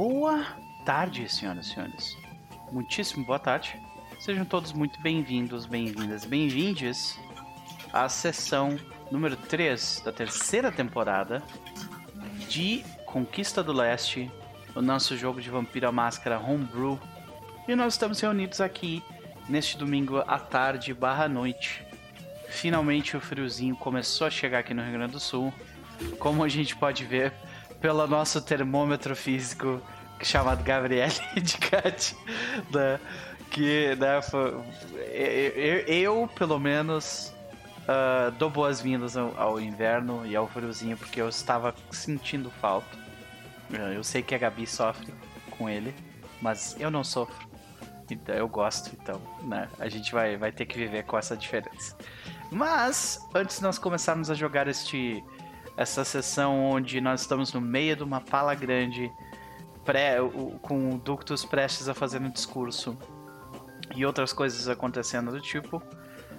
Boa tarde, senhoras e senhores. Muitíssimo boa tarde. Sejam todos muito bem-vindos, bem-vindas, bem-vindes à sessão número 3 da terceira temporada de Conquista do Leste, o nosso jogo de Vampiro à Máscara Homebrew. E nós estamos reunidos aqui neste domingo à tarde barra noite. Finalmente o friozinho começou a chegar aqui no Rio Grande do Sul. Como a gente pode ver pelo nosso termômetro físico chamado Gabriele de Cat, né? que né, foi, eu, eu, pelo menos uh, dou boas-vindas ao, ao, inverno e ao friozinho porque eu estava sentindo falta. Uh, eu sei que a Gabi sofre com ele, mas eu não sofro. Então eu gosto, então, né? A gente vai, vai ter que viver com essa diferença. Mas antes de nós começarmos a jogar este essa sessão onde nós estamos no meio de uma fala grande, pré, com o Ductus prestes a fazer um discurso e outras coisas acontecendo do tipo.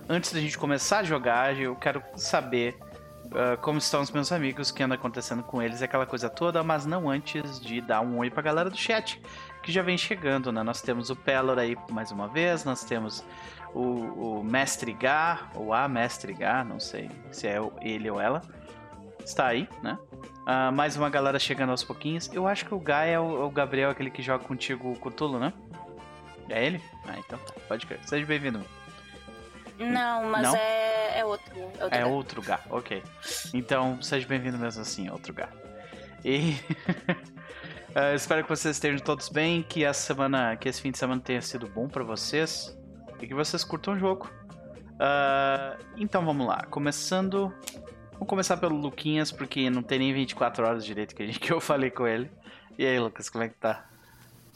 Antes da gente começar a jogar, eu quero saber uh, como estão os meus amigos, o que anda acontecendo com eles, aquela coisa toda, mas não antes de dar um oi pra galera do chat, que já vem chegando, né? Nós temos o Pelor aí mais uma vez, nós temos o, o Mestre Gá, ou a Mestre Gá, não sei se é ele ou ela está aí, né? Uh, mais uma galera chegando aos pouquinhos. Eu acho que o Guy é o, o Gabriel, aquele que joga contigo o Cutulo, né? É ele? Ah, então tá. Pode crer. Seja bem-vindo. Não, mas Não? É, é outro. É outro, é outro Gá, ok. Então, seja bem-vindo mesmo assim, é outro Gá. E. uh, espero que vocês estejam todos bem, que essa semana, que esse fim de semana tenha sido bom para vocês e que vocês curtam o jogo. Uh, então vamos lá, começando Vamos começar pelo Luquinhas, porque não tem nem 24 horas direito que, que eu falei com ele. E aí, Lucas, como é que tá?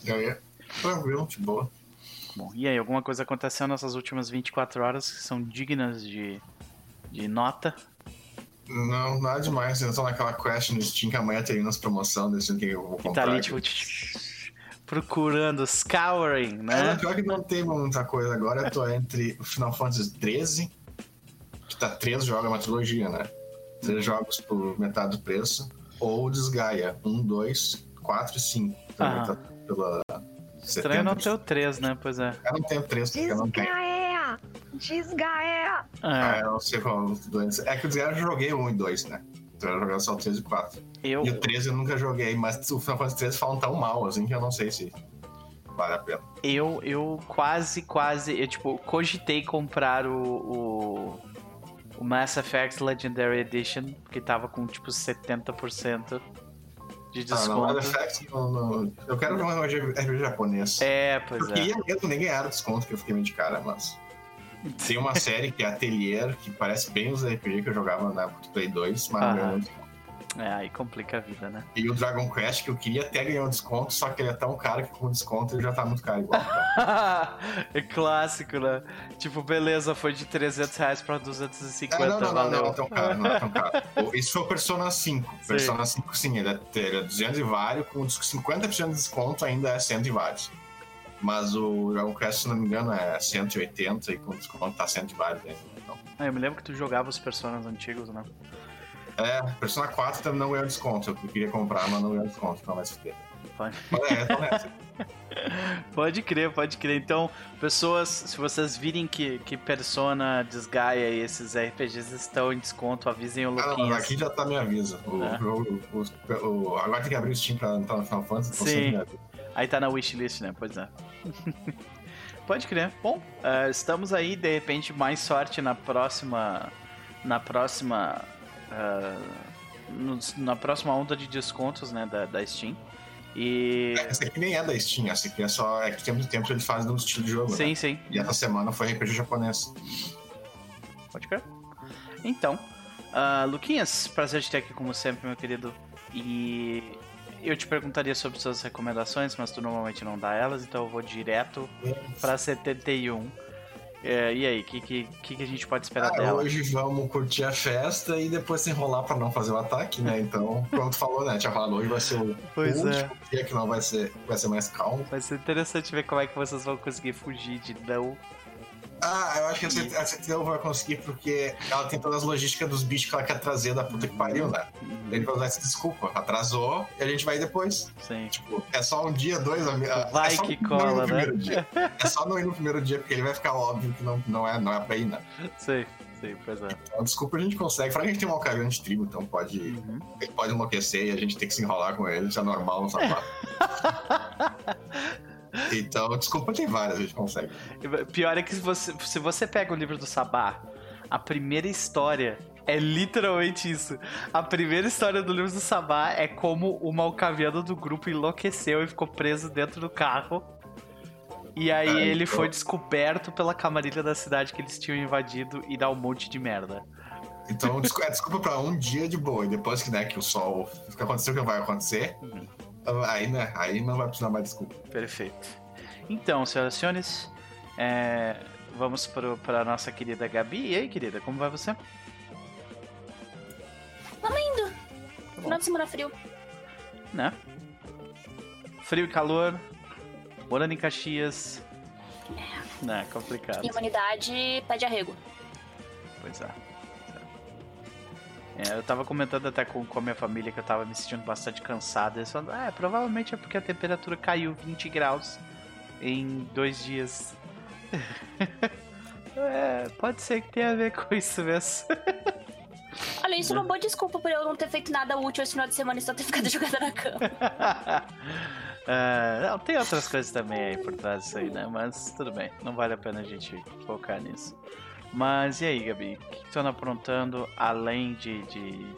E aí? Tranquilo, de boa. Bom, e aí, alguma coisa aconteceu nessas últimas 24 horas que são dignas de, de nota? Não, nada demais. Eu tô naquela quest no Steam que amanhã tem nas promoções, decidindo que eu vou comprar. tá ali, tipo, procurando, scouring, né? É, pior que não tem muita coisa agora. Eu tô entre o Final Fantasy XIII, que tá três jogos, é uma trilogia, né? Três jogos por metade do preço, ou Desgaia, 1, 2, 4 e 5. Também ah. tá pela. Estranho não ter o 3, né? Pois é. Eu não tenho 3, porque eu não tenho. Desgaia! Desgaia! É. Ah, eu não sei qual dois. É que o Desgaia eu joguei 1 e 2, né? Então eu joguei só o 3 e 4. Eu... E o 13 eu nunca joguei, mas o Final Fantasy 13 falam tão mal, assim, que eu não sei se vale a pena. Eu, eu quase, quase, eu, tipo, cogitei comprar o, o o Mass Effect Legendary Edition, que tava com tipo 70% de desconto. Ah, não, Mass Effect não, não. Eu quero jogar um RPG japonês. É, pois eu é. Eu queria mesmo nem ganhar o desconto que eu fiquei meio de cara, mas. Tem uma série que é Atelier, que parece bem os RPG que eu jogava na Play 2, mas não ganhou desconto. É, aí complica a vida, né? E o Dragon Quest, que eu queria até ganhar um desconto, só que ele é tão caro que com desconto ele já tá muito caro igual. é clássico, né? Tipo, beleza, foi de 300 reais pra 250, é, não, não, valeu. Não, não, é tão caro, não é tão caro. Isso foi o Persona 5. Sim. Persona 5, sim, ele é, ele é 200 e vários, com 50% de desconto ainda é 100 e vários. Mas o Dragon Quest, se não me engano, é 180 e com desconto tá 100 e vários ainda. Então. Ah, eu me lembro que tu jogava os personagens antigos, né? É, Persona 4 também não ganhou desconto. Eu queria comprar, mas não ganhou desconto, não vai se ter. Pode. É, pode crer, pode crer. Então, pessoas, se vocês virem que, que Persona, Desgaia e esses RPGs estão em desconto, avisem o Luquinhas. Ah, aqui já tá me avisa. O, é. o, o, o, agora tem que abrir o Steam pra entrar no Final Fantasy. Então Sim. Aí tá na wishlist, né? Pois é. pode crer. Bom, uh, estamos aí, de repente, mais sorte na próxima... Na próxima uh, no, na próxima onda de descontos né, da, da Steam. E... Essa aqui nem é da Steam, essa aqui é só. É que tem muito tempo eles fazem no estilo de jogo. Sim, né? sim. E essa semana foi RPG japonês. Pode crer. Então, uh, Luquinhas, prazer de ter aqui como sempre, meu querido. E eu te perguntaria sobre suas recomendações, mas tu normalmente não dá elas, então eu vou direto para 71. É, e aí, o que, que, que, a gente pode esperar ah, dela? Hoje vamos curtir a festa e depois se enrolar pra não fazer o ataque, né? Então, como tu falou, né? Tinha falado, hoje vai ser o pois último é. dia que não vai ser, vai ser mais calmo. Vai ser interessante ver como é que vocês vão conseguir fugir de não Ah, eu acho que a CT, a CT não vai conseguir porque ela tem todas as logísticas dos bichos que ela quer trazer da puta que pariu, né? Ele vai usar essa desculpa. Atrasou e a gente vai depois. Sim. Tipo, é só um dia, dois. Vai é que cola, né? dia. É só não ir no primeiro dia, porque ele vai ficar óbvio que não, não, é, não é pra ir, né? Sim, sim, pois é. Então, desculpa a gente consegue. Fora que a gente tem um alcavião de tribo, então pode, Uhum. ele pode enlouquecer e a gente tem que se enrolar com ele. Isso é normal no sapato. então, desculpa, tem várias, a gente consegue. Pior é que se você, se você pega o livro do Sabá, a primeira história é literalmente isso. A primeira história do livro do Sabá é como o malcaviano do grupo enlouqueceu e ficou preso dentro do carro. E aí Ah, ele então- foi descoberto pela camarilha da cidade que eles tinham invadido e dá um monte de merda. Então, descu- é desculpa pra um dia de boa. E depois que, né, que o sol. O que aconteceu, o que vai acontecer. Uhum. Aí, né? Aí não vai precisar mais desculpa. Perfeito. Então, senhoras e senhores, é, vamos pro, pra nossa querida Gabi. E aí, querida, como vai você? Vamos indo. Tá. Final de semana frio. né? Frio e calor, morando em Caxias. Né, complicado. E a humanidade pede arrego. Pois é. É, eu tava comentando até com, com a minha família que eu tava me sentindo bastante cansado. Eles falaram, ah, provavelmente é porque a temperatura caiu 20 graus em dois dias. é, pode ser que tenha a ver com isso mesmo. Olha, isso é uma boa desculpa por eu não ter feito nada útil esse final de semana e só ter ficado jogada na cama. É, não, tem outras coisas também aí por trás disso aí, né? Mas tudo bem, não vale a pena a gente focar nisso. Mas e aí, Gabi? O que tu anda aprontando além de, de,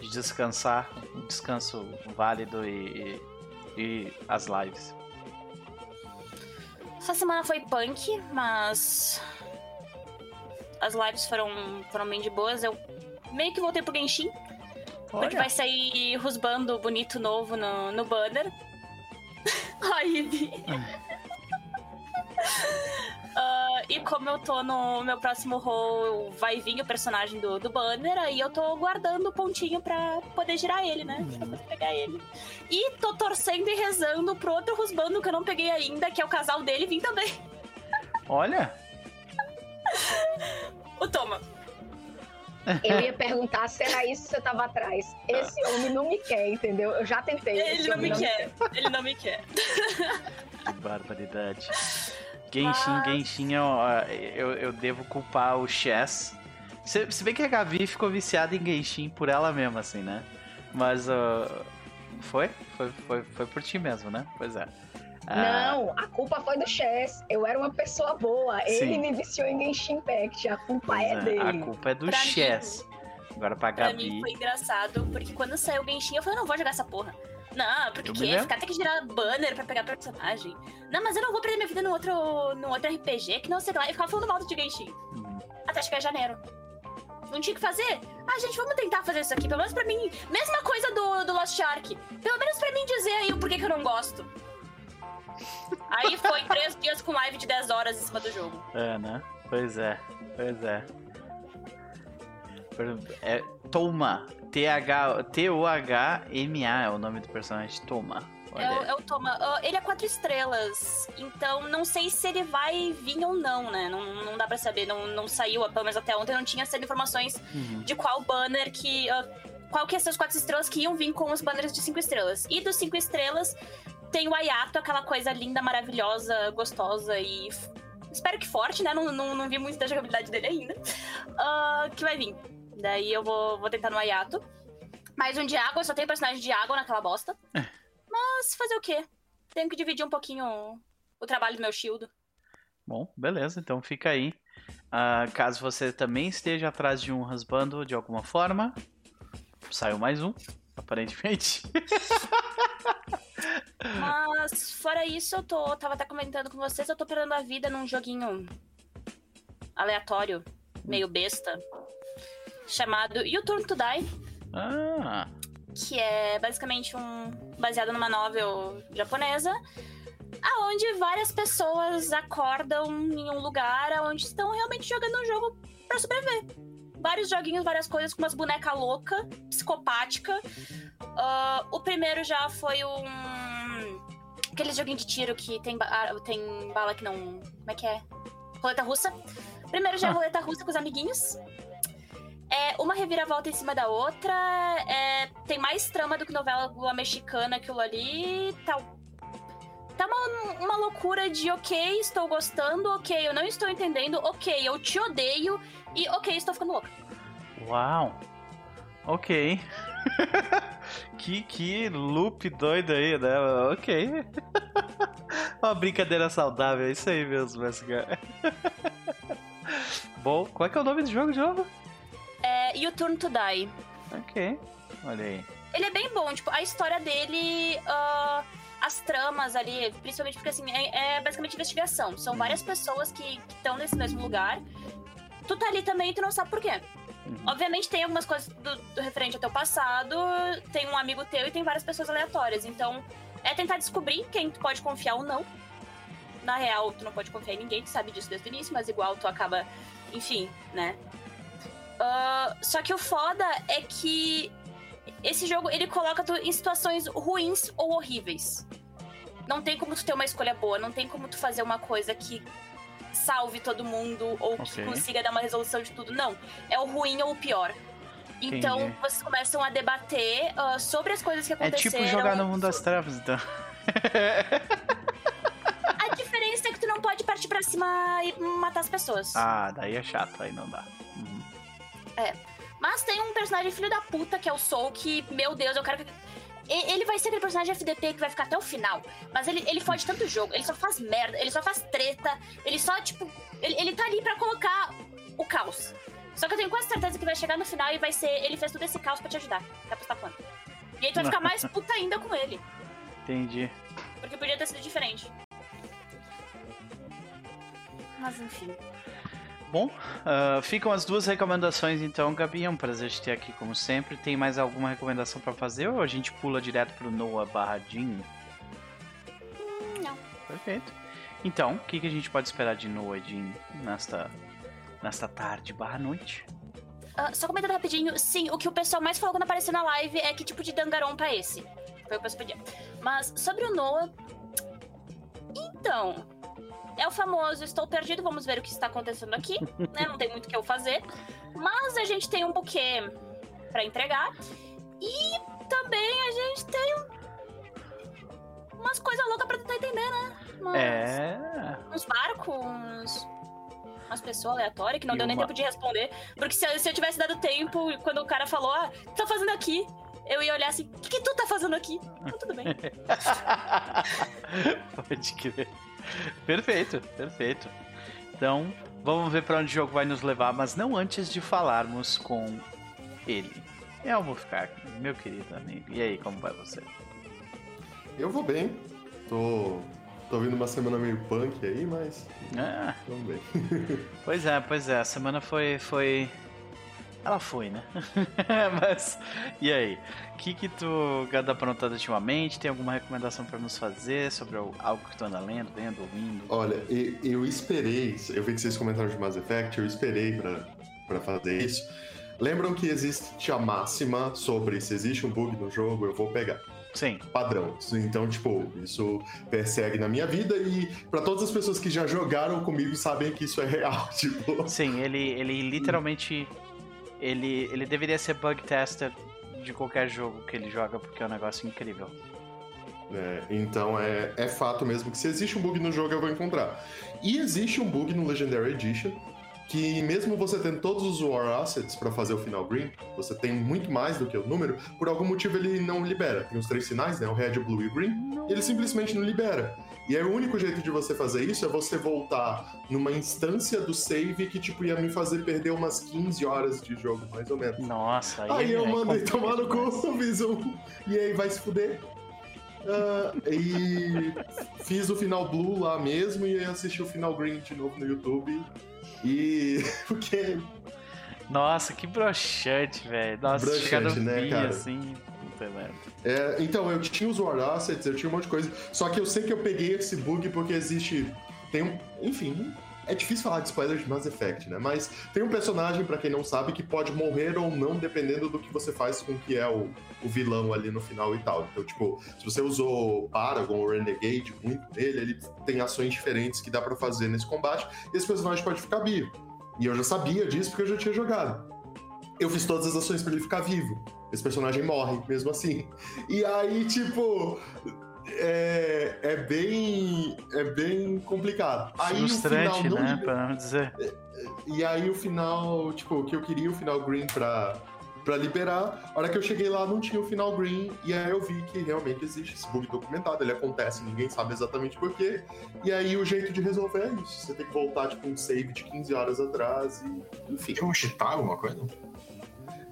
de descansar? Um descanso válido e, e, e as lives? Essa semana foi punk, mas. As lives foram, foram bem de boas. Eu meio que voltei pro Genshin, porque Olha, vai sair rusbando bonito novo no, no banner. Ai, Ibi. Ah, e como eu tô no meu próximo roll, vai vir o personagem do, do banner, aí eu tô guardando o pontinho pra poder girar ele, né? Pra poder pegar ele. E tô torcendo e rezando pro outro rusbando que eu não peguei ainda, que é o casal dele, vir também. olha, O Toma. Eu ia perguntar se era isso que você tava atrás. Esse homem não me quer, entendeu? Eu já tentei. Ele esse não homem me quer. Ele não me quer. que barbaridade. Genshin, Mas- Genshin, eu, eu, eu devo culpar o Chess. Se, se bem que a Gabi ficou viciada em Genshin por ela mesma, assim, né? Mas uh, foi? foi? Foi foi por ti mesmo, né? Pois é. Ah, Não, a culpa foi do Chess. Eu era uma pessoa boa. Ele Sim. me viciou em Genshin Impact. A culpa pois é, é, dele. A culpa é do Pra mim- Chess. Agora pra Pra Gabi. mim foi engraçado, porque quando saiu o Genshin, eu falei, não vou jogar essa porra. Não, porque quê? Ficar tem que girar banner pra pegar personagem. Não, mas eu não vou perder minha vida no outro, no outro RPG, que não sei lá. E ficava falando mal do Genshin. Hum, Até chegar janeiro. Não tinha o que fazer? Ah, gente, vamos tentar fazer isso aqui. Pelo menos pra mim. Mesma coisa do, do Lost Ark. Pelo menos pra mim dizer aí o porquê que eu não gosto. Aí foi três dias com live de 10 horas em cima do jogo. É, né? Pois é, pois é. É Toma. T-O-H-M-A é o nome do personagem. Toma. É, o- é o Toma. Ah, ele é quatro estrelas. Então não sei se ele vai vir ou não, né? Não, não dá pra saber. Não, não saiu, pelo menos até ontem, não tinha saído informações Uhum. de qual banner que. ah, qual que ia ser os quatro estrelas que iam vir com os banners de cinco estrelas. E dos cinco estrelas tem o Ayato, aquela coisa linda, maravilhosa, gostosa e. Espero que forte, né? Não, não, não vi muito da jogabilidade dele ainda. Ah, que vai vir. Daí eu vou, vou tentar no Ayato. Mais um de água, eu só tenho personagem de água naquela bosta. Mas fazer o quê? Tenho que dividir um pouquinho o trabalho do meu shield. Bom, beleza, então fica aí. Ah, caso você também esteja atrás de um husbando de alguma forma, saiu mais um, aparentemente. Mas fora isso, eu tô. Tava até comentando com vocês, eu tô perdendo a vida num joguinho aleatório, meio besta. Chamado You Turn to Die, Ah, que é basicamente um. baseado numa novel japonesa. Aonde várias pessoas acordam em um lugar onde estão realmente jogando um jogo pra sobreviver. Vários joguinhos, várias coisas com umas bonecas loucas, psicopática. Ah, o primeiro já foi um. Aquele joguinho de tiro que tem, ba- ah, tem bala que não. Como é que é? roleta russa. Primeiro já é Ah. roleta russa com os amiguinhos. É uma reviravolta em cima da outra. é, tem mais trama do que novela mexicana aquilo ali. Tá, tá uma, uma loucura de ok, estou gostando, ok, eu não estou entendendo, ok, eu te odeio e ok, estou ficando louca. Uau. Ok. que, que loop doido aí, né? Ok. Uma brincadeira saudável, é isso aí mesmo, SK. Bom, qual é que é o nome do jogo de novo? É, You Turn to Die. Ok. Olha aí. Ele é bem bom, tipo, a história dele, ah, as tramas ali, principalmente porque assim, é, é basicamente investigação. São várias pessoas que estão nesse mesmo lugar. Tu tá ali também e tu não sabe por quê. Uhum. Obviamente tem algumas coisas do, do referente ao teu passado, tem um amigo teu e tem várias pessoas aleatórias. Então, é tentar descobrir quem tu pode confiar ou não. Na real, tu não pode confiar em ninguém, tu sabe disso desde o início, mas igual tu acaba, enfim, né? Ah, só que o foda é que esse jogo ele coloca tu em situações ruins ou horríveis. Não tem como tu ter uma escolha boa, não tem como tu fazer uma coisa que salve todo mundo ou que consiga dar uma resolução de tudo. Não, é o ruim ou o pior. Então Entendi. vocês começam a debater ah, sobre as coisas que É aconteceram. tipo jogar no mundo das trevas, então. A diferença é que tu não pode partir pra cima e matar as pessoas. ah, daí é chato, aí não dá. Uhum. Mas tem um personagem filho da puta que é o Soul, que, meu Deus, eu quero que. Ele vai ser aquele personagem FDP que vai ficar até o final. Mas ele, ele fode tanto jogo, ele só faz merda, ele só faz treta, ele só, tipo. Ele, ele tá ali pra colocar o caos. Só que eu tenho quase certeza que vai chegar no final e vai ser. Ele fez todo esse caos pra te ajudar. Vai apostar quanto? E aí tu vai ficar mais puta ainda com ele. Entendi. Porque podia ter sido diferente. Mas enfim. Bom, ah, ficam as duas recomendações então, Gabi. É um prazer te ter aqui como sempre. Tem mais alguma recomendação pra fazer ou a gente pula direto pro Noah barra Jean? Hum, Não. Perfeito. Então, o que, que a gente pode esperar de Noah Jean nesta, nesta tarde barra noite? Ah, só comentando rapidinho, sim, o que o pessoal mais falou quando apareceu na live é que tipo de dangarompa é esse. Foi o que pessoal pedia. Mas sobre o Noah. Então. É o famoso estou perdido, vamos ver o que está acontecendo aqui. né? Não tem muito o que eu fazer. Mas a gente tem um buquê pra entregar. E também a gente tem um- umas coisas loucas pra tentar entender, né? Umas- É. uns barcos, uns... umas pessoas aleatórias que não E deu nem uma- tempo de responder. Porque se, eu- se eu tivesse dado tempo, quando o cara falou, ah, o que tá fazendo aqui? Eu ia olhar assim, o que, que tu tá fazendo aqui? Então, tudo bem. Pode crer. Perfeito, perfeito. Então, vamos ver pra onde o jogo vai nos levar, mas não antes de falarmos com ele. Eu vou ficar aqui, meu querido amigo. E aí, como vai você? Eu vou bem. Tô. Tô vindo uma semana meio punk aí, mas. Ah, Vamos bem. pois é, pois é. A semana foi. foi... Ela foi, né? mas. E aí? O que, que tu anda aprontando ultimamente? Tem alguma recomendação pra nos fazer sobre al- algo que tu anda lendo, vendo, ouvindo? Olha, e- eu esperei. Eu vi que vocês comentaram de Mass Effect, eu esperei pra, pra fazer isso. Lembram que existe a máxima sobre se existe um bug no jogo, eu vou pegar. Sim. Padrão. Então, tipo, isso persegue na minha vida e pra todas as pessoas que já jogaram comigo sabem que isso é real. Tipo. Sim, ele, ele literalmente. Ele, ele deveria ser bug tester de qualquer jogo que ele joga, porque é um negócio incrível. É, então é, é fato mesmo que se existe um bug no jogo eu vou encontrar. E existe um bug no Legendary Edition que mesmo você tendo todos os War Assets para fazer o final green, você tem muito mais do que o número, por algum motivo ele não libera. Tem os três sinais, né? O red, o blue e o green, e ele simplesmente não libera. E aí o único jeito de você fazer isso é você voltar numa instância do save que tipo ia me fazer perder umas 15 horas de jogo, mais ou menos. Nossa, Aí eu é mandei tomar no cu, um. E aí vai se fuder. Ah, e fiz o final blue lá mesmo e aí assisti o final green de novo no YouTube. E. Porque. Nossa, que broxante, velho. Nossa, Broxante, né, cara? assim. Puta merda. é, então, eu tinha os War Assets, eu tinha um monte de coisa. Só que eu sei que eu peguei esse bug porque existe. Tem um. Enfim, É difícil falar de spoiler de Mass Effect, né? Mas tem um personagem, pra quem não sabe, que pode morrer ou não, dependendo do que você faz com que é o, o vilão ali no final e tal. Então, tipo, se você usou Paragon ou Renegade muito nele, ele tem ações diferentes que dá pra fazer nesse combate, e esse personagem pode ficar vivo. E eu já sabia disso porque eu já tinha jogado. Eu fiz todas as ações pra ele ficar vivo. Esse personagem morre, mesmo assim. E aí, tipo, é, é bem é bem complicado. Aí Frustrante, o final não né? Pra não dizer. E aí o final, tipo, o que eu queria o final green pra, pra liberar, a hora que eu cheguei lá não tinha o final green, e aí eu vi que realmente existe esse bug documentado, ele acontece, ninguém sabe exatamente porquê. E aí o jeito de resolver é isso. Você tem que voltar, tipo, um save de 15 horas atrás e. Enfim. Tem como cheatar alguma coisa?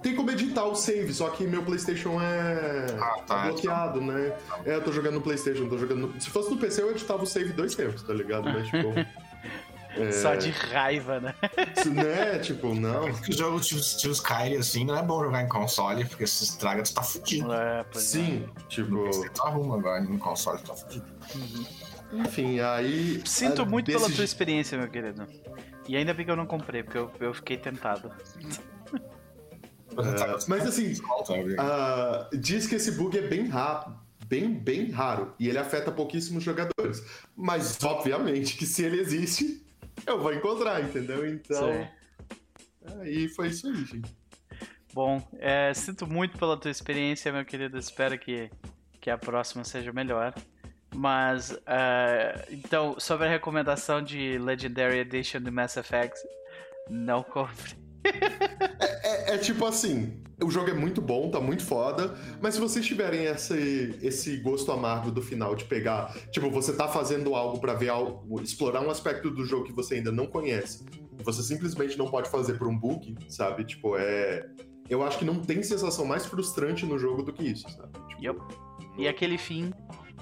Tem como editar o save, só que meu Playstation é Ah, tá. bloqueado, né? É, eu tô jogando no Playstation, tô jogando. no- Se fosse no PC, eu editava o save dois tempos, tá ligado? Mas, tipo. é, Só de raiva, né? Né? Tipo, não. Porque o jogo tipo, estilo Skyrim, assim, não é bom jogar em console, porque se estraga, tu tá fudido. É, é. Sim, tipo. Você tu arruma agora no console, tu tá fudido. Enfim, aí. Sinto ah, muito desse pela tua experiência, meu querido. E ainda bem que eu não comprei, porque eu, eu fiquei tentado. Mas assim, ah, diz que esse bug é bem rápido. Bem, bem raro. E ele afeta pouquíssimos jogadores. Mas, obviamente, que se ele existe, eu vou encontrar, entendeu? Então. Sei. Aí foi isso aí, gente. Bom, é, sinto muito pela tua experiência, meu querido. Espero que, que a próxima seja melhor. Mas, é, então, sobre a recomendação de Legendary Edition do Mass Effect, não compre. É, tipo assim, o jogo é muito bom, tá muito foda, mas se vocês tiverem esse, esse gosto amargo do final de pegar, tipo, você tá fazendo algo pra ver algo, explorar um aspecto do jogo que você ainda não conhece, e você simplesmente não pode fazer por um bug, sabe? Tipo, é. Eu acho que não tem sensação mais frustrante no jogo do que isso, sabe? Tipo, Yup. E aquele fim,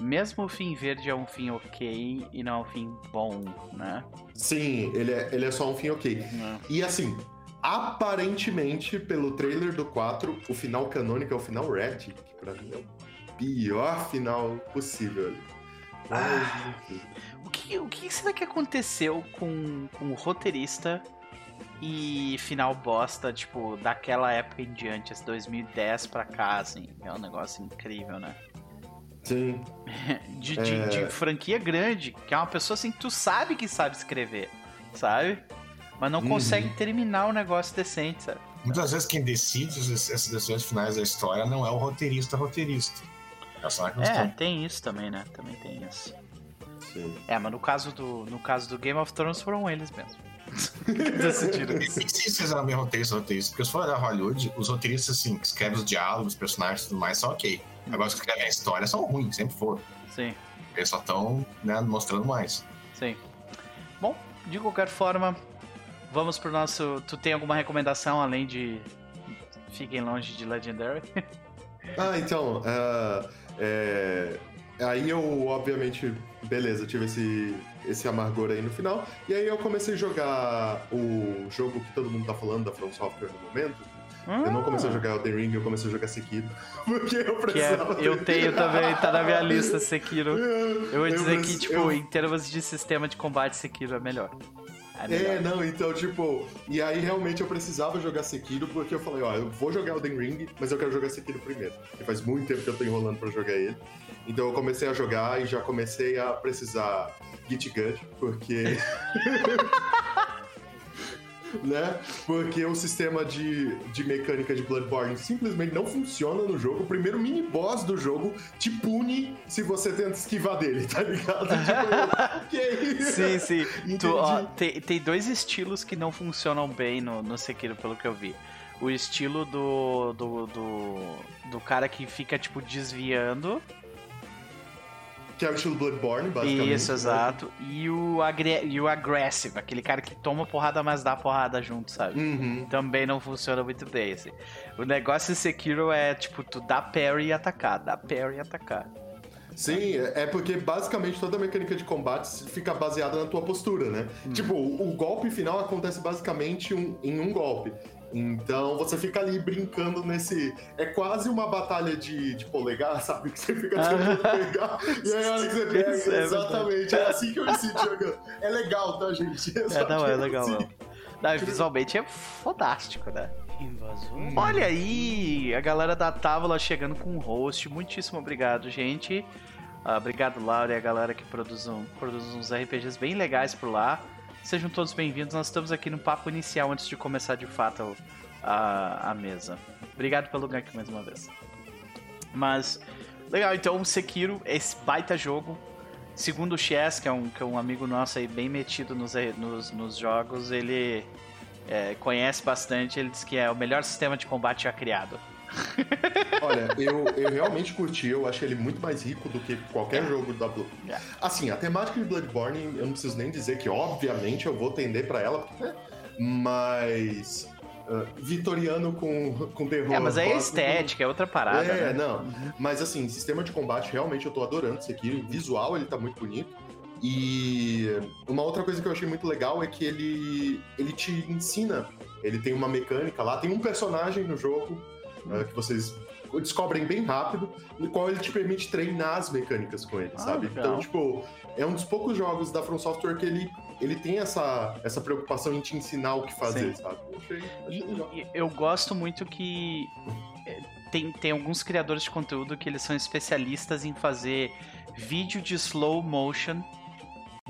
mesmo o fim verde é um fim ok e não é um fim bom, né? Sim, ele é, ele é só um fim ok. E assim, aparentemente, pelo trailer do 4, o final canônico é o final Red, que pra mim é o pior final possível. Ah. O que, o que será que aconteceu com, com o roteirista e final bosta, tipo, daquela época em diante, esse 2010 pra cá, assim? É um negócio incrível, né? Sim. De, de- É. de franquia grande, que é uma pessoa assim que tu sabe que sabe escrever, sabe? Mas não Uhum. consegue terminar o negócio decente, sabe? Muitas vezes quem decide essas decisões finais da história não é o roteirista roteirista. É É, tem isso também, né? Também tem isso. Sim. É, mas no caso do, no caso do Game of Thrones foram eles mesmo. que decidiram isso. se eles eram bem roteiristas roteiristas, porque se for olhar Hollywood, os roteiristas, assim, que escrevem os diálogos, os personagens e tudo mais, são ok. Agora, os que escrevem a história são ruins, sempre foram. Sim, Eles só estão né, mostrando mais. sim. Bom, de qualquer forma, vamos pro nosso. Tu tem alguma recomendação além de. Fiquem longe de Legendary? Ah, então, ah, é, aí eu, obviamente, beleza, tive esse, esse amargor aí no final, e aí eu comecei a jogar o jogo que todo mundo tá falando da From Software no momento. Eu não comecei a jogar Elden Ring, eu comecei a jogar Sekiro, porque eu Ah. Que é, precisava... eu tenho também, tá na minha lista Sekiro. Eu vou dizer que, preci- tipo, eu- em termos de sistema de combate, Sekiro é melhor. É. É, não, então, tipo, e aí realmente eu precisava jogar Sekiro, porque eu falei, ó, eu vou jogar Elden Ring, mas eu quero jogar Sekiro primeiro. Porque faz muito tempo que eu tô enrolando pra jogar ele. Então eu comecei a jogar e já comecei a precisar Git Gut, porque. né? Porque o sistema de, de mecânica de Bloodborne simplesmente não funciona no jogo. O primeiro mini boss do jogo te pune se você tenta esquivar dele, tá ligado? Tipo, ok. Sim, sim. Entendi. Tu, ó, tem, tem dois estilos que não funcionam bem no, no Sekiro, pelo que eu vi. O estilo do, do, do, do cara que fica, tipo, desviando. Que é o estilo Bloodborne, basicamente. Isso, né? exato. E o, agre e o aggressive, aquele cara que toma porrada, mas dá porrada junto, sabe? Uhum. Também não funciona muito bem, assim. O negócio em Sekiro é, tipo, tu dá parry e atacar, dá parry e atacar. Sim, é porque basicamente toda a mecânica de combate fica baseada na tua postura, né? Hum. Tipo, o, o golpe final acontece basicamente um- em um golpe. Então você fica ali brincando nesse. É quase uma batalha de, de polegar, sabe? Que você fica tentando pegar. E aí a hora que você pega. É exatamente. É assim que eu me sinto jogando. É legal, tá, gente? É, Só não, é legal assim, mesmo. Não, visualmente é fodástico, né? Invasor. Olha aí, a galera da Távola chegando com o host. Muitíssimo obrigado, gente. Ah, obrigado, Laura, e a galera que produz, um- produz uns RPGs bem legais por lá. Sejam todos bem-vindos. Nós estamos aqui no papo inicial antes de começar de fato a, a mesa. Obrigado pelo gank mais uma vez. Mas, legal, então Sekiro, esse baita jogo. Segundo o Chess, que é um, que é um amigo nosso aí bem metido nos, nos, nos jogos, ele é, conhece bastante. Ele diz que é o melhor sistema de combate já criado. Olha, eu, eu realmente curti, eu achei ele muito mais rico do que qualquer jogo da Blue. É. Assim, a temática de Bloodborne, eu não preciso nem dizer que, obviamente, eu vou tender pra ela, né? mas. ah, vitoriano com, com terror. É, mas é estética, é outra parada. É, né? não. Mas assim, sistema de combate, realmente eu tô adorando isso aqui. Visual, ele tá muito bonito. E uma outra coisa que eu achei muito legal é que ele, ele te ensina. Ele tem uma mecânica lá, tem um personagem no jogo eh, que vocês descobrem bem rápido, no qual ele te permite treinar as mecânicas com ele, Ah, sabe? legal. Então, tipo, é um dos poucos jogos da From Software que ele, ele tem essa, essa preocupação em te ensinar o que fazer, Sim. sabe? Eu achei, achei e eu gosto muito que é, tem, tem alguns criadores de conteúdo que eles são especialistas em fazer vídeo de slow motion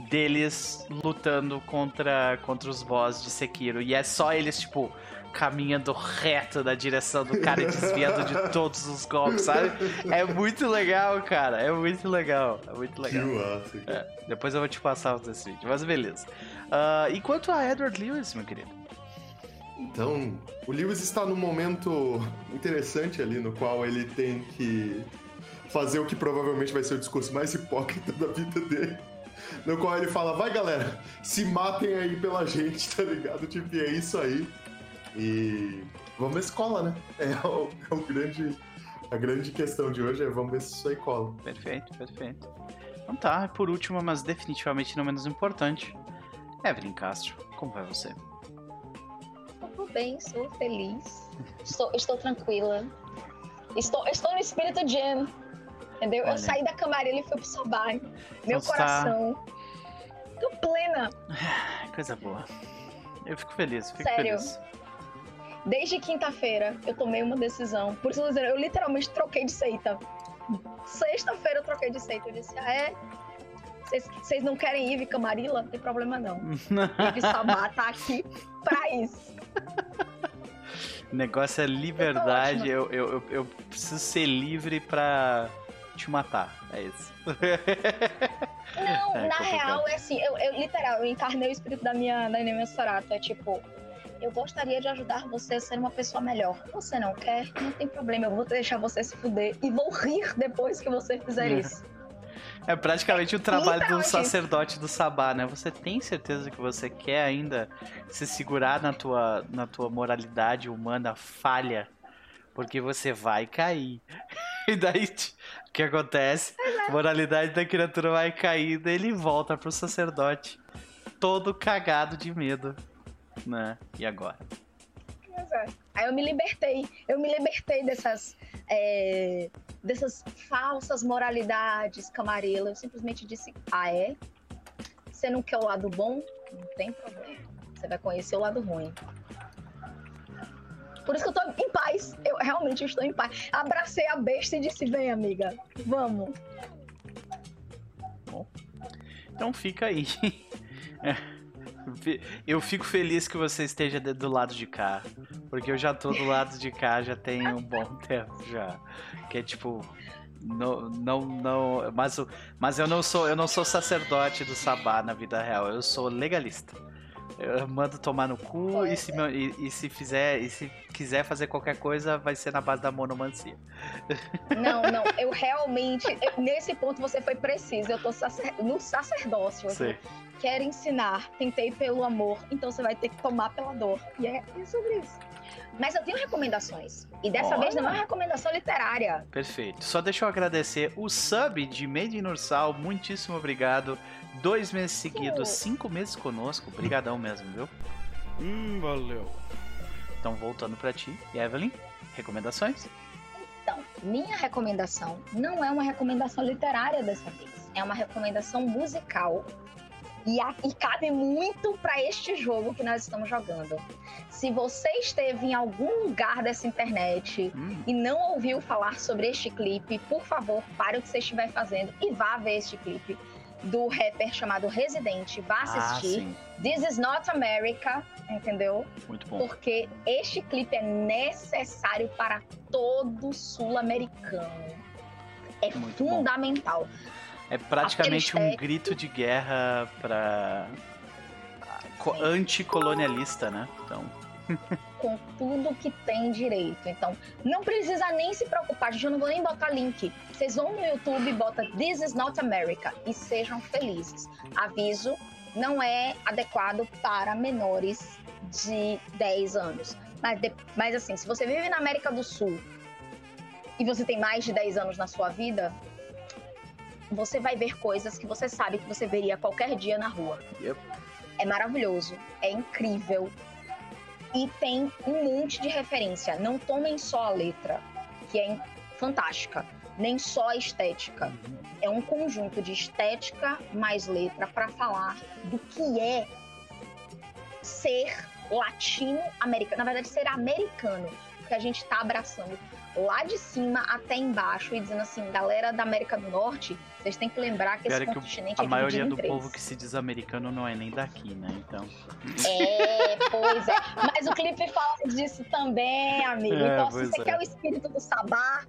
deles lutando contra, contra os boss de Sekiro. E é só eles, tipo, caminhando reto na direção do cara e desviando de todos os golpes, sabe? É muito legal, cara. É muito legal. É muito Que legal. massa, cara. Depois eu vou te passar desse vídeo, mas beleza. Ah, e quanto a Edward Lewis, meu querido? Então, o Lewis está num momento interessante ali, no qual ele tem que fazer o que provavelmente vai ser o discurso mais hipócrita da vida dele. No qual ele fala, vai galera, se matem aí pela gente, tá ligado? Tipo, e é isso aí. E vamos ver se cola, né? É o, é o grande. A grande questão de hoje é vamos ver se isso aí cola. Perfeito, perfeito. Então tá, por último, mas definitivamente não menos importante, Evelyn Castro, como vai você? Tudo bem, sou feliz. Estou, estou tranquila. Estou, estou no espírito Jen. Entendeu? Olha. Eu saí da camarela e fui pro. Meu Então tá- coração. Tô plena. Coisa boa. Eu fico feliz, fico Sério? feliz. Desde quinta-feira eu tomei uma decisão. Por isso eu, literalmente troquei de seita. Sexta-feira eu troquei de seita. Eu disse, ah, é? Vocês- não querem Eve Camarilla? Não tem problema não. Eve Sabá tá aqui pra isso. O negócio é liberdade, eu, eu, eu, eu preciso ser livre pra te matar. É isso. Não, É na complicado. real, é assim, eu, eu literal, eu encarnei o espírito da minha, da minha Sorata. É tipo, eu gostaria de ajudar você a ser uma pessoa melhor. Você não quer? Não tem problema, eu vou deixar você se fuder e vou rir depois que você fizer É. isso. É praticamente o trabalho do isso. sacerdote do Sabá, né? Você tem certeza que você quer ainda se segurar na tua, na tua moralidade humana falha? Porque você vai cair. E daí, o que acontece? A moralidade da criatura vai cair, daí ele volta pro sacerdote. Todo cagado de medo. Né? E agora? É. Aí eu me libertei. Eu me libertei dessas. é, dessas falsas moralidades, camarela. Eu simplesmente disse: Ah, é? Você não quer o lado bom? Não tem problema. Você vai conhecer o lado ruim. Por isso que eu tô em paz. Eu realmente estou em paz. Abracei a besta e disse: Vem, amiga. Vamos. Então fica aí. É. Eu fico feliz que você esteja do lado de cá. Porque eu já tô do lado de cá já tem um bom tempo já. Que é tipo. Não, não, não. Mas, mas eu não sou eu não sou sacerdote do sabá na vida real. Eu sou legalista. Eu mando tomar no cu e se, e, e se fizer. E se quiser fazer qualquer coisa, vai ser na base da monomancia. Não, não. Eu realmente. eu- nesse ponto você foi preciso. Eu tô sacer- no sacerdócio. Sei. Quero ensinar, tentei pelo amor, então você vai ter que tomar pela dor. E é, é sobre isso. Mas eu tenho recomendações. E dessa Olha. vez não é uma recomendação literária. Perfeito. Só deixa eu agradecer o sub de Made in Ursal. Muitíssimo obrigado. Dois meses seguidos, cinco meses conosco. Obrigadão mesmo, viu? Hum, valeu. Então, voltando pra ti. E Evelyn, recomendações? Então, minha recomendação não é uma recomendação literária dessa vez. É uma recomendação musical. E, a- e cabe muito para este jogo que nós estamos jogando. Se você esteve em algum lugar dessa internet Hum, e não ouviu falar sobre este clipe, por favor, pare o que você estiver fazendo e vá ver este clipe do rapper chamado Residente. Vá ah, assistir. sim. This is not America, entendeu? Muito bom. Porque este clipe é necessário para todo sul-americano. É Muito bom. É praticamente um grito de guerra Sim. anticolonialista, né? Então, Com tudo que tem direito. Então, não precisa nem se preocupar, gente. Eu não vou nem botar link. Vocês vão no YouTube e bota This is not America e sejam felizes. Aviso, não é adequado para menores de 10 anos. Mas, mas assim, se você vive na América do Sul e você tem mais de 10 anos na sua vida, você vai ver coisas que você sabe que você veria qualquer dia na rua. Yep. É maravilhoso, é incrível. E tem um monte de referência. Não tomem só a letra, que é fantástica, nem só a estética. É um conjunto de estética mais letra para falar do que é ser latino-americano. Na verdade, ser americano. Porque a gente tá abraçando lá de cima até embaixo e dizendo assim, galera da América do Norte, vocês têm que lembrar que Pior esse é que o- continente a é maioria do povo que se diz americano não é nem daqui, né? Então. É, pois é. Mas o clipe fala disso também, amigo. É, então, se você é. quer o espírito do Sabá,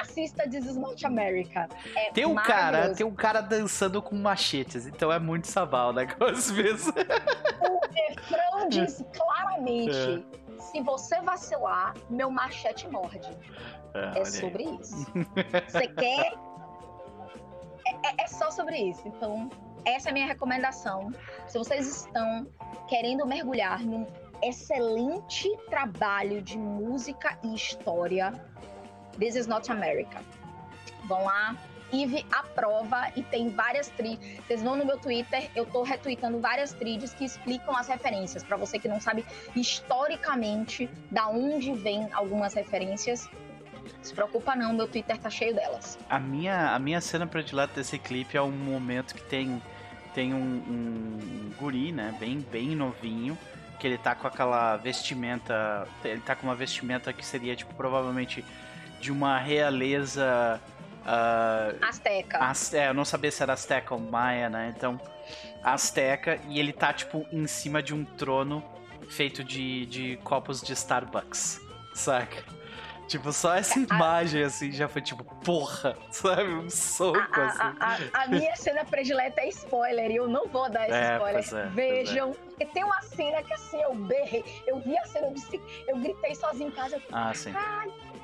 assista This is Not America. É Tem um cara, tem um cara dançando com machetes, então é muito sabal o negócio mesmo. O refrão diz claramente: É. se você vacilar, meu machete morde. É, É sobre isso. Você quer. É, é- só sobre isso. Então, essa é a minha recomendação. Se vocês estão querendo mergulhar num excelente trabalho de música e história, This is Not America. Vão lá. Ive aprova e tem várias trilhas. Vocês vão no meu Twitter, eu tô retweetando várias trilhas que explicam as referências. Pra você que não sabe historicamente da onde vem algumas referências, se preocupa não, meu Twitter tá cheio delas. A minha, a minha cena predileta desse clipe é um momento que tem, tem um, um guri, né? Bem, bem novinho. Que ele tá com aquela vestimenta. Ele tá com uma vestimenta que seria, tipo, provavelmente de uma realeza. ah, Azteca. Az- é, eu não sabia se era Azteca ou Maia, né? Então, Azteca, e ele tá, tipo, em cima de um trono feito de, de copos de Starbucks, saca? Tipo, só essa imagem, assim, já foi tipo, porra, sabe? Um soco, A, assim. a- a- a minha cena predileta é spoiler e eu não vou dar esse É, spoiler. é, pois Vejam, porque tem uma cena que assim eu berrei, eu vi a cena, eu, disse, eu gritei sozinho em casa, eu, Ah, sim.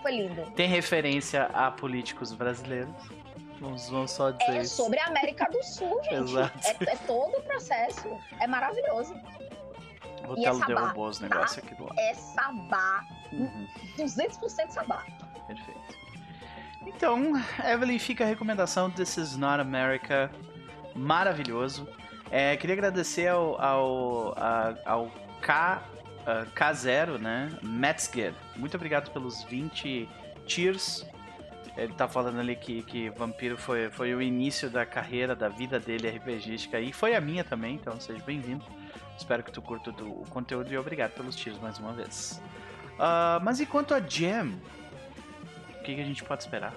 foi lindo. Tem referência a políticos brasileiros. Vamos, vamos só dizer É isso. sobre a América do Sul, gente. Exato. É, é todo o processo. É maravilhoso. O e é sabá, derrubou os negócios aqui do lado. É sabá. Uhum. 200% sabá. Perfeito. Então, Evelyn, fica a recomendação This is Not America. Maravilhoso. É, queria agradecer ao, ao, a- ao K, ah, K0, né? Metzger. Muito obrigado pelos 20 tiers. Ele tá falando ali que, que Vampiro foi, foi o início da carreira, da vida dele RPGística e foi a minha também, então seja bem-vindo. Espero que tu curta o conteúdo e obrigado pelos tiers mais uma vez. Ah, mas enquanto a Jam, o que, que a gente pode esperar?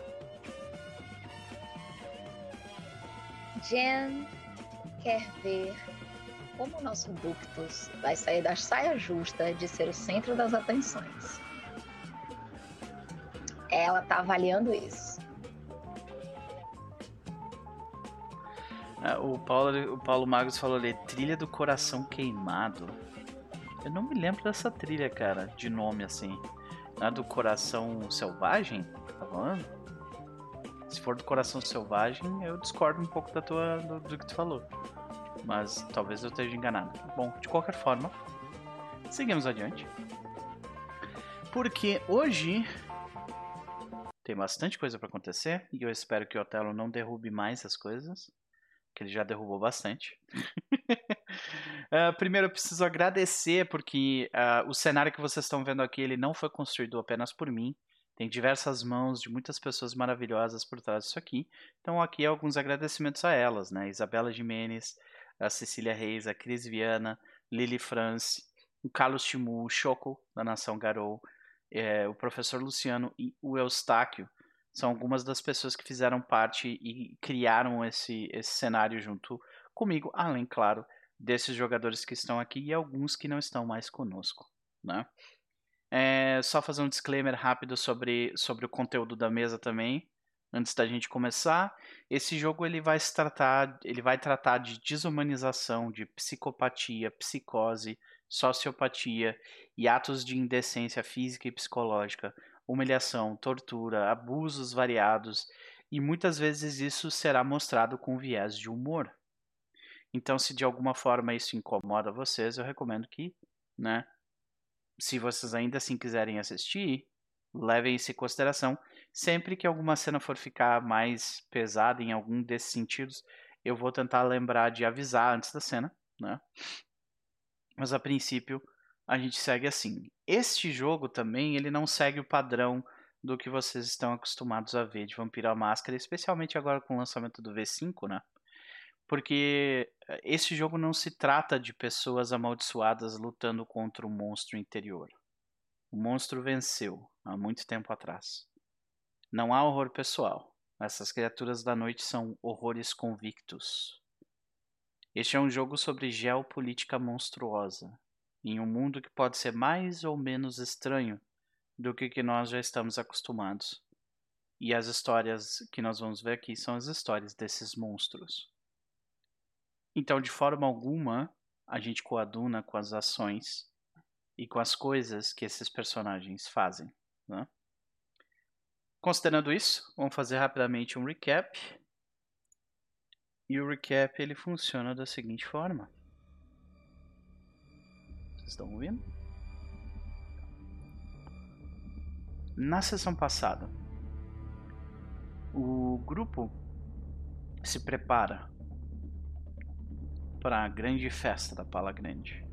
Jen quer ver como o nosso Ductus vai sair da saia justa de ser o centro das atenções. Ela tá avaliando isso. O, Paulo, o Paulo Magos falou ali, trilha do coração queimado. Eu não me lembro dessa trilha, cara, de nome assim. Não é do coração selvagem? Tá falando? Se for do coração selvagem, eu discordo um pouco da tua, do, do que tu falou. Mas talvez eu esteja enganado. Bom, de qualquer forma, seguimos adiante. Porque hoje tem bastante coisa pra acontecer e eu espero que o Otelo não derrube mais as coisas que ele já derrubou bastante. Uh, primeiro, eu preciso agradecer porque uh, o cenário que vocês estão vendo aqui ele não foi construído apenas por mim. Tem diversas mãos de muitas pessoas maravilhosas por trás disso aqui. Então, aqui alguns agradecimentos a elas, né? Isabela Jimenez, a Cecília Reis, a Cris Viana, Lili France, o Carlos Timu, o Choco, da Nação Garou, é, o professor Luciano e o Eustáquio. São algumas das pessoas que fizeram parte e criaram esse, esse cenário junto comigo, além, claro, desses jogadores que estão aqui e alguns que não estão mais conosco, né? É, só fazer um disclaimer rápido sobre, sobre o conteúdo da mesa também, antes da gente começar. Esse jogo ele vai se tratar, ele vai tratar de desumanização, de psicopatia, psicose, sociopatia e atos de indecência física e psicológica, humilhação, tortura, abusos variados, e muitas vezes isso será mostrado com viés de humor. Então, se de alguma forma isso incomoda vocês, eu recomendo que, né, se vocês ainda assim quiserem assistir, levem isso em consideração. Sempre que alguma cena for ficar mais pesada em algum desses sentidos, eu vou tentar lembrar de avisar antes da cena, né? Mas a princípio a gente segue assim. Este jogo também ele não segue o padrão do que vocês estão acostumados a ver de Vampiro à Máscara, especialmente agora com o lançamento do V5, né? Porque eh, esse jogo não se trata de pessoas amaldiçoadas lutando contra um monstro interior. O monstro venceu há muito tempo atrás. Não há horror pessoal. Essas criaturas da noite são horrores convictos. Este é um jogo sobre geopolítica monstruosa, em um mundo que pode ser mais ou menos estranho do que, que nós já estamos acostumados. E as histórias que nós vamos ver aqui são as histórias desses monstros. Então, de forma alguma, a gente coaduna com as ações e com as coisas que esses personagens fazem. Né? Considerando isso, vamos fazer rapidamente um recap. E o recap ele funciona da seguinte forma. Estão ouvindo? Na sessão passada, o grupo se prepara para a grande festa da Pala Grande.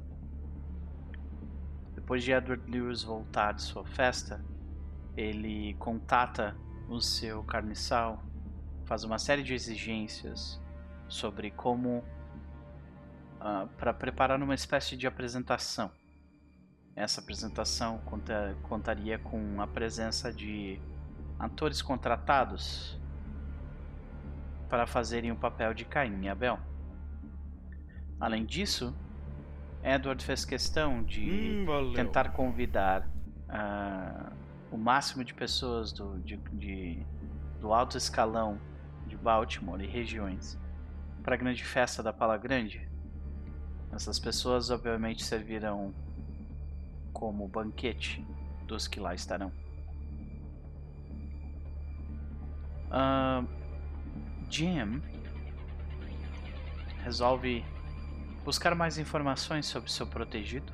Depois de Edward Lewis voltar de sua festa, ele contata o seu carniçal, faz uma série de exigências sobre como uh, para preparar uma espécie de apresentação. Essa apresentação conta, contaria com a presença de atores contratados para fazerem o papel de Caim e Abel. Além disso, Edward fez questão de hum, tentar convidar uh, o máximo de pessoas do, de, de, do alto escalão de Baltimore e regiões para a grande festa da Pala Grande. Essas pessoas obviamente servirão como banquete dos que lá estarão. Uh, Jim resolve buscar mais informações sobre seu protegido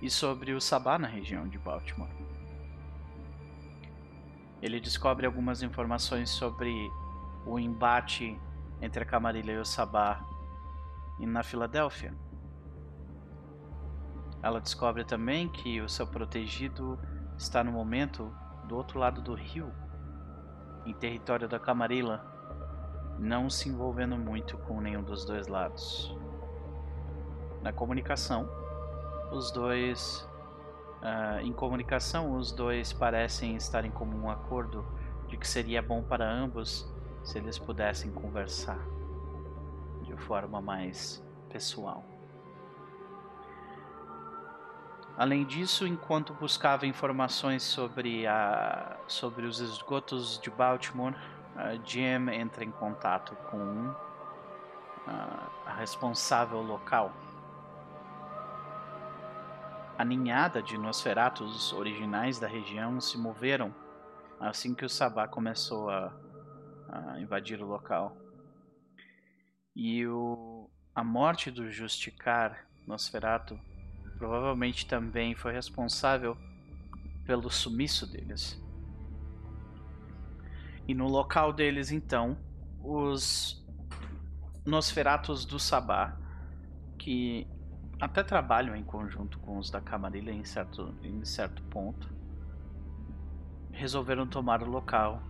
e sobre o Sabá na região de Baltimore. Ele descobre algumas informações sobre o embate entre a Camarilha e o Sabá na Filadélfia. Ela descobre também que o seu protegido está no momento do outro lado do rio, em território da Camarilla, não se envolvendo muito com nenhum dos dois lados. Na comunicação, os dois. Uh, em comunicação, os dois parecem estar em comum acordo de que seria bom para ambos se eles pudessem conversar de forma mais pessoal. Além disso, enquanto buscava informações sobre, a, sobre os esgotos de Baltimore, Jim entra em contato com uh, a responsável local. A ninhada de Nosferatus originais da região se moveram assim que o Sabá começou a, a invadir o local. E o, a morte do Justicar Nosferatu provavelmente também foi responsável pelo sumiço deles. E no local deles, então, os Nosferatos do Sabá, que até trabalham em conjunto com os da Camarilha em certo, em certo ponto, resolveram tomar o local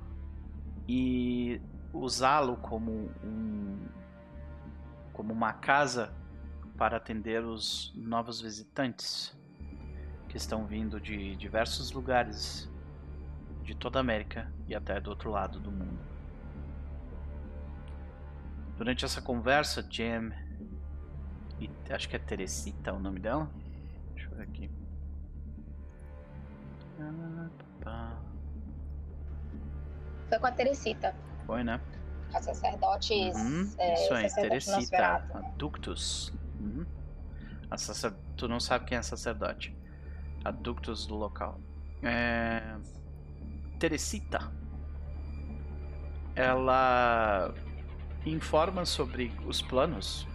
e usá-lo como um como uma casa para atender os novos visitantes que estão vindo de diversos lugares de toda a América e até do outro lado do mundo. Durante essa conversa, Jam e acho que é Teresita o nome dela. Deixa eu ver aqui. Foi com a Teresita. Foi, né? A sacerdotes. Uhum, é, isso aí, sacerdote Teresita. A Ductus. Uhum. Sacer... Tu não sabe quem é sacerdote. A Ductus do local. É... Teresita. Ela informa sobre os planos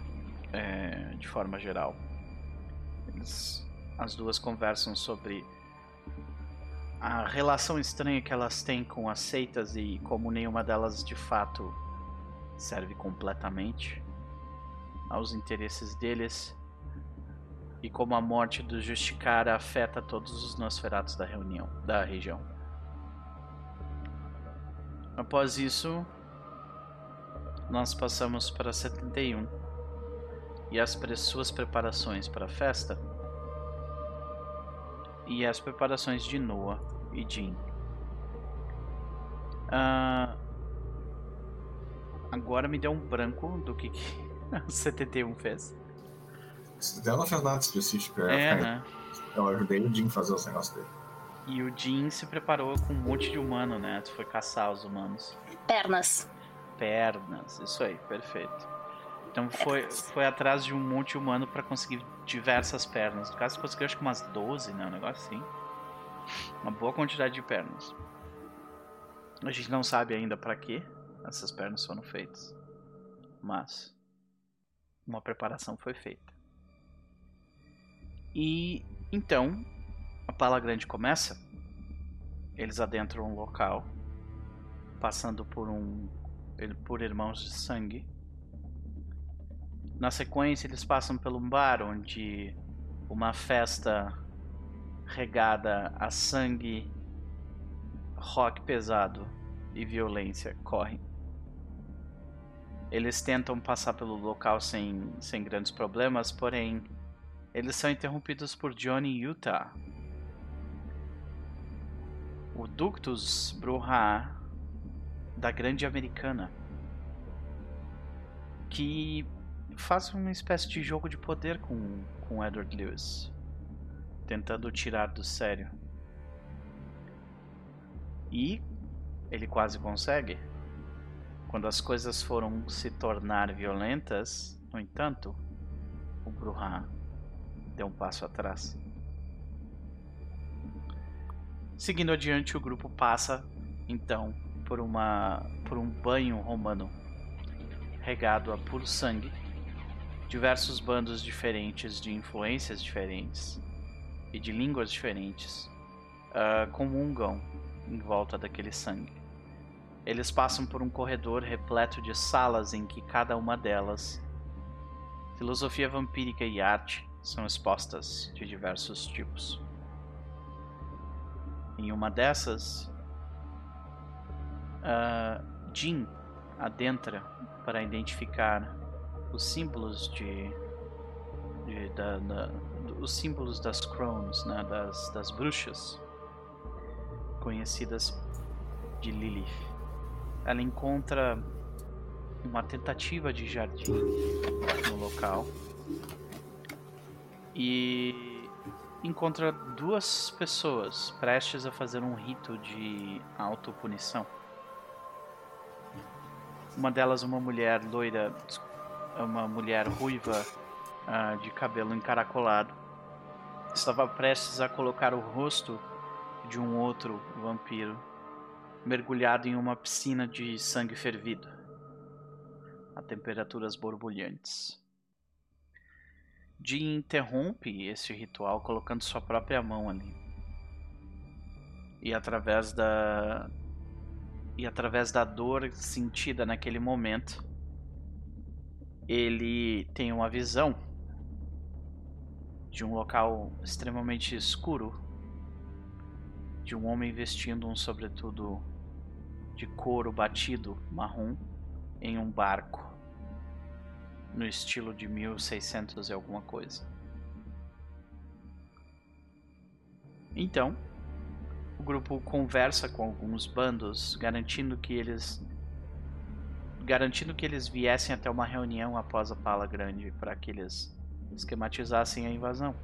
é, de forma geral. Eles, as duas conversam sobre a relação estranha que elas têm com as seitas e como nenhuma delas de fato serve completamente aos interesses deles e como a morte do Justicara afeta todos os Nosferatos da reunião da região. Após isso, nós passamos para 71 e as suas preparações para a festa e as preparações de Noah e Jin. Ah, agora me deu um branco do que, que o 71 fez. Ela não fez nada específico. ia É, ficar- né? Eu ajudei o Jim a fazer os negócios dele. E o Jin se preparou com um monte de humano, né? Tu foi caçar os humanos. Pernas. Pernas, isso aí, perfeito. Então foi, foi atrás de um monte humano pra conseguir diversas pernas. No caso, conseguiu acho que umas 12, né? Um negócio assim. Uma boa quantidade de pernas. A gente não sabe ainda pra que essas pernas foram feitas. Mas uma preparação foi feita. E então a pala grande começa. Eles adentram um local, passando por um por irmãos de sangue. Na sequência, eles passam pelo bar onde uma festa regada a sangue, rock pesado e violência corre. Eles tentam passar pelo local sem, sem grandes problemas, porém, eles são interrompidos por Johnny Utah. O Ductus Bruhá da Grande Americana, que faz uma espécie de jogo de poder com, com Edward Lewis, tentando tirar do sério. E ele quase consegue. Quando as coisas foram se tornar violentas, no entanto, o Bruhá deu um passo atrás. Seguindo adiante, o grupo passa então por uma por um banho romano regado a puro sangue. Diversos bandos diferentes de influências diferentes e de línguas diferentes ah, comungam em volta daquele sangue. Eles passam por um corredor repleto de salas em que cada uma delas filosofia vampírica e arte são expostas de diversos tipos. Em uma dessas, ah, Jin adentra para identificar os símbolos de, de- da- da- os símbolos das crones, né, das, das bruxas conhecidas de Lilith. Ela encontra uma tentativa de jardim no local e encontra duas pessoas prestes a fazer um rito de autopunição. Uma delas, uma mulher loira, uma mulher ruiva ah, de cabelo encaracolado, estava prestes a colocar o rosto de um outro vampiro mergulhado em uma piscina de sangue fervido a temperaturas borbulhantes. Jin interrompe esse ritual colocando sua própria mão ali. E através da e através da dor sentida naquele momento, ele tem uma visão de um local extremamente escuro, de um homem vestindo um sobretudo de couro batido marrom em um barco no estilo de 1600 e alguma coisa. Então, o grupo conversa com alguns bandos, garantindo que eles garantindo que eles viessem até uma reunião após a Pala Grande para que eles esquematizassem a invasão.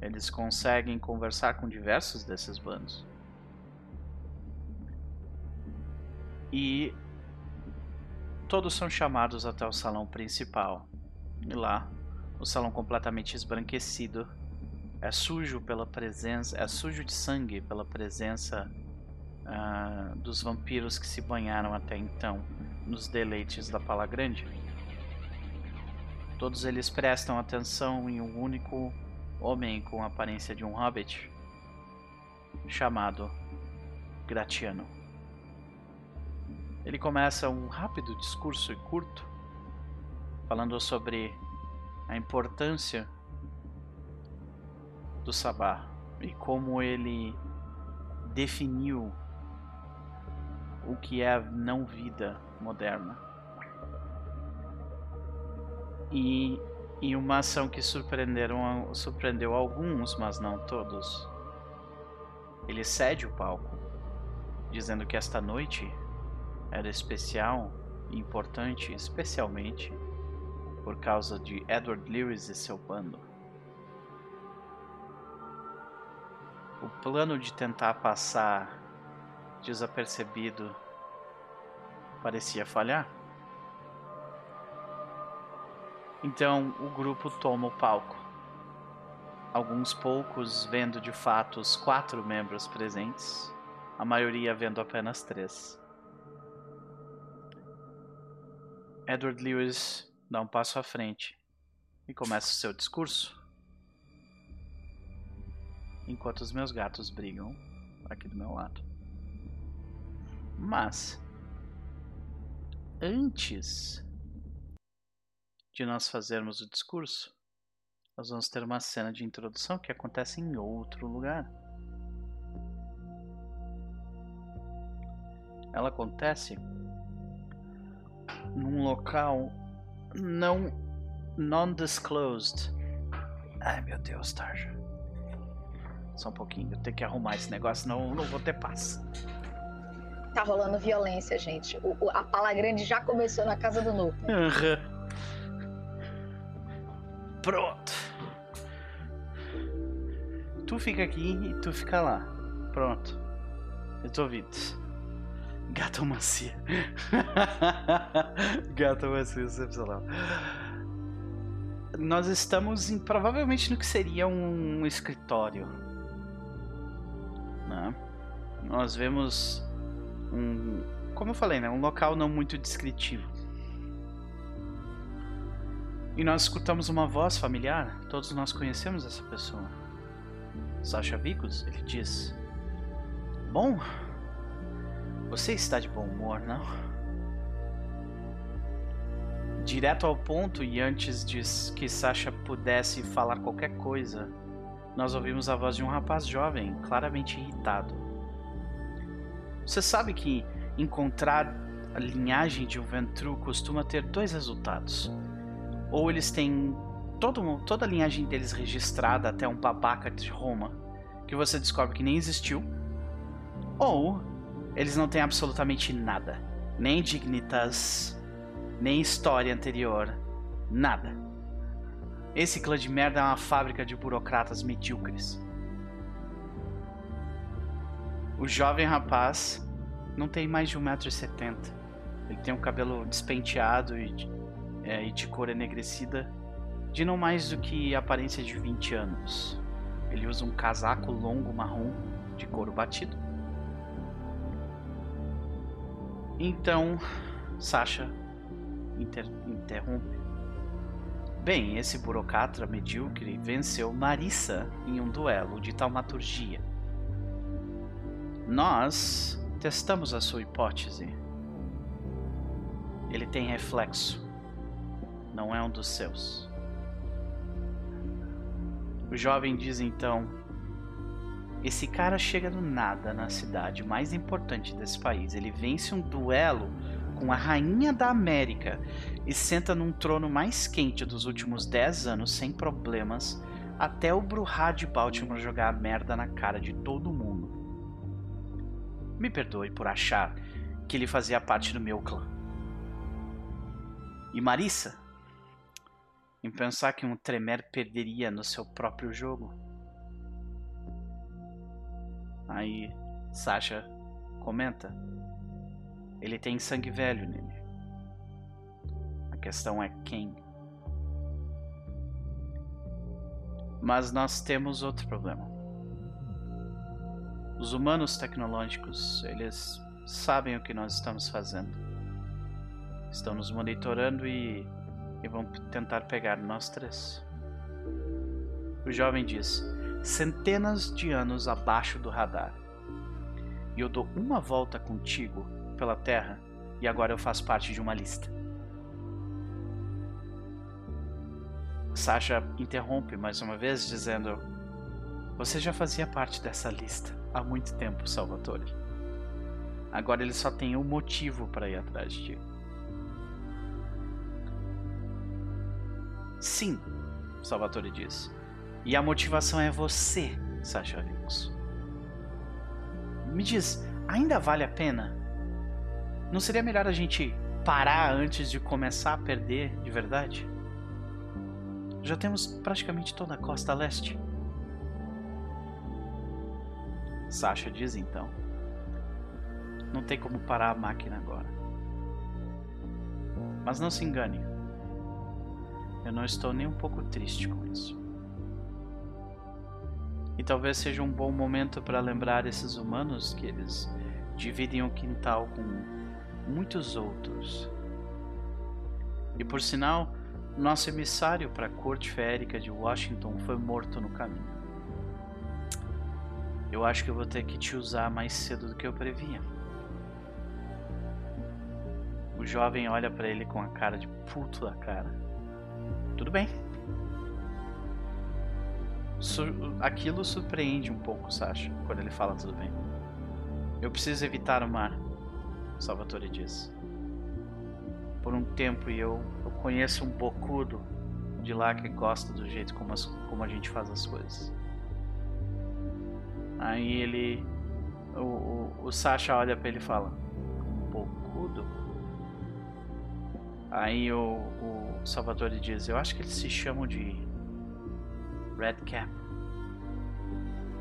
Eles conseguem conversar com diversos desses bandos. E todos são chamados até o salão principal. E lá, o salão completamente esbranquecido, é sujo pela presença, é sujo de sangue pela presença uh, dos vampiros que se banharam até então nos deleites da Pala Grande. Todos eles prestam atenção em um único homem com a aparência de um hobbit, chamado Gratiano. Ele começa um rápido discurso e curto, falando sobre a importância do Sabá e como ele definiu o que é a não vida moderna e em uma ação que surpreenderam, surpreendeu alguns, mas não todos. Ele cede o palco, dizendo que esta noite era especial e importante, especialmente por causa de Edward Lewis e seu bando. O plano de tentar passar desapercebido parecia falhar. Então o grupo toma o palco. Alguns poucos vendo de fato os quatro membros presentes, a maioria vendo apenas três. Edward Lewis dá um passo à frente e começa o seu discurso. Enquanto os meus gatos brigam aqui do meu lado. Mas, antes de nós fazermos o discurso, nós vamos ter uma cena de introdução que acontece em outro lugar. Ela acontece num local não non-disclosed. Ai meu Deus, Tarja. Só um pouquinho, eu tenho que arrumar esse negócio, senão eu não vou ter paz. Tá rolando violência, gente. O, a pala grande já começou na casa do núcleo. Uhum. Pronto. Tu fica aqui e tu fica lá. Pronto. Eu tô ouvindo. Gatomancia. Gatomancia excepcional. Nós estamos em, provavelmente no que seria um escritório. Né? Nós vemos um. Como eu falei, né? Um local não muito descritivo. E nós escutamos uma voz familiar. Todos nós conhecemos essa pessoa. Sasha Vicos, ele diz: Bom, você está de bom humor, não? Direto ao ponto e antes de que Sasha pudesse falar qualquer coisa, nós ouvimos a voz de um rapaz jovem, claramente irritado. Você sabe que encontrar a linhagem de um Ventru costuma ter dois resultados ou eles têm todo, toda a linhagem deles registrada até um babaca de Roma, que você descobre que nem existiu, ou eles não têm absolutamente nada, nem dignitas, nem história anterior, nada. Esse clã de merda é uma fábrica de burocratas medíocres. O jovem rapaz não tem mais de 1,70m. Ele tem o um cabelo despenteado e é, e de cor enegrecida, de não mais do que aparência de 20 anos. Ele usa um casaco longo marrom de couro batido. Então, Sasha inter interrompe. Bem, esse burocrata medíocre venceu Marissa em um duelo de taumaturgia. Nós testamos a sua hipótese. Ele tem reflexo não é um dos seus. O jovem diz então: Esse cara chega do nada na cidade mais importante desse país. Ele vence um duelo com a rainha da América e senta num trono mais quente dos últimos 10 anos sem problemas, até o Bruhá de Baltimore jogar a merda na cara de todo mundo. Me perdoe por achar que ele fazia parte do meu clã. E Marissa? Em pensar que um Tremer perderia no seu próprio jogo? Aí, Sasha comenta. Ele tem sangue velho nele. A questão é quem. Mas nós temos outro problema. Os humanos tecnológicos, eles sabem o que nós estamos fazendo. Estão nos monitorando e, e vão tentar pegar nós três. O jovem diz: centenas de anos abaixo do radar. E eu dou uma volta contigo pela Terra e agora eu faço parte de uma lista. Sasha interrompe mais uma vez, dizendo: Você já fazia parte dessa lista há muito tempo, Salvatore. Agora ele só tem um motivo para ir atrás de ti. Sim, Salvatore diz. E a motivação é você, Sasha Wilkes. Me diz, ainda vale a pena? Não seria melhor a gente parar antes de começar a perder de verdade? Já temos praticamente toda a costa leste. Sasha diz então. Não tem como parar a máquina agora. Mas não se engane. Eu não estou nem um pouco triste com isso. E talvez seja um bom momento para lembrar esses humanos que eles dividem o quintal com muitos outros. E por sinal, nosso emissário para a corte férica de Washington foi morto no caminho. Eu acho que eu vou ter que te usar mais cedo do que eu previa. O jovem olha para ele com a cara de puto da cara. Tudo bem. Sur aquilo surpreende um pouco Sasha quando ele fala tudo bem. Eu preciso evitar o mar, Salvatore diz. Por um tempo e eu, eu conheço um bocudo de lá que gosta do jeito como, as, como a gente faz as coisas. Aí ele. O, o, o Sasha olha pra ele e fala: Um bocudo? Aí o, o Salvatore diz: Eu acho que eles se chamam de Red Cap.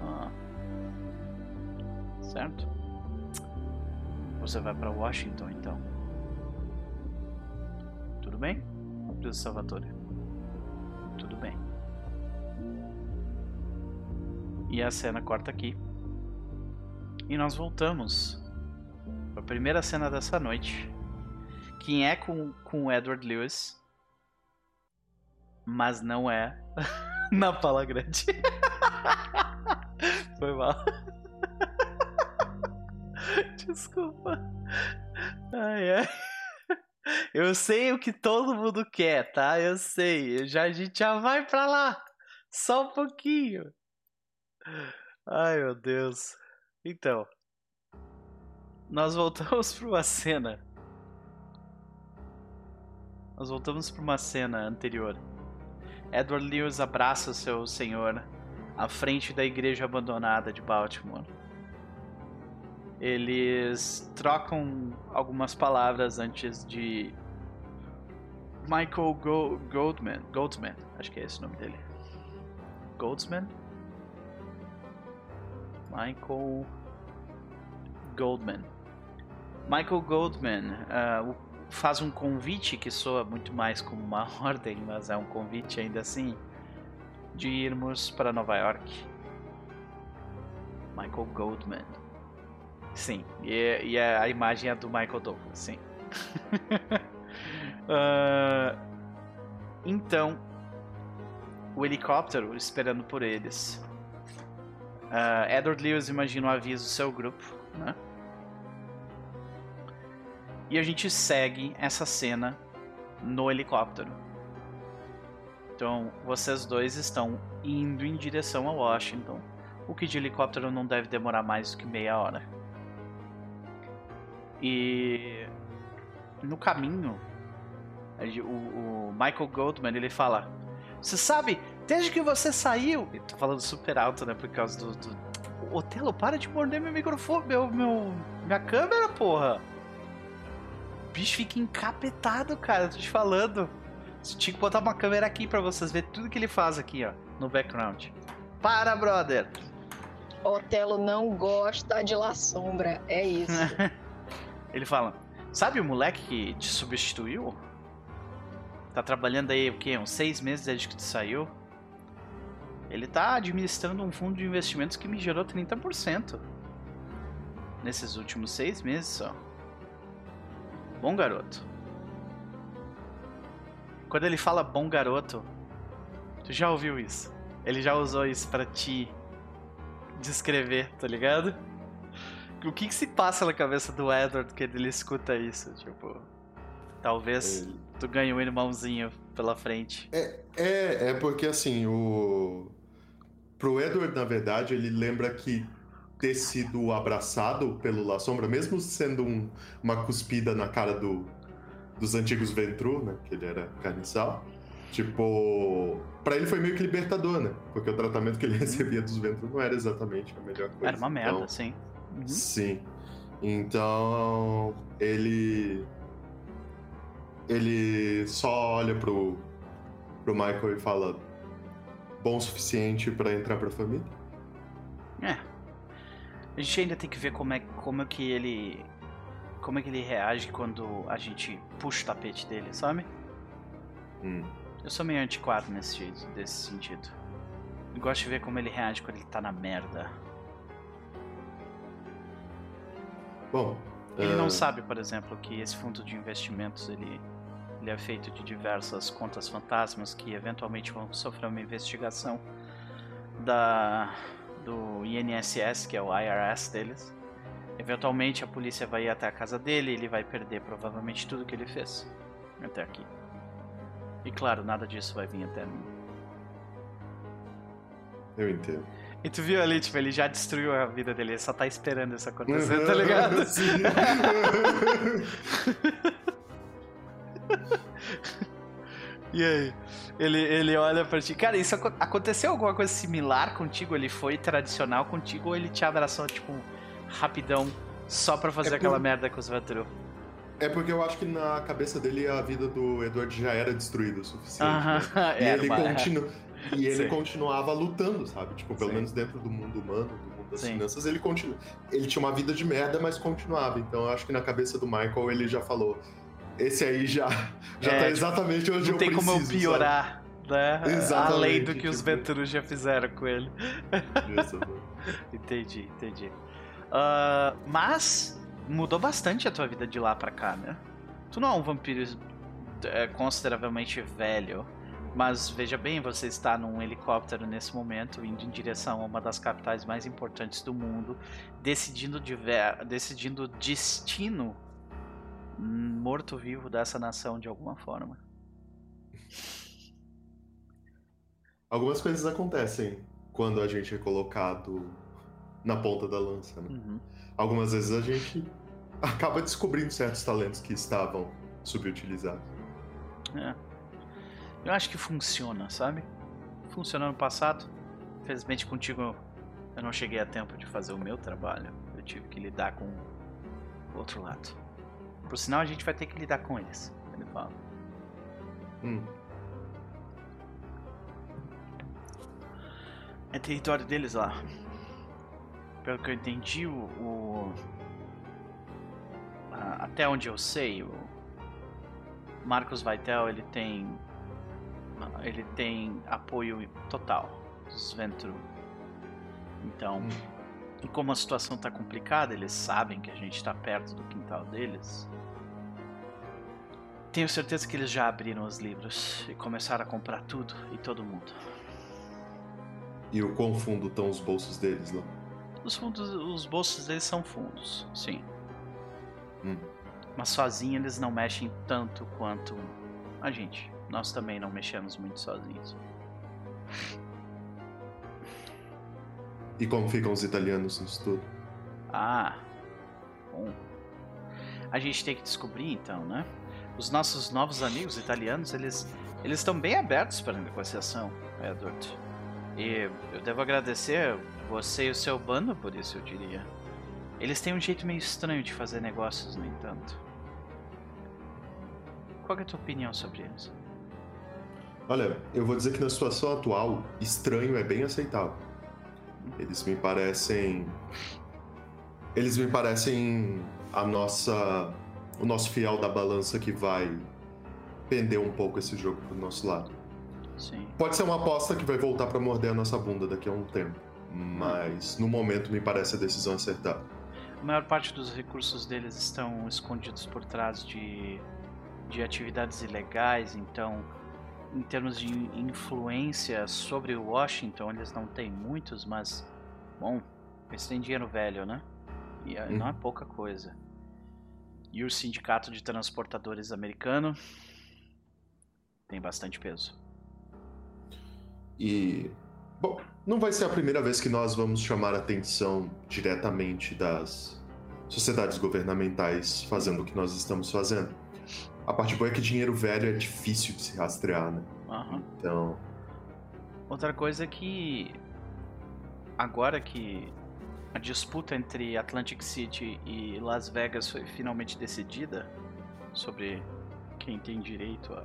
Ah. Certo? Você vai para Washington então. Tudo bem? Diz Salvatore. Tudo bem. E a cena corta aqui. E nós voltamos para a primeira cena dessa noite. Que é com, com Edward Lewis. Mas não é na pala grande. Foi mal. Desculpa. Ai, ai. Eu sei o que todo mundo quer, tá? Eu sei. Já, a gente já vai pra lá. Só um pouquinho. Ai, meu Deus. Então. Nós voltamos pra uma cena. Nós voltamos pra uma cena anterior Edward Lewis abraça seu senhor à frente da igreja abandonada de Baltimore. Eles trocam algumas palavras antes de Michael Go Goldman, Goldman, acho que é esse o nome dele. Goldsman? Michael Goldman. Michael Goldman, uh, faz um convite que soa muito mais como uma ordem, mas é um convite ainda assim, de irmos para Nova York. Michael Goldman. Sim, e, e a imagem é do Michael Douglas, sim. uh, então, o helicóptero esperando por eles. Uh, Edward Lewis imagina o aviso do seu grupo, né? E a gente segue essa cena no helicóptero. Então, vocês dois estão indo em direção a Washington. O que de helicóptero não deve demorar mais do que meia hora. E no caminho, o, Michael Goldman ele fala: Você sabe, desde que você saiu. Eu tô falando super alto, né? Por causa do. do... Otelo, para de morder meu microfone, meu, meu, minha câmera, porra. O bicho fica encapetado, cara. Tô te falando. Tinha que botar uma câmera aqui pra vocês verem tudo que ele faz aqui, ó, no background. Para, brother! Otelo não gosta de La Sombra, é isso. ele fala: Sabe o moleque que te substituiu? Tá trabalhando aí o quê? Uns seis meses desde que tu saiu? Ele tá administrando um fundo de investimentos que me gerou 30% nesses últimos seis meses só. Bom garoto. Quando ele fala bom garoto, tu já ouviu isso? Ele já usou isso para te descrever, tá ligado? O que que se passa na cabeça do Edward quando ele escuta isso? Tipo, talvez ele... tu ganhe um irmãozinho pela frente. É, é, é porque assim, o. Pro Edward, na verdade, ele lembra que ter sido abraçado pelo La Sombra, mesmo sendo um, uma cuspida na cara do, dos antigos Ventru, né? Que ele era carniçal. Tipo, para ele foi meio que libertador, né? Porque o tratamento que ele recebia dos Ventru não era exatamente a melhor coisa. Era uma merda, então, sim. Uhum. Sim. Então, ele ele só olha pro pro Michael e fala bom o suficiente para entrar pra família? É. A gente ainda tem que ver como é, como é que ele. Como é que ele reage quando a gente puxa o tapete dele, sabe? Hum. Eu sou meio antiquado nesse, nesse sentido. Eu gosto de ver como ele reage quando ele tá na merda. Bom. Ele uh... não sabe, por exemplo, que esse fundo de investimentos ele, ele é feito de diversas contas fantasmas que eventualmente vão sofrer uma investigação da do INSS, que é o IRS deles. Eventualmente a polícia vai ir até a casa dele e ele vai perder provavelmente tudo que ele fez até aqui. E claro, nada disso vai vir até mim. Eu entendo. E tu viu ali, tipo, ele já destruiu a vida dele, ele só tá esperando isso acontecer, tá ligado? Sim. e aí? Ele, ele olha pra ti. Cara, isso aconteceu alguma coisa similar contigo? Ele foi tradicional contigo ou ele te abraçou, tipo, rapidão, só pra fazer é aquela por... merda com os Vatru? É porque eu acho que na cabeça dele a vida do Edward já era destruída o suficiente. Uh -huh. né? E, ele, uma... continu... e ele continuava lutando, sabe? Tipo, pelo Sim. menos dentro do mundo humano, do mundo das Sim. finanças, ele continua. Ele tinha uma vida de merda, mas continuava. Então eu acho que na cabeça do Michael ele já falou: esse aí já, já é, tá exatamente onde eu preciso. Não tem como eu piorar, sabe? né? Exatamente, Além do que tipo... os Venturus já fizeram com ele. Isso, entendi, entendi. Uh, mas mudou bastante a tua vida de lá pra cá, né? Tu não é um vampiro é, consideravelmente velho. Mas veja bem, você está num helicóptero nesse momento, indo em direção a uma das capitais mais importantes do mundo, decidindo, diver, decidindo destino morto-vivo dessa nação de alguma forma. Algumas coisas acontecem quando a gente é colocado na ponta da lança. Né? Uhum. Algumas vezes a gente acaba descobrindo certos talentos que estavam subutilizados. É. Eu acho que funciona, sabe? Funcionou no passado. Infelizmente contigo eu não cheguei a tempo de fazer o meu trabalho. Eu tive que lidar com o outro lado. Por sinal, a gente vai ter que lidar com eles. Ele fala. Hum. É território deles lá. Pelo que eu entendi, o. o a, até onde eu sei, o Marcos Vaitel ele tem. Ele tem apoio total dos Ventru. Então. Hum. E como a situação está complicada, eles sabem que a gente está perto do quintal deles. Tenho certeza que eles já abriram os livros e começaram a comprar tudo e todo mundo. E o quão fundo estão os bolsos deles lá? Os fundos, os bolsos deles são fundos, sim. Hum. Mas sozinhos eles não mexem tanto quanto a gente. nós também não mexemos muito sozinhos. E como ficam os italianos nisso tudo? Ah, bom. A gente tem que descobrir então, né? Os nossos novos amigos italianos, eles eles estão bem abertos para a negociação, Edward. E eu devo agradecer você e o seu bando por isso, eu diria. Eles têm um jeito meio estranho de fazer negócios, no entanto. Qual é a tua opinião sobre eles? Olha, eu vou dizer que na situação atual, estranho é bem aceitável. Eles me parecem. Eles me parecem a nossa. O nosso fiel da balança que vai pender um pouco esse jogo pro nosso lado. Sim. Pode ser uma aposta que vai voltar para morder a nossa bunda daqui a um tempo. Mas no momento me parece a decisão acertada. A maior parte dos recursos deles estão escondidos por trás de, de atividades ilegais, então, em termos de influência sobre Washington, eles não têm muitos, mas, bom, eles têm dinheiro velho, né? E aí não é pouca coisa. E o sindicato de transportadores americano tem bastante peso. E. Bom, não vai ser a primeira vez que nós vamos chamar a atenção diretamente das sociedades governamentais fazendo o que nós estamos fazendo. A parte boa é que dinheiro velho é difícil de se rastrear, né? Aham. Então. Outra coisa é que agora que a disputa entre Atlantic City e Las Vegas foi finalmente decidida sobre quem tem direito a,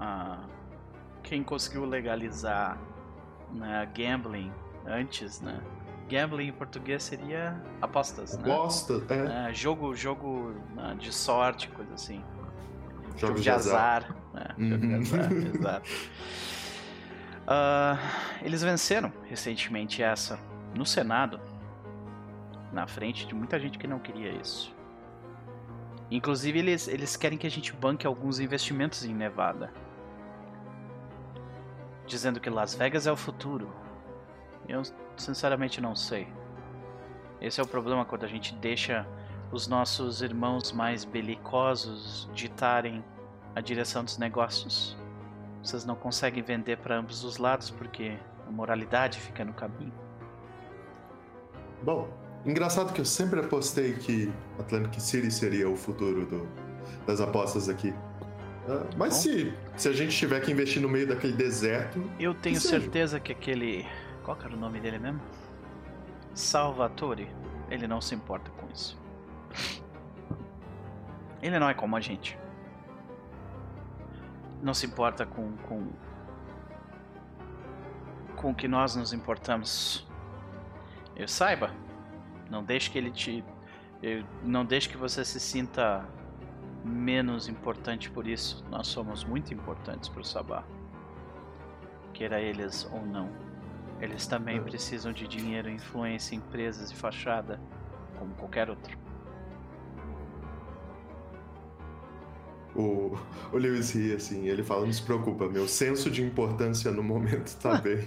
a quem conseguiu legalizar né, gambling antes, né? Gambling em português seria apostas, né? Gosta, é. É, jogo, jogo né, de sorte, coisa assim. Jogos Jogo de de azar. azar. né? Jogo de Uhum. azar, exato. Ah, eles venceram recentemente essa no Senado, na frente de muita gente que não queria isso. Inclusive, eles, eles querem que a gente banque alguns investimentos em Nevada. Dizendo que Las Vegas é o futuro. Eu, sinceramente, não sei. Esse é o problema quando a gente deixa os nossos irmãos mais belicosos ditarem a direção dos negócios. Vocês não conseguem vender para ambos os lados porque a moralidade fica no caminho. Bom, engraçado que eu sempre apostei que Atlantic City seria o futuro do- das apostas aqui. Ah, mas Bom. se, se a gente tiver que investir no meio daquele deserto, Eu tenho Que certeza que aquele. Qual era o nome dele mesmo? Salvatore. Ele não se importa com isso. Ele não é como a gente. Não se importa com. com. com o que nós nos importamos. Eu saiba. Não deixe que ele te. não deixe que você se sinta menos importante por isso. Nós somos muito importantes para o Sabá queira eles ou não. Eles também É. precisam de dinheiro, influência, empresas e fachada, como qualquer outro. o, o Lewis ri assim, ele fala, não se preocupa, meu senso de importância no momento tá bem.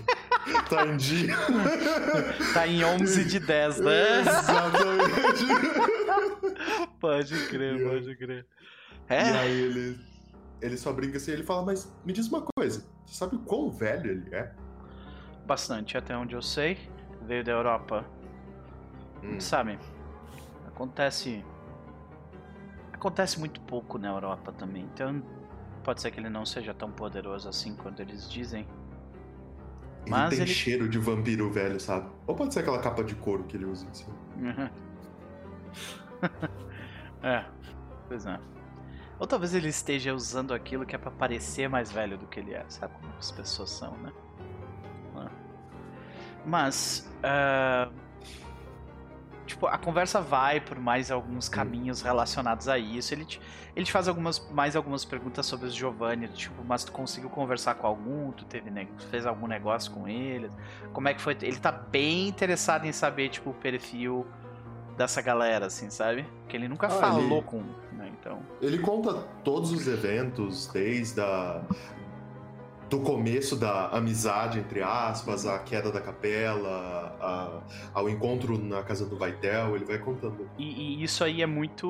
Tá em dia. Tá em 11 de 10, né? Exatamente. pode crer, Yeah. pode crer. E É, aí ele, ele só brinca assim, ele fala, mas me diz uma coisa, você sabe o quão velho ele é? bastante, até onde eu sei. Veio da Europa. Hum. Sabe, acontece. Acontece muito pouco na Europa também, então pode ser que ele não seja tão poderoso assim quanto eles dizem. Ele Mas tem ele- cheiro de vampiro velho, sabe? Ou pode ser aquela capa de couro que ele usa em cima. É, pois é. Ou talvez ele esteja usando aquilo que é pra parecer mais velho do que ele é, sabe como as pessoas são, né? É. Mas, ah, tipo, a conversa vai por mais alguns caminhos relacionados a isso. Ele te, ele te faz algumas, mais algumas perguntas sobre os Giovanni, tipo, mas tu conseguiu conversar com algum? Tu teve, ne- fez algum negócio com eles? Como é que foi? Ele tá bem interessado em saber, tipo, o perfil dessa galera, assim, sabe? Que ele nunca Ah, falou ele- com, né? Então, Ele conta todos os eventos, desde a. do começo da amizade, entre aspas, a queda da capela, a, ao encontro na casa do Vaitel, ele vai contando. E, e isso aí é muito.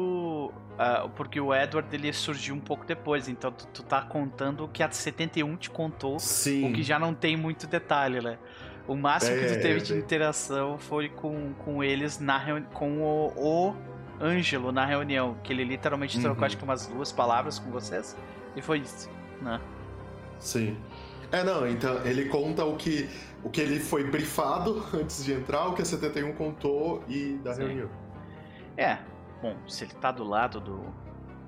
Uh, porque o Edward ele surgiu um pouco depois, então tu, tu tá contando o que a 71 te contou, Sim. o que já não tem muito detalhe, né? O máximo que É, tu teve de é. interação foi com, com eles na reuni- com o, o Ângelo na reunião, que ele literalmente trocou Uhum. acho que umas duas palavras com vocês, e foi isso, né? Sim. É, não, então ele conta o que, o que ele foi brifado antes de entrar, o que a 71 contou e da Sim. reunião. É, bom, se ele tá do lado do.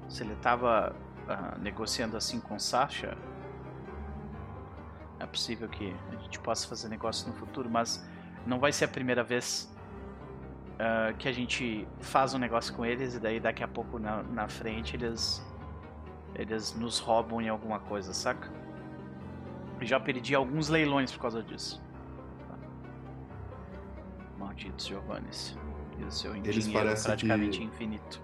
Se ele tava ah, negociando assim com Sasha. É possível que a gente possa fazer negócio no futuro, mas não vai ser a primeira vez ah, que a gente faz um negócio com eles e daí daqui a pouco na, na frente eles. Eles nos roubam em alguma coisa, saca? Já perdi alguns leilões por causa disso. Malditos Giovannis. E o seu Eles parecem praticamente que- infinito.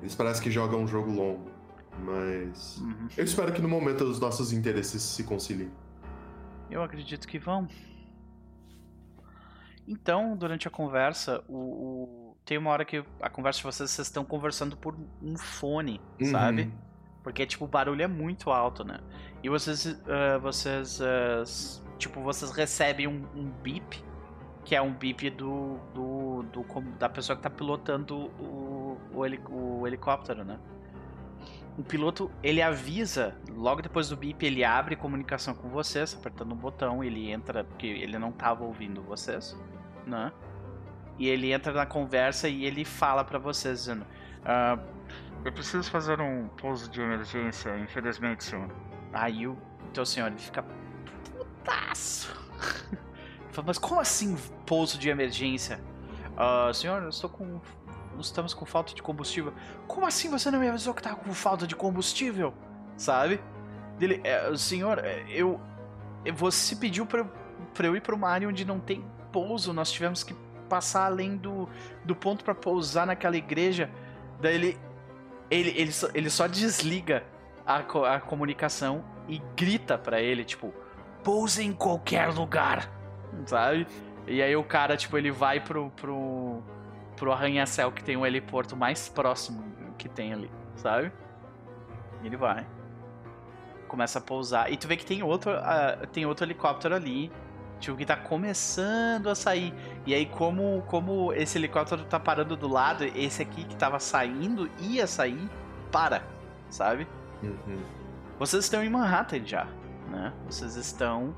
Eles parecem que jogam um jogo longo, mas. Uhum. Eu espero que no momento os nossos interesses se conciliem. Eu acredito que vão. Então, durante a conversa, o, o- tem uma hora que a conversa de vocês, vocês estão conversando por um fone, Uhum. sabe? Porque, tipo, o barulho é muito alto, né? E vocês, ah, vocês, s- tipo, vocês recebem um, um beep, que é um beep do, do, do da pessoa que tá pilotando o, o, heli- o helicóptero, né? O piloto, ele avisa, logo depois do beep, ele abre comunicação com vocês, apertando um botão, ele entra, porque ele não tava ouvindo vocês, né? E ele entra na conversa e ele fala pra vocês, dizendo: "Ah, Eu preciso fazer um pouso de emergência, infelizmente, senhor. Aí o teu senhor ele fica putaço. Ele fala, Mas como assim pouso de emergência? "Ah, senhor, eu estou com. Nós estamos com falta de combustível. Como assim você não me avisou que tava com falta de combustível? Sabe? Dele, "É, senhor, é, eu. eu- Você pediu pra, eu- pra eu ir pra uma área onde não tem pouso. Nós tivemos que passar além do, do ponto pra pousar naquela igreja. Daí ele. Ele, ele, só, ele só desliga a, a comunicação e grita pra ele, tipo, pouse em qualquer lugar. Sabe? E aí o cara, tipo, ele vai pro. pro pro arranha-céu que tem o heliporto mais próximo que tem ali, sabe? E ele vai. Começa a pousar. E tu vê que tem outro, ah, tem outro helicóptero ali. Tipo, que tá começando a sair. E aí, como, como esse helicóptero tá parando do lado, esse aqui que tava saindo, ia sair, para, sabe? Uhum. Vocês estão em Manhattan já, né? Vocês estão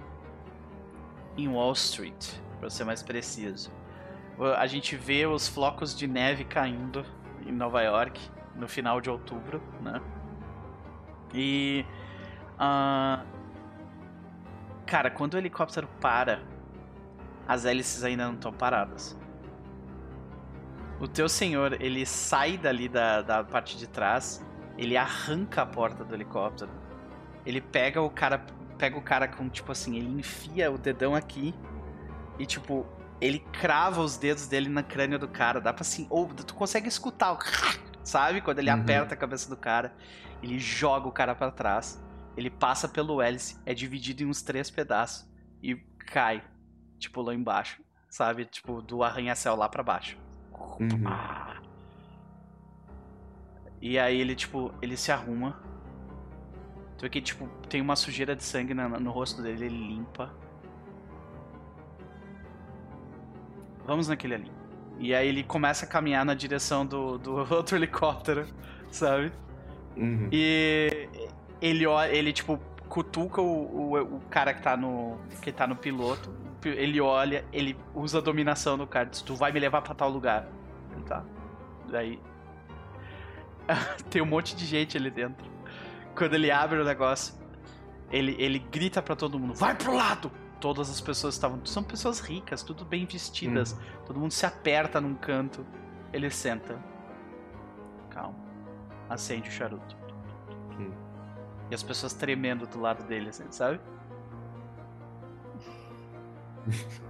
em Wall Street, para ser mais preciso. A gente vê os flocos de neve caindo em Nova York no final de outubro, né? E ah, cara, quando o helicóptero para, as hélices ainda não estão paradas. O teu senhor, ele sai dali da, da parte de trás, ele arranca a porta do helicóptero. Ele pega o cara, pega o cara com tipo assim, ele enfia o dedão aqui e tipo, ele crava os dedos dele na crânio do cara, dá pra assim, ou tu consegue escutar o sabe? Quando ele Uhum. aperta a cabeça do cara, ele joga o cara pra trás. Ele passa pelo hélice, é dividido em uns três pedaços e cai, tipo, lá embaixo, sabe? Tipo, do arranha-céu lá pra baixo. Uhum. Ah. E aí ele, tipo, ele se arruma. Tu vê que, tipo, tem uma sujeira de sangue na- no rosto dele, ele limpa. Vamos naquele ali. E aí ele começa a caminhar na direção do, do outro helicóptero, sabe? Uhum. E ele, ele tipo, cutuca o, o, o cara que tá no. que tá no piloto. Ele olha, ele usa a dominação do cara, diz, tu vai me levar pra tal lugar. Tá. Daí. Tem um monte de gente ali dentro. Quando ele abre o negócio, ele, ele grita pra todo mundo, vai pro lado! Todas as pessoas estavam. São pessoas ricas, tudo bem vestidas. Todo mundo se aperta num canto. Ele senta. Calma. Acende o charuto. E as pessoas tremendo do lado dele, assim, sabe?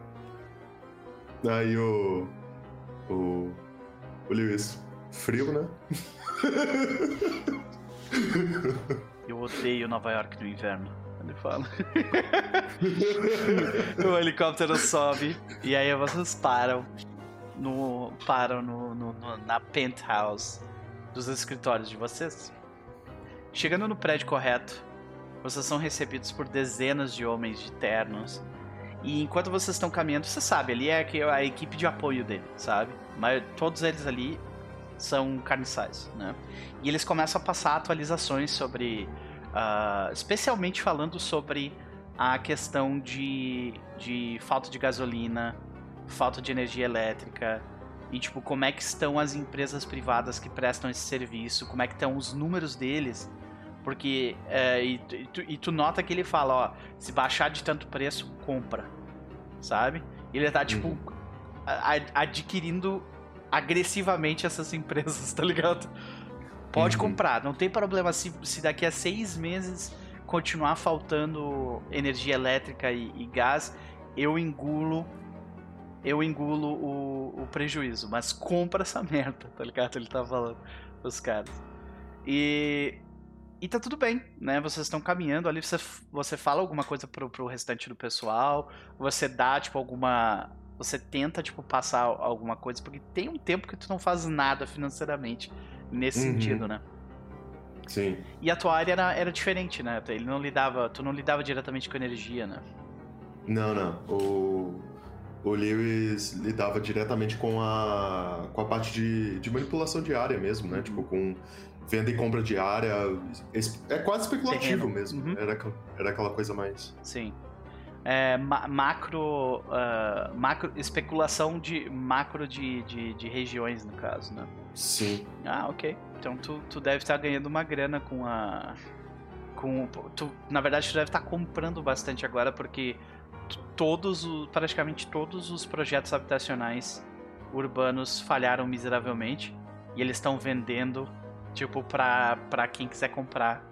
Aí o. O. O Lewis. Frio, né? Eu odeio Nova York no inverno. Ele fala. o helicóptero sobe e aí vocês param no param no, no, no, na penthouse dos escritórios de vocês. Chegando no prédio correto, vocês são recebidos por dezenas de homens de ternos. E enquanto vocês estão caminhando, você sabe, ali é a equipe de apoio dele, sabe? Mas todos eles ali são carniçais, né? E eles começam a passar atualizações sobre, uh, especialmente falando sobre a questão de, de falta de gasolina, falta de energia elétrica e tipo como é que estão as empresas privadas que prestam esse serviço, como é que estão os números deles, porque é, e, e, tu, e, tu, nota que ele fala, ó, se baixar de tanto preço, compra, sabe? Ele tá tipo uhum. adquirindo agressivamente essas empresas, tá ligado? Pode uhum. comprar, não tem problema se, se daqui a seis meses continuar faltando energia elétrica e, e gás, eu engulo eu engulo o, o, prejuízo, mas compra essa merda, tá ligado? Ele tá falando os caras. E e tá tudo bem, né? Vocês estão caminhando ali, você, você fala alguma coisa pro, pro restante do pessoal, você dá, tipo, alguma você tenta, tipo, passar alguma coisa, porque tem um tempo que tu não faz nada financeiramente nesse uhum. sentido, né? Sim. E a tua área era, era diferente, né? Ele não lidava, tu não lidava diretamente com energia, né? Não, não. O, o Lewis lidava diretamente com a, com a parte de, de manipulação diária mesmo, né? Uhum. Tipo, com venda e compra diária. É quase especulativo Terreno. mesmo. Uhum. Era, era aquela coisa mais. Sim é, ma macro, uh, macro. especulação de macro de, de, de, regiões, no caso, né? Sim. Ah, ok. Então tu, tu deve estar ganhando uma grana com a. Com, tu, na verdade, tu deve estar comprando bastante agora, porque todos, praticamente todos os projetos habitacionais urbanos falharam miseravelmente. E eles estão vendendo, tipo, pra, pra quem quiser comprar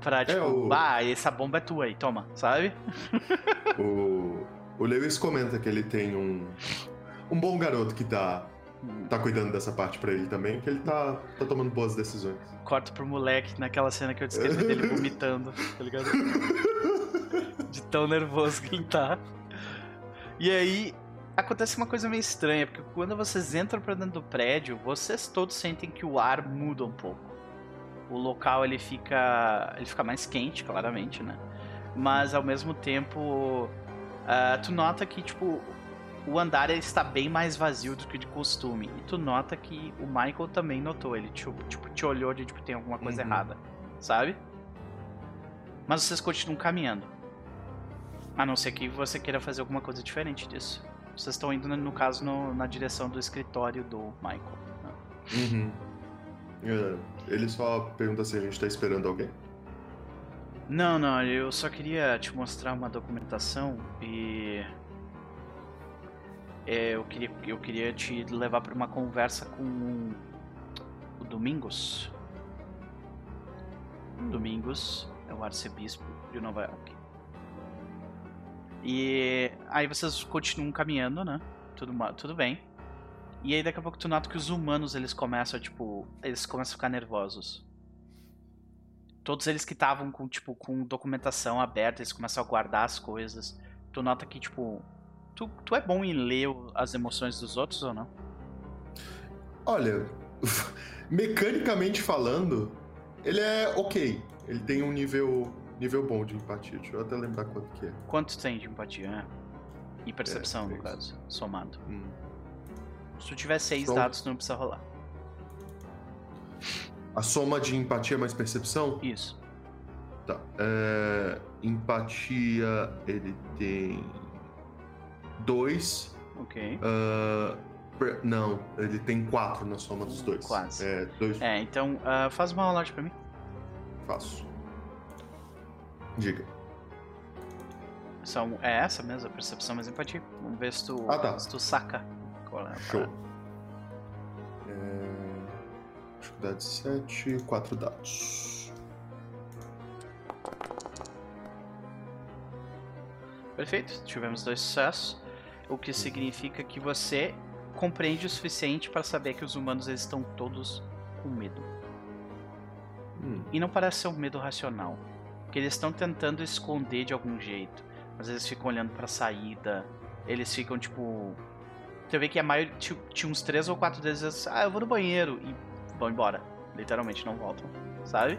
Pra, é, tipo, é, o... ah, essa bomba é tua aí, toma, sabe? O, o Lewis comenta que ele tem um, um bom garoto que tá, tá cuidando dessa parte pra ele também, que ele tá, tá tomando boas decisões. Corto pro moleque naquela cena que eu descrevi dele vomitando, tá ligado? De tão nervoso que ele tá. E aí, acontece uma coisa meio estranha, porque quando vocês entram pra dentro do prédio, vocês todos sentem que o ar muda um pouco o local ele fica ele fica mais quente, claramente, né? Mas ao mesmo tempo, uh, tu nota que tipo o andar está bem mais vazio do que de costume. E tu nota que o Michael também notou. Ele tipo, tipo te olhou de tipo tem alguma coisa uhum. errada, sabe? Mas vocês continuam caminhando. A não ser que você queira fazer alguma coisa diferente disso. Vocês estão indo, no caso, no, na direção do escritório do Michael. Né? Uhum. É, ele só pergunta se a gente tá esperando alguém. Não, não, eu só queria te mostrar uma documentação e. É, eu, queria, eu queria te levar para uma conversa com o Domingos. Domingos é o arcebispo de Nova York. E aí vocês continuam caminhando, né? Tudo, tudo bem. E aí daqui a pouco tu nota que os humanos eles começam, tipo, eles começam a ficar nervosos. Todos eles que estavam com, tipo, com documentação aberta, eles começam a guardar as coisas. Tu nota que, tipo, tu, tu é bom em ler as emoções dos outros ou não? Olha, mecanicamente falando, ele é ok. Ele tem um nível nível bom de empatia. Deixa eu até lembrar quanto que é. Quanto tem de empatia, né? E percepção, é, no caso, somado. Hum. Se tu tiver seis Som... dados, tu não precisa rolar. A soma de empatia mais percepção? Isso. Tá. É... Empatia, ele tem. Dois. Ok. Uh... Não, ele tem quatro na soma dos dois. Quase. É, dois... é então uh, faz uma rolagem pra mim. Faço. Diga. São, é essa mesmo, a percepção mais empatia. Vamos ver se tu, ah, tá. se tu saca. Qual é Show. É... Dificuldade 7, 4 dados. Perfeito, tivemos dois sucessos, o que significa que você compreende o suficiente para saber que os humanos estão todos com medo. Hum. E não parece ser um medo racional. Que eles estão tentando esconder de algum jeito. Às vezes ficam olhando pra saída. Eles ficam tipo. Você vê que a maioria. Tinha uns três ou quatro deles. Ah, eu vou no banheiro. E vão embora. Literalmente não voltam. Sabe?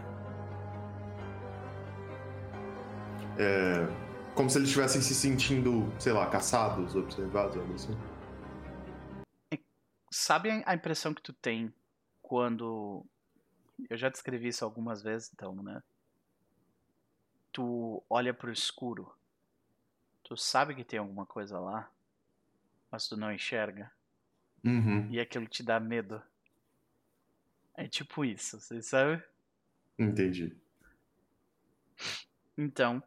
É, como se eles estivessem se sentindo, sei lá, caçados, observados, algo assim. Sabe a impressão que tu tem quando. Eu já descrevi isso algumas vezes, então, né? Tu olha pro escuro. Tu sabe que tem alguma coisa lá, mas tu não enxerga. Uhum. E aquilo te dá medo. É tipo isso, você sabe? Entendi. Então,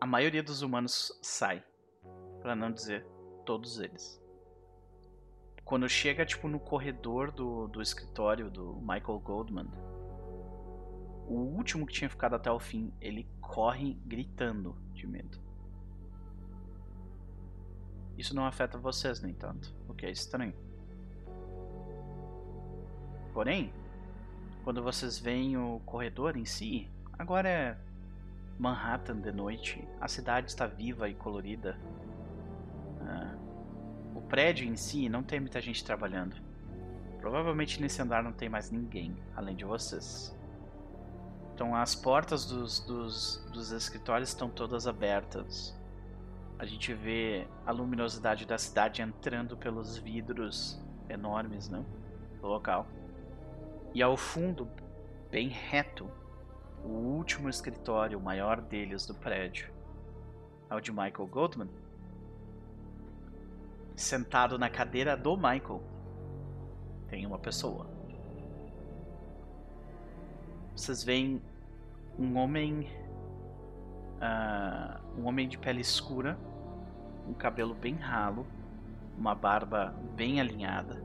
a maioria dos humanos sai, para não dizer todos eles. Quando chega tipo no corredor do, do escritório do Michael Goldman, o último que tinha ficado até o fim, ele corre gritando de medo. Isso não afeta vocês, no entanto, o que é estranho. Porém, quando vocês veem o corredor em si, agora é Manhattan de noite, a cidade está viva e colorida. Ah, o prédio em si não tem muita gente trabalhando. Provavelmente nesse andar não tem mais ninguém além de vocês. Então as portas dos, dos, dos escritórios estão todas abertas. A gente vê a luminosidade da cidade entrando pelos vidros enormes, né? Do local. E ao fundo, bem reto, o último escritório, o maior deles do prédio, é o de Michael Goldman. Sentado na cadeira do Michael, tem uma pessoa. Vocês veem um homem. Uh, um homem de pele escura, um cabelo bem ralo, uma barba bem alinhada,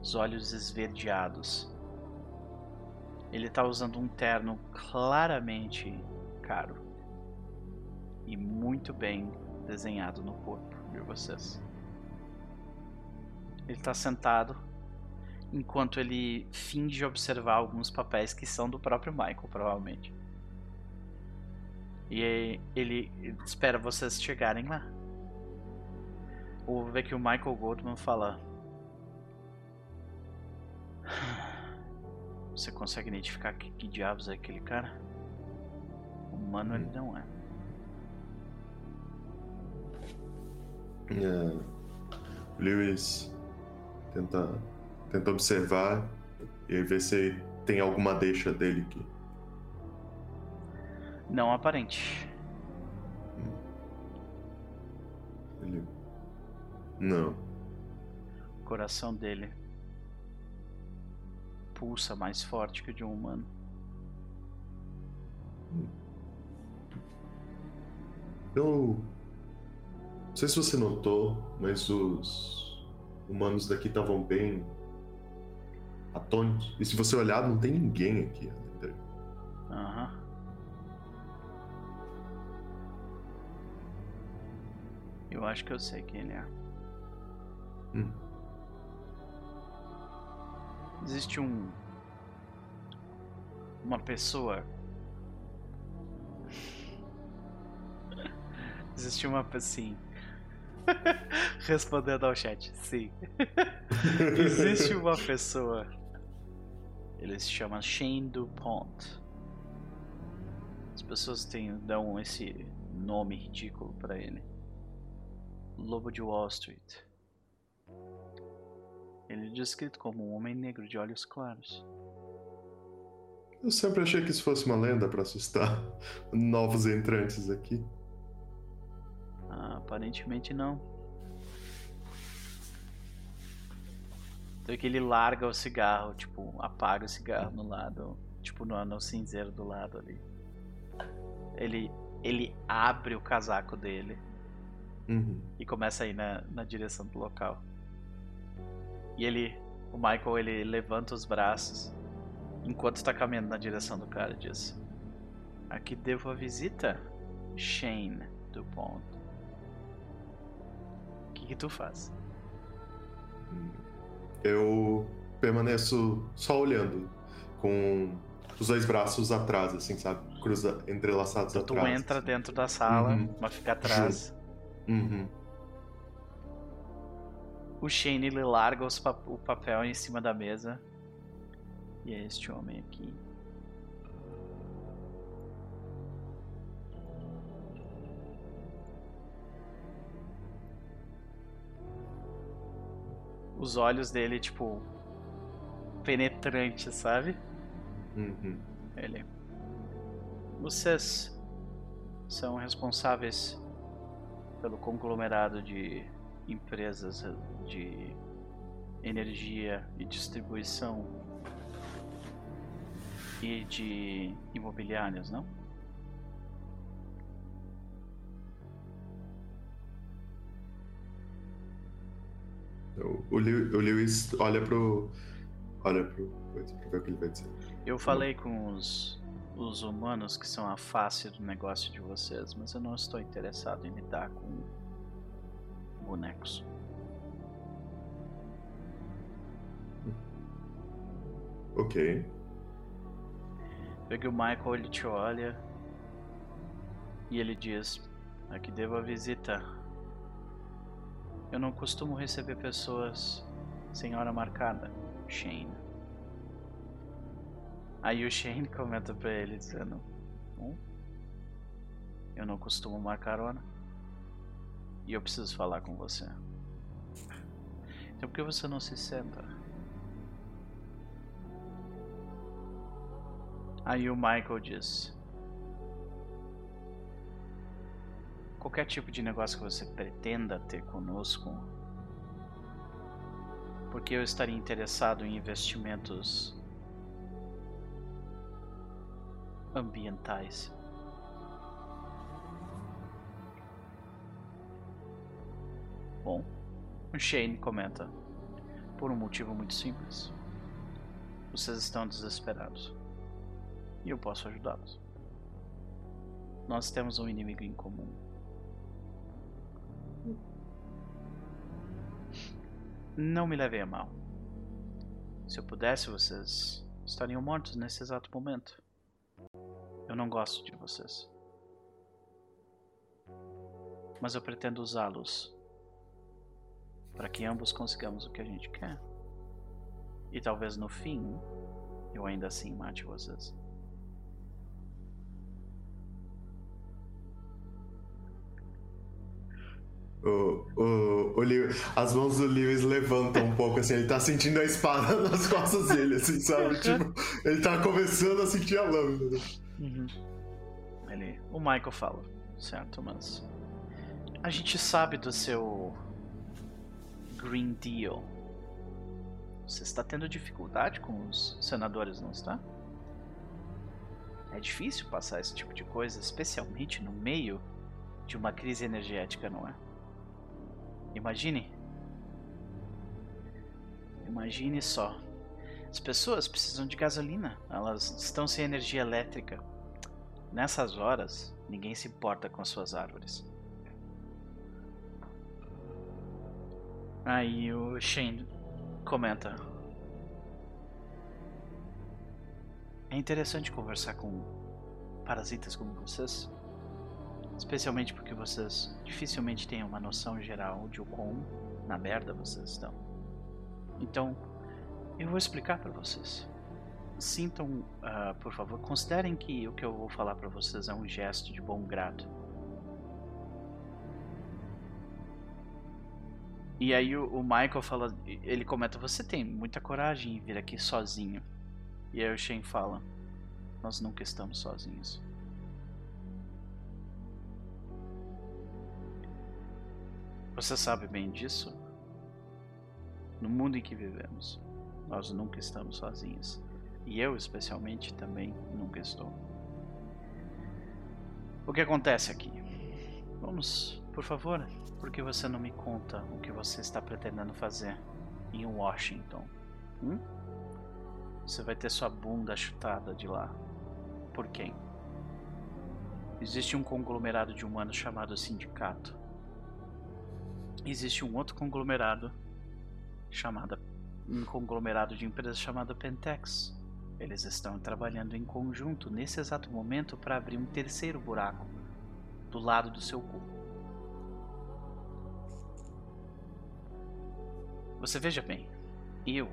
os olhos esverdeados ele tá usando um terno claramente caro e muito bem desenhado no corpo de vocês. Ele tá sentado enquanto ele finge observar alguns papéis que são do próprio Michael, provavelmente. E ele espera vocês chegarem lá. Ou ver que o Michael Goldman fala. Você consegue identificar que, que diabos é aquele cara? Humano ele não é. é. Lewis tenta, tenta observar e ver se tem alguma deixa dele aqui. Não aparente. Ele... Não. O coração dele pulsa mais forte que o de um humano. Eu. Não sei se você notou, mas os humanos daqui estavam bem atônitos. E se você olhar, não tem ninguém aqui Aham. Uhum. Eu acho que eu sei quem ele é. Hum. Existe um. Uma pessoa. Existe uma. Sim. Respondendo ao chat, sim. Existe uma pessoa. Ele se chama Shane DuPont. As pessoas têm, dão esse nome ridículo para ele. Lobo de Wall Street. Ele é descrito como um homem negro de olhos claros. Eu sempre achei que isso fosse uma lenda para assustar novos entrantes aqui. Ah, aparentemente não. Então que ele larga o cigarro, tipo, apaga o cigarro no lado, tipo no anel cinzeiro do lado ali. Ele, ele abre o casaco dele uhum. e começa a ir na, na direção do local. E ele, o Michael, ele levanta os braços enquanto está caminhando na direção do cara e diz: Aqui devo a visita, Shane Dupont. O que, que tu faz? Eu permaneço só olhando, com os dois braços atrás, assim, sabe? Cruza, entrelaçados Tu atrás. entra dentro da sala, Uhum. mas fica atrás. Uhum. O Shane ele larga pa- o papel em cima da mesa. E é este homem aqui. Os olhos dele, tipo, penetrantes, sabe? Uhum. Ele. Vocês são responsáveis pelo conglomerado de empresas de energia e distribuição e de imobiliárias, não? O, o, Lew- o Lewis olha pro. Olha pro. pra ver o que ele vai dizer. Eu falei com os, os humanos que são a face do negócio de vocês, mas eu não estou interessado em lidar com bonecos. Ok. Pega o Michael, ele te olha e ele diz: Aqui devo a visita. Eu não costumo receber pessoas sem hora marcada, Shane. Aí o Shane comenta pra ele dizendo: "Hum? Eu não costumo marcar hora. E eu preciso falar com você. Então por que você não se senta? Aí o Michael diz: Qualquer tipo de negócio que você pretenda ter conosco, porque eu estaria interessado em investimentos ambientais. Bom, o Shane comenta: Por um motivo muito simples. Vocês estão desesperados e eu posso ajudá-los. Nós temos um inimigo em comum. Não me levem a mal. Se eu pudesse, vocês estariam mortos nesse exato momento. Eu não gosto de vocês. Mas eu pretendo usá-los para que ambos consigamos o que a gente quer. E talvez no fim eu ainda assim mate vocês. O, o, o as mãos do Lewis levantam um pouco, assim, ele tá sentindo a espada nas costas dele, assim, sabe? Tipo, ele tá começando a sentir a lâmina. Ele, o Michael fala, certo, mas a gente sabe do seu Green Deal. Você está tendo dificuldade com os senadores, não está? É difícil passar esse tipo de coisa, especialmente no meio de uma crise energética, não é? Imagine. Imagine só. As pessoas precisam de gasolina, elas estão sem energia elétrica. Nessas horas, ninguém se importa com as suas árvores. Aí o Shane comenta. É interessante conversar com parasitas como vocês. Especialmente porque vocês dificilmente têm uma noção geral de o quão na merda vocês estão. Então, eu vou explicar para vocês. Sintam, ah, por favor, considerem que o que eu vou falar para vocês é um gesto de bom grado. E aí o, o Michael fala, ele comenta, você tem muita coragem em vir aqui sozinho. E aí o Shane fala, nós nunca estamos sozinhos. Você sabe bem disso? No mundo em que vivemos, nós nunca estamos sozinhos. E eu, especialmente, também nunca estou. O que acontece aqui? Vamos, por favor, por que você não me conta o que você está pretendendo fazer em Washington? Hum? Você vai ter sua bunda chutada de lá. Por quem? Existe um conglomerado de humanos chamado Sindicato. Existe um outro conglomerado chamado um conglomerado de empresas chamado Pentex. Eles estão trabalhando em conjunto nesse exato momento para abrir um terceiro buraco do lado do seu cu. Você veja bem, eu.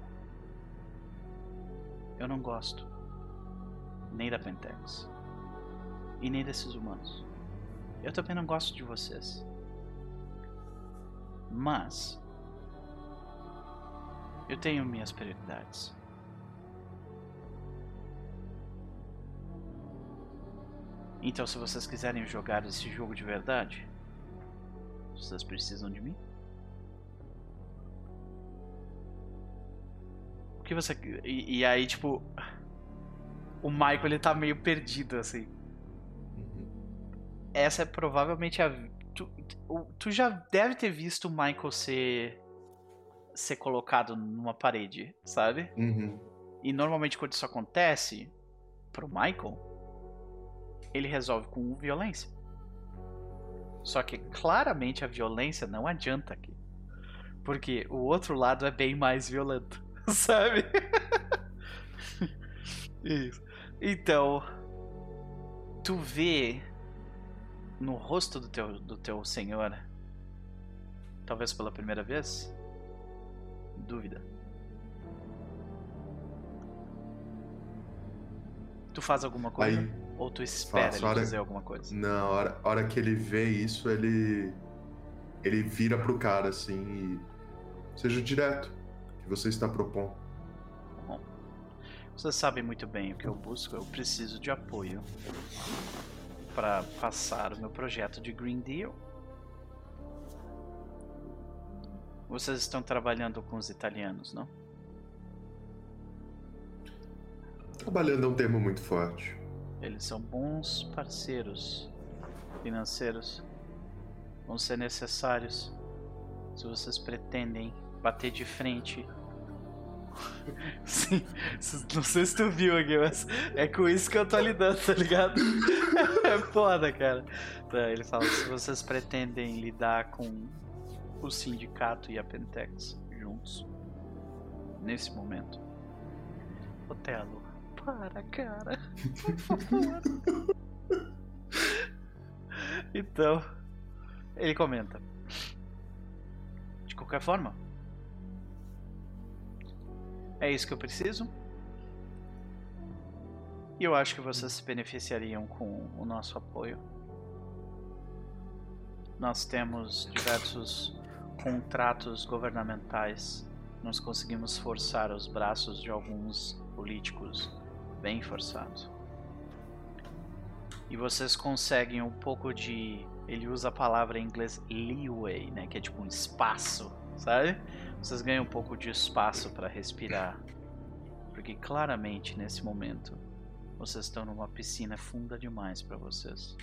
Eu não gosto nem da Pentex e nem desses humanos. Eu também não gosto de vocês. Mas eu tenho minhas prioridades. Então, se vocês quiserem jogar esse jogo de verdade, vocês precisam de mim. O que você. E, e aí, tipo. O Michael ele tá meio perdido, assim. Essa é provavelmente a. Tu, já deve ter visto o Michael ser. ser colocado numa parede, sabe? Uhum. E normalmente quando isso acontece, pro Michael, ele resolve com violência. Só que claramente a violência não adianta aqui. Porque o outro lado é bem mais violento, sabe? Isso. Então, tu vê no rosto do teu, do teu senhor, talvez pela primeira vez, dúvida. Tu faz alguma coisa? Aí, Ou tu espera Faço, ele hora- fazer alguma coisa? na hora, hora que ele vê isso, ele. Ele vira pro cara assim e. Seja direto. Que você está propondo. Bom, vocês sabem muito bem o que eu busco. Eu preciso de apoio para passar o meu projeto de Green Deal. Vocês estão trabalhando com os italianos, não? Trabalhando é um termo muito forte. Eles são bons parceiros financeiros. Vão ser necessários se vocês pretendem bater de frente. Sim, não sei se tu viu aqui, mas é com isso que eu tô lidando, tá ligado? É foda, cara. Tá, ele fala: se vocês pretendem lidar com o sindicato e a Pentex juntos, nesse momento. Otelo, para, cara. Por favor. Então, ele comenta. De qualquer forma, é isso que eu preciso. E eu acho que vocês se beneficiariam com o nosso apoio. Nós temos diversos contratos governamentais. Nós conseguimos forçar os braços de alguns políticos bem forçados. E vocês conseguem um pouco de. Ele usa a palavra em inglês leeway, né? Que é tipo um espaço, sabe? Vocês ganham um pouco de espaço para respirar. Porque claramente nesse momento vocês estão numa piscina funda demais para vocês.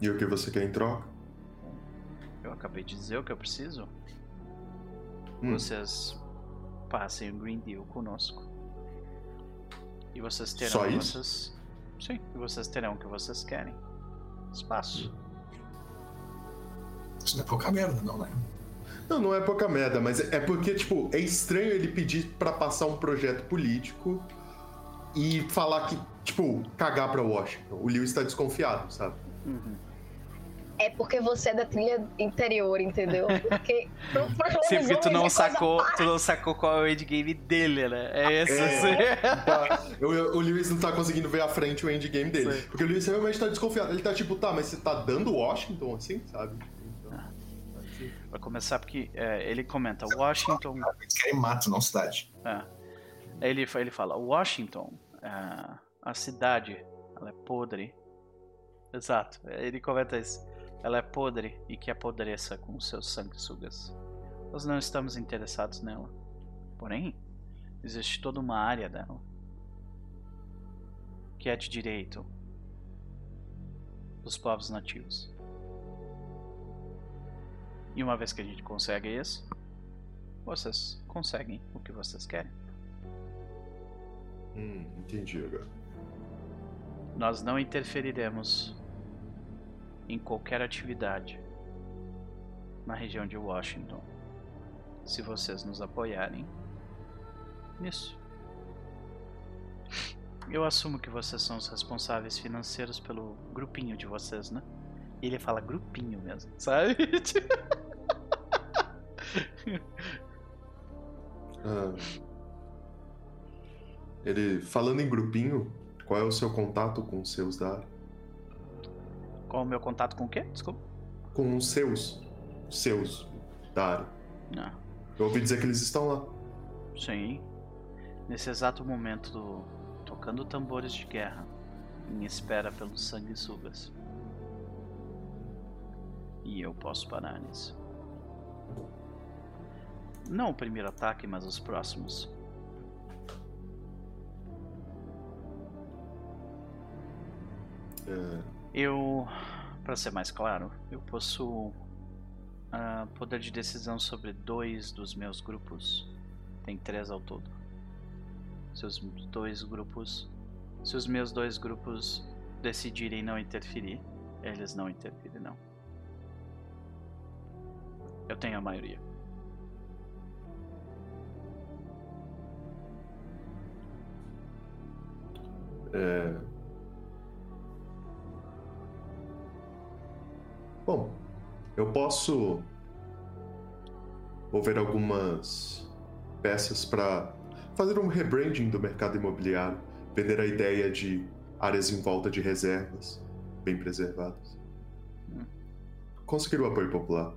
E o que você quer em troca? Eu acabei de dizer o que eu preciso. Hum. Vocês passem o Green Deal conosco. E vocês terão Só isso? vocês. Sim, e vocês terão o que vocês querem. Espaço. Isso não é pouca merda, não, né? Não, não é pouca merda, mas é porque, tipo, é estranho ele pedir pra passar um projeto político e falar que, tipo, cagar pra Washington. O Lewis tá desconfiado, sabe? Uhum. É porque você é da trilha interior, entendeu? Porque pro, pro Sim, porque tu não é sacou, tu não sacou qual é o endgame dele, né? É esse. É. assim. Tá, o, o Lewis não tá conseguindo ver à frente o endgame dele. Sim. Porque o Lewis realmente tá desconfiado. Ele tá tipo, tá, mas você tá dando Washington assim, sabe? Pra começar, porque é, ele comenta Washington. Eles querem mato, não cidade. É. Ele, ele fala, Washington, é, a cidade, ela é podre. Exato, ele comenta isso. Ela é podre e que apodreça com seus sanguessugas. Nós não estamos interessados nela. Porém, existe toda uma área dela que é de direito dos povos nativos. E uma vez que a gente consegue isso, vocês conseguem o que vocês querem. hum, entendi agora. Nós não interferiremos em qualquer atividade na região de Washington se vocês nos apoiarem nisso. Eu assumo que vocês são os responsáveis financeiros pelo grupinho de vocês, né? Ele fala grupinho mesmo, sabe? Ah, ele, falando em grupinho, qual é o seu contato com os seus da área? Qual o meu contato com o quê? Desculpa. Com os seus. Seus da área. Não. Eu ouvi dizer que eles estão lá. Sim. Nesse exato momento, do... tocando tambores de guerra, em espera pelos sanguessugas. E eu posso parar nisso. Não o primeiro ataque, mas os próximos. É, Eu, para ser mais claro, eu possuo ah, poder de decisão sobre dois dos meus grupos. Tem três ao todo. Se os dois grupos, se os meus dois grupos decidirem não interferir, eles não interferirão. Eu tenho a maioria. É... Bom, eu posso mover algumas peças para fazer um rebranding do mercado imobiliário, vender a ideia de áreas em volta de reservas bem preservadas. Conseguir o apoio popular.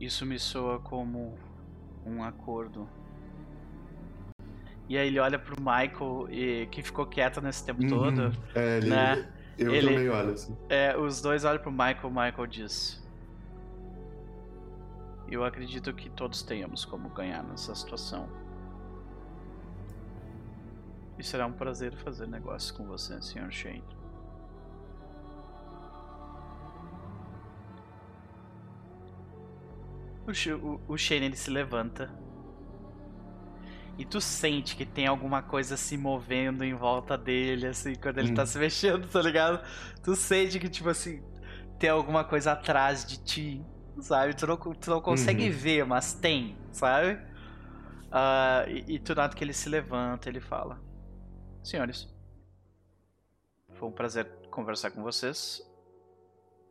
Isso me soa como um acordo. E aí ele olha pro Michael e que ficou quieto nesse tempo todo. Uhum. É, ele, né? eu Ele- também olho assim. É, os dois olham pro Michael, o Michael diz. Eu acredito que todos tenhamos como ganhar nessa situação. E será um prazer fazer negócios com você, Sr. Shane. O, o, o Shane ele se levanta. E tu sente que tem alguma coisa se movendo em volta dele, assim, quando ele tá Hum. se mexendo, tá ligado? Tu sente que, tipo assim, tem alguma coisa atrás de ti, sabe? Tu não, tu não consegue Uhum. ver, mas tem, sabe? Ah, e, e tu nota que ele se levanta, ele fala: Senhores, foi um prazer conversar com vocês.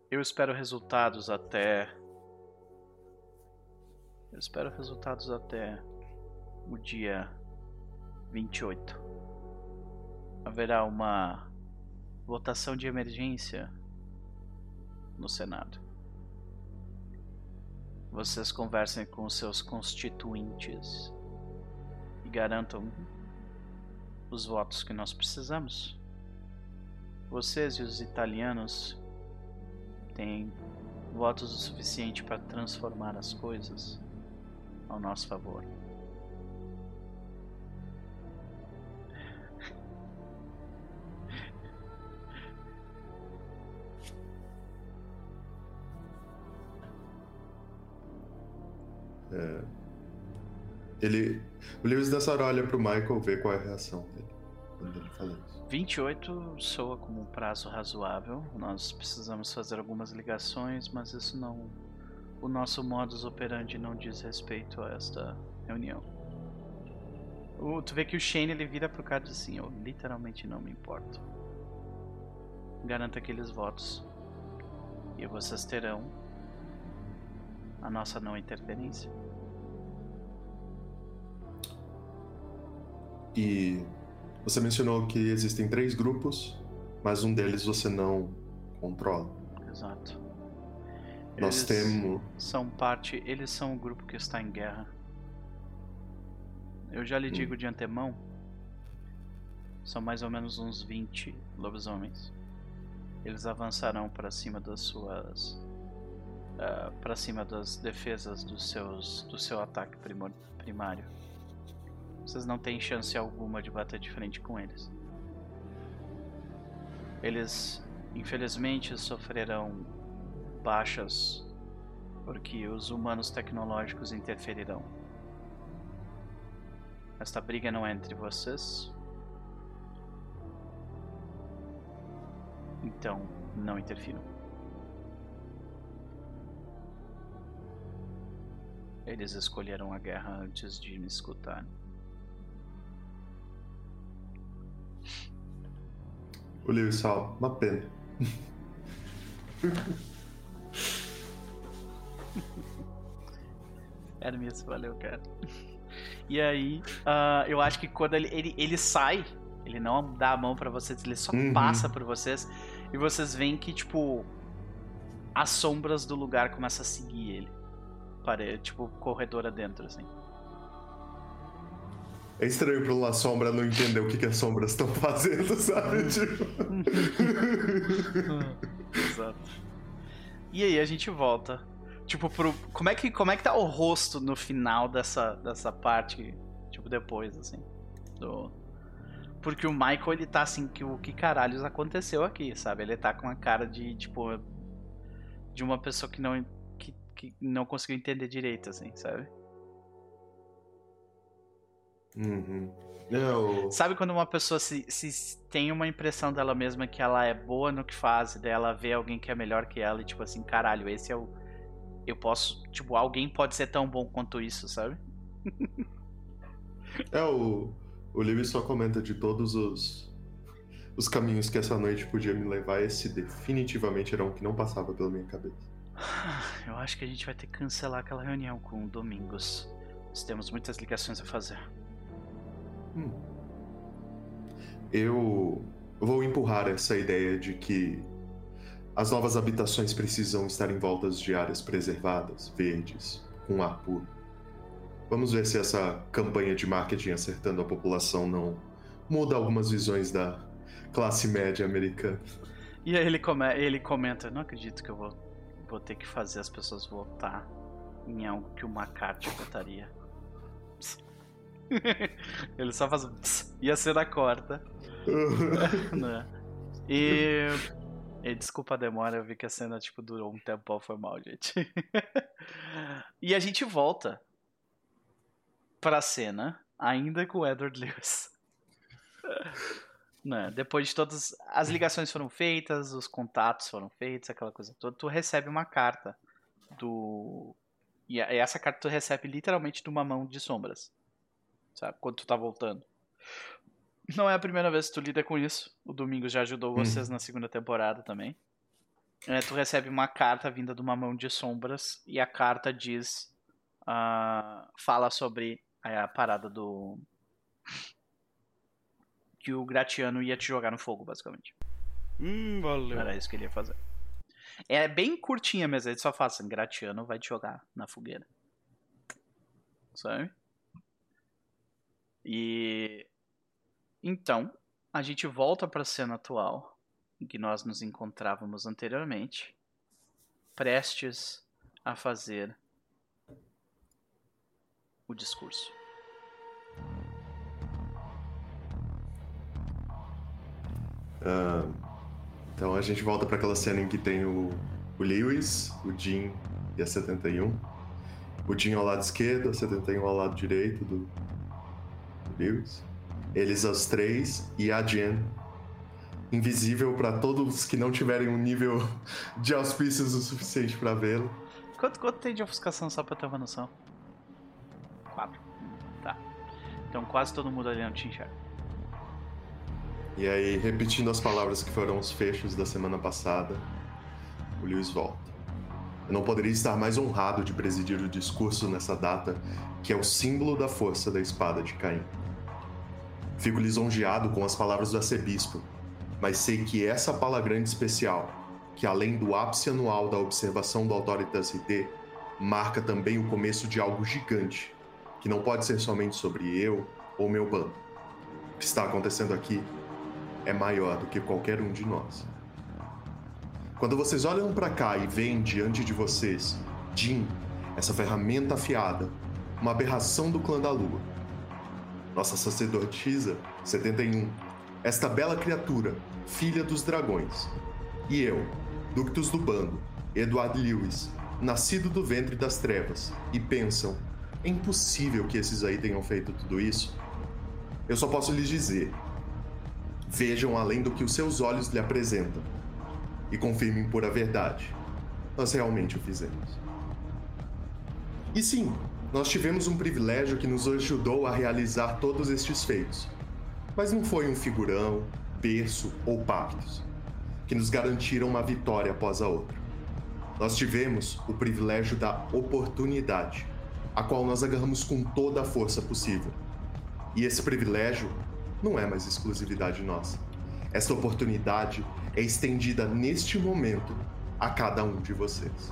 Eu espero resultados até. Eu espero resultados até o dia 28. Haverá uma votação de emergência no Senado. Vocês conversem com seus constituintes e garantam os votos que nós precisamos. Vocês e os italianos têm votos o suficiente para transformar as coisas ao nosso favor. Ele, o Lewis nessa hora olha pro Michael ver qual é a reação dele quando ele fala isso. 28 soa como um prazo razoável. Nós precisamos fazer algumas ligações, mas isso não. O nosso modus operandi não diz respeito a esta reunião. O- tu vê que o Shane ele vira pro cara e diz assim: Eu literalmente não me importo. Garanta aqueles votos. E vocês terão a nossa não interferência. E você mencionou que existem três grupos, mas um deles você não controla. Exato. Nós Eles- temos. são parte, eles são o grupo que está em guerra. Eu já lhe Hum. digo de antemão, são mais ou menos uns 20 lobisomens. Eles avançarão para cima das suas para cima das defesas dos seus do seu ataque primário. Vocês não têm chance alguma de bater de frente com eles. Eles, infelizmente, sofrerão baixas porque os humanos tecnológicos interferirão. Esta briga não é entre vocês. Então, não interfiram. Eles escolheram a guerra antes de me escutar. O Lewis fala, uma pena. Hermes, valeu, cara. E aí, ah, eu acho que quando ele, ele, ele sai, ele não dá a mão pra vocês, ele só Uhum. passa por vocês. E vocês veem que, tipo, as sombras do lugar começam a seguir ele. Pare, tipo, corredor adentro, assim. É estranho pra uma sombra não entender o que, que as sombras estão fazendo, sabe? Tipo... Exato. E aí a gente volta. Tipo, pro. Como é que, como é que tá o rosto no final dessa, dessa parte? Tipo, depois, assim. Do. Porque o Michael, ele tá assim, que o que caralhos aconteceu aqui, sabe? Ele tá com a cara de, tipo. De uma pessoa que não. Que, não conseguiu entender direito, assim, sabe? Uhum. Eu... Sabe quando uma pessoa se, se tem uma impressão dela mesma que ela é boa no que faz, e daí ela vê alguém que é melhor que ela e tipo assim, caralho, esse é o. Eu posso. Tipo, alguém pode ser tão bom quanto isso, sabe? É, o, o Lewis só comenta de todos os, os caminhos que essa noite podia me levar, esse definitivamente era um que não passava pela minha cabeça. Eu acho que a gente vai ter que cancelar aquela reunião com o Domingos. Nós temos muitas ligações a fazer. Hum. Eu vou empurrar essa ideia de que as novas habitações precisam estar em voltas de áreas preservadas, verdes, com ar puro. Vamos ver se essa campanha de marketing acertando a população não muda algumas visões da classe média americana. E aí ele, come ele comenta: Não acredito que eu vou, vou ter que fazer as pessoas votar em algo que o McCarthy votaria. ele só faz. um E a cena corta. né? E, e desculpa a demora, eu vi que a cena tipo durou um tempo, foi mal, gente. e a gente volta pra cena, ainda com o Edward Lewis. Né? Depois de todas as ligações foram feitas, os contatos foram feitos, aquela coisa toda, tu recebe uma carta do e essa carta tu recebe literalmente de uma mão de sombras. Sabe? Quando tu tá voltando. Não é a primeira vez que tu lida com isso. O Domingos já ajudou vocês na segunda temporada também. É, tu recebe uma carta vinda de uma mão de sombras e a carta diz. ah, fala sobre a parada do. Que o Gratiano ia te jogar no fogo, basicamente. Hum, valeu. Era isso que ele ia fazer. É bem curtinha mesmo, ele só fala assim, Gratiano vai te jogar na fogueira. Sabe? E então, a gente volta para a cena atual em que nós nos encontrávamos anteriormente, prestes a fazer o discurso. Então a gente volta para aquela cena em que tem o, o Lewis, o Jim e a 71. O Jim ao lado esquerdo, a 71 ao lado direito do, do Lewis. Eles os três e a Jen. Invisível para todos que não tiverem um nível de auspícios o suficiente para vê-lo. Quanto, quanto tem de ofuscação só pra ter uma noção? Quatro. Tá. Então quase todo mundo ali não te enxerga. E aí, repetindo as palavras que foram os fechos da semana passada, o Lewis volta. Eu não poderia estar mais honrado de presidir o discurso nessa data, que é o símbolo da força da espada de Caim. Fico lisonjeado com as palavras do arcebispo, mas sei que essa palagrande especial, que além do ápice anual da observação do Autoritas RT, marca também o começo de algo gigante, que não pode ser somente sobre eu ou meu bando. O que está acontecendo aqui é maior do que qualquer um de nós. Quando vocês olham para cá e veem diante de vocês Jin, essa ferramenta afiada, uma aberração do clã da lua. Nossa sacerdotisa, 71, esta bela criatura, filha dos dragões. E eu, ductus do bando, Edward Lewis, nascido do ventre das trevas, e pensam: é impossível que esses aí tenham feito tudo isso? Eu só posso lhes dizer: vejam além do que os seus olhos lhe apresentam e confirmem por a verdade. Nós realmente o fizemos. E sim, Nós tivemos um privilégio que nos ajudou a realizar todos estes feitos. Mas não foi um figurão, berço ou pactos que nos garantiram uma vitória após a outra. Nós tivemos o privilégio da oportunidade, a qual nós agarramos com toda a força possível. E esse privilégio não é mais exclusividade nossa. Esta oportunidade é estendida neste momento a cada um de vocês.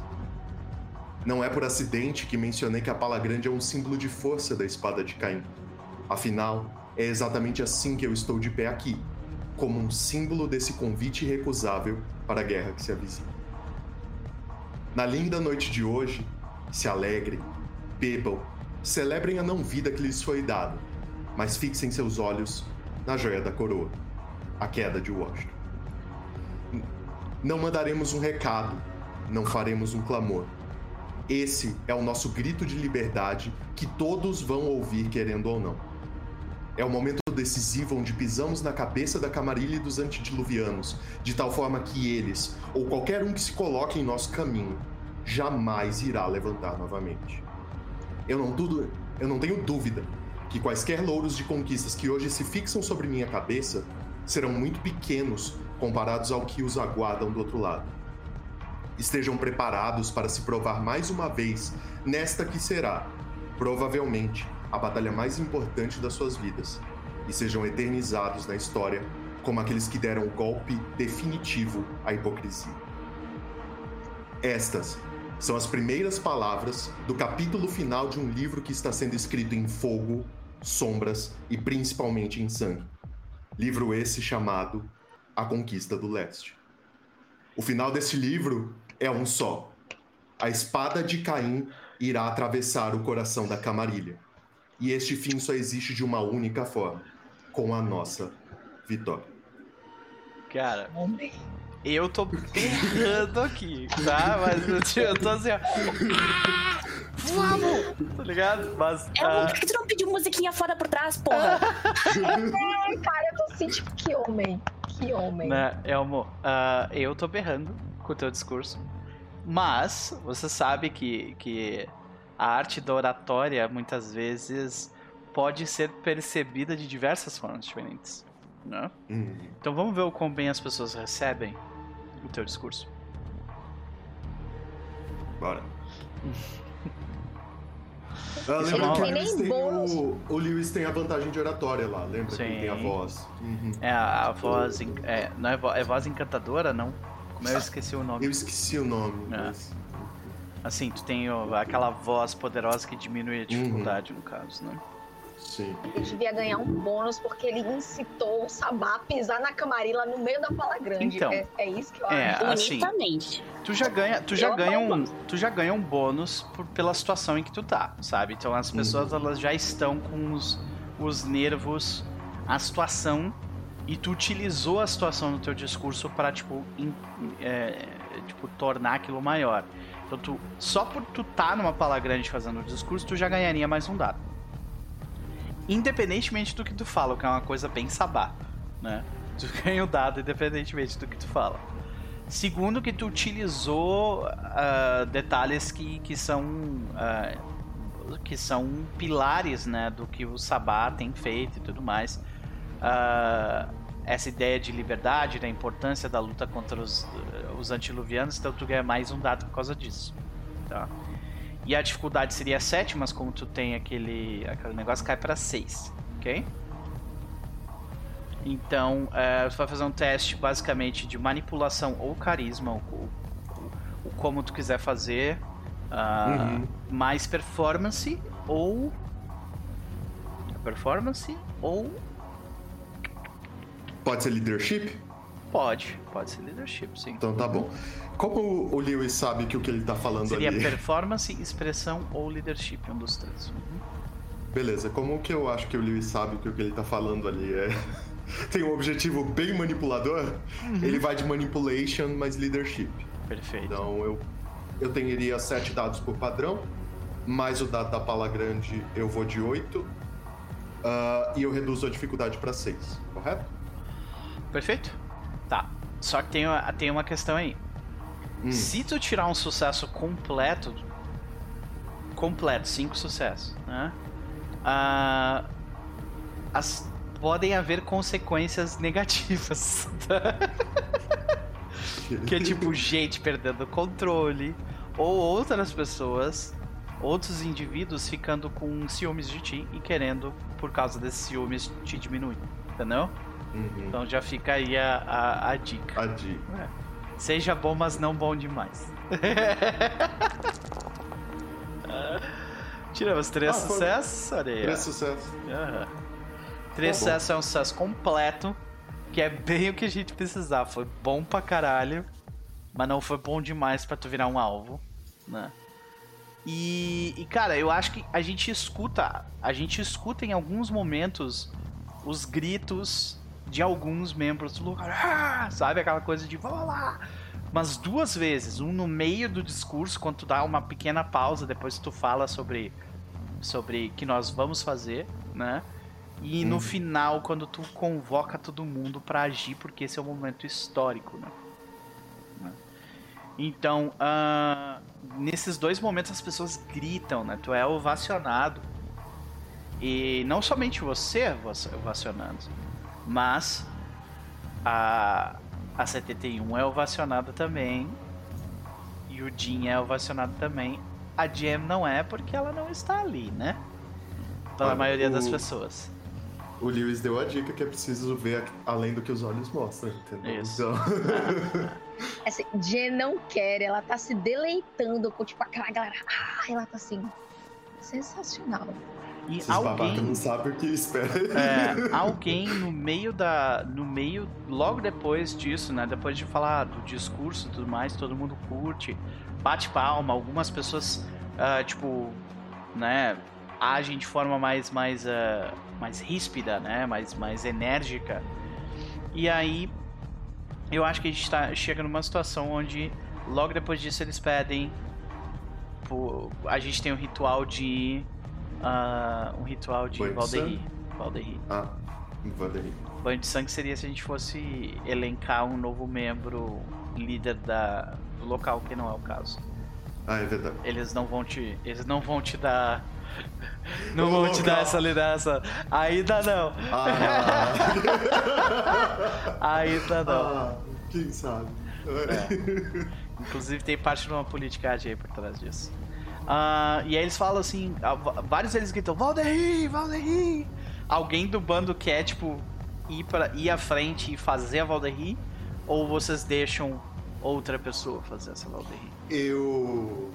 Não é por acidente que mencionei que a pala grande é um símbolo de força da espada de Caim. Afinal, é exatamente assim que eu estou de pé aqui, como um símbolo desse convite irrecusável para a guerra que se avizinha. Na linda noite de hoje, se alegrem, bebam, celebrem a não vida que lhes foi dada, mas fixem seus olhos na joia da coroa, a queda de Washington. Não mandaremos um recado, não faremos um clamor. Esse é o nosso grito de liberdade que todos vão ouvir, querendo ou não. É o momento decisivo onde pisamos na cabeça da camarilha dos antediluvianos, de tal forma que eles, ou qualquer um que se coloque em nosso caminho, jamais irá levantar novamente. Eu não, tudo, eu não tenho dúvida que quaisquer louros de conquistas que hoje se fixam sobre minha cabeça serão muito pequenos comparados ao que os aguardam do outro lado. Estejam preparados para se provar mais uma vez nesta que será, provavelmente, a batalha mais importante das suas vidas, e sejam eternizados na história como aqueles que deram o golpe definitivo à hipocrisia. Estas são as primeiras palavras do capítulo final de um livro que está sendo escrito em fogo, sombras e principalmente em sangue. Livro esse chamado A Conquista do Leste. O final desse livro é um só. A espada de Caim irá atravessar o coração da camarilha. E este fim só existe de uma única forma com a nossa vitória. Cara, eu tô berrando aqui, tá? Mas eu tô assim, ó. Vamos! Tá ligado? Mas. É, ah, Por que tu não pediu musiquinha foda por trás, porra? Ai, cara, eu tô assim, tipo, que homem. Que homem. né, Elmo, ah, eu tô berrando com o teu discurso. Mas você sabe que, que a arte da oratória muitas vezes pode ser percebida de diversas formas diferentes. Né? Hum, Então vamos ver o quão bem as pessoas recebem o teu discurso. bora. Isso lembra não que o tem Lewis, nem tem o, o Lewis tem a vantagem de oratória lá, lembra que ele tem a Sim. voz. Uhum. É a, a voz. É, não é, vo- é voz encantadora, não? Como eu esqueci o nome. Eu esqueci o nome. É. mas- Assim, tu tem o- aquela voz poderosa que diminui a dificuldade, no caso, né? Sim. Ele devia ganhar um bônus porque ele incitou o Sabá a pisar na camarila no meio da pala grande. Então. é, é isso que eu É, acho. assim, Bonitamente. Tu já ganha, tu já Eu ganha um, tu já ganha um bônus por- pela situação em que tu tá, sabe? Então as pessoas elas já estão com os, os nervos, a situação e tu utilizou a situação no teu discurso para tipo, in- é, tipo tornar aquilo maior. Então tu só por tu tá numa pala grande fazendo o discurso, tu já ganharia mais um dado. Independentemente do que tu fala, o que é uma coisa bem sabá, né? Tu ganha o dado independentemente do que tu fala. Segundo, que tu utilizou ah, detalhes que, que são ah, que são pilares, né, do que o Sabá tem feito e tudo mais. Ah, essa ideia de liberdade, da importância da luta contra os, os antiluvianos, então tu ganha mais um dado por causa disso. Tá? E a dificuldade seria 7, mas como tu tem aquele, aquele negócio, cai para 6, ok? Então, é, você vai fazer um teste basicamente de manipulação ou carisma, o, o- o como tu quiser fazer, ah, Uhum. mais performance ou. Performance ou. Pode ser leadership? Pode, pode ser leadership, sim. Então tá bom. Como o Lewis sabe que o que ele tá falando Seria ali. performance, expressão ou leadership, um dos três. Uhum. Beleza, como que eu acho que o Lewis sabe que o que ele tá falando ali é. Tem um objetivo bem manipulador? Uhum. Ele vai de manipulation mais leadership. Perfeito. Então eu, eu teria sete dados por padrão, mais o dado da pala grande eu vou de 8. e eu reduzo a dificuldade para 6, correto? Perfeito? Tá. Só que tem, tem uma questão aí. Hum. Se tu tirar um sucesso completo, completo, cinco sucessos, né? Ah, as, podem haver consequências negativas. tá? que é tipo gente perdendo o controle, ou outras pessoas, outros indivíduos ficando com ciúmes de ti e querendo, por causa desses ciúmes, te diminuir. Entendeu? Uhum. Então já fica aí a, a, a dica. A dica. Seja bom, mas não bom demais. Tiramos três Ah, sucessos, olha aí. ó. Três sucessos. Aham. Três Tá bom. sucessos é um sucesso completo, que é bem o que a gente precisava. Foi bom pra caralho, mas não foi bom demais pra tu virar um alvo, né? E, e, cara, eu acho que a gente escuta, a gente escuta em alguns momentos os gritos de alguns membros do lugar, "Ah!", sabe aquela coisa de vamos lá. Mas duas vezes, um no meio do discurso, quando tu dá uma pequena pausa, depois tu fala sobre sobre que nós vamos fazer, né? E no Uhum. final, quando tu convoca todo mundo pra agir, porque esse é um momento histórico, né? Né? Então, ah, nesses dois momentos as pessoas gritam, né? Tu é ovacionado. E não somente você é ovac- ovacionado, mas a, a 71 é ovacionada também. E o Jin é ovacionado também. A Jam não é porque ela não está ali, né? Pela Olha, maioria das o- pessoas. O Lewis deu a dica que é preciso ver além do que os olhos mostram, entendeu? Isso. Então, Essa Jen não quer, ela tá se deleitando com, tipo, aquela galera. Ah, ela tá assim. Sensacional. E esses alguém. não sabem o que espera. É, alguém no meio da. No meio. Logo depois disso, né? Depois de falar do discurso e tudo mais, todo mundo curte, bate palma, algumas pessoas, ah, tipo, né, agem de forma mais, mais, ah, mais ríspida, né? Mais, mais enérgica. E aí. Eu acho que a gente tá, chega numa situação onde logo depois disso eles pedem. a gente tem um ritual de. Ah, um ritual de Banho de Valdeir. Valdeir. Ah, Vanderlei. Banho de sangue seria se a gente fosse elencar um novo membro líder da, do local, que não é o caso. Ah, é verdade. Eles não vão te. Eles não vão te dar. Não vão te dar essa liderança. Ainda não. Ah, Ainda não. ah, quem sabe? Inclusive tem parte de uma politicagem aí por trás disso. Ah, e aí eles falam assim, ah, vários deles gritam, Valdeir, Valdeir! Alguém do bando quer, tipo, ir, pra, ir à frente e fazer a Valdeir? Ou vocês deixam outra pessoa fazer essa Valdeir? Eu.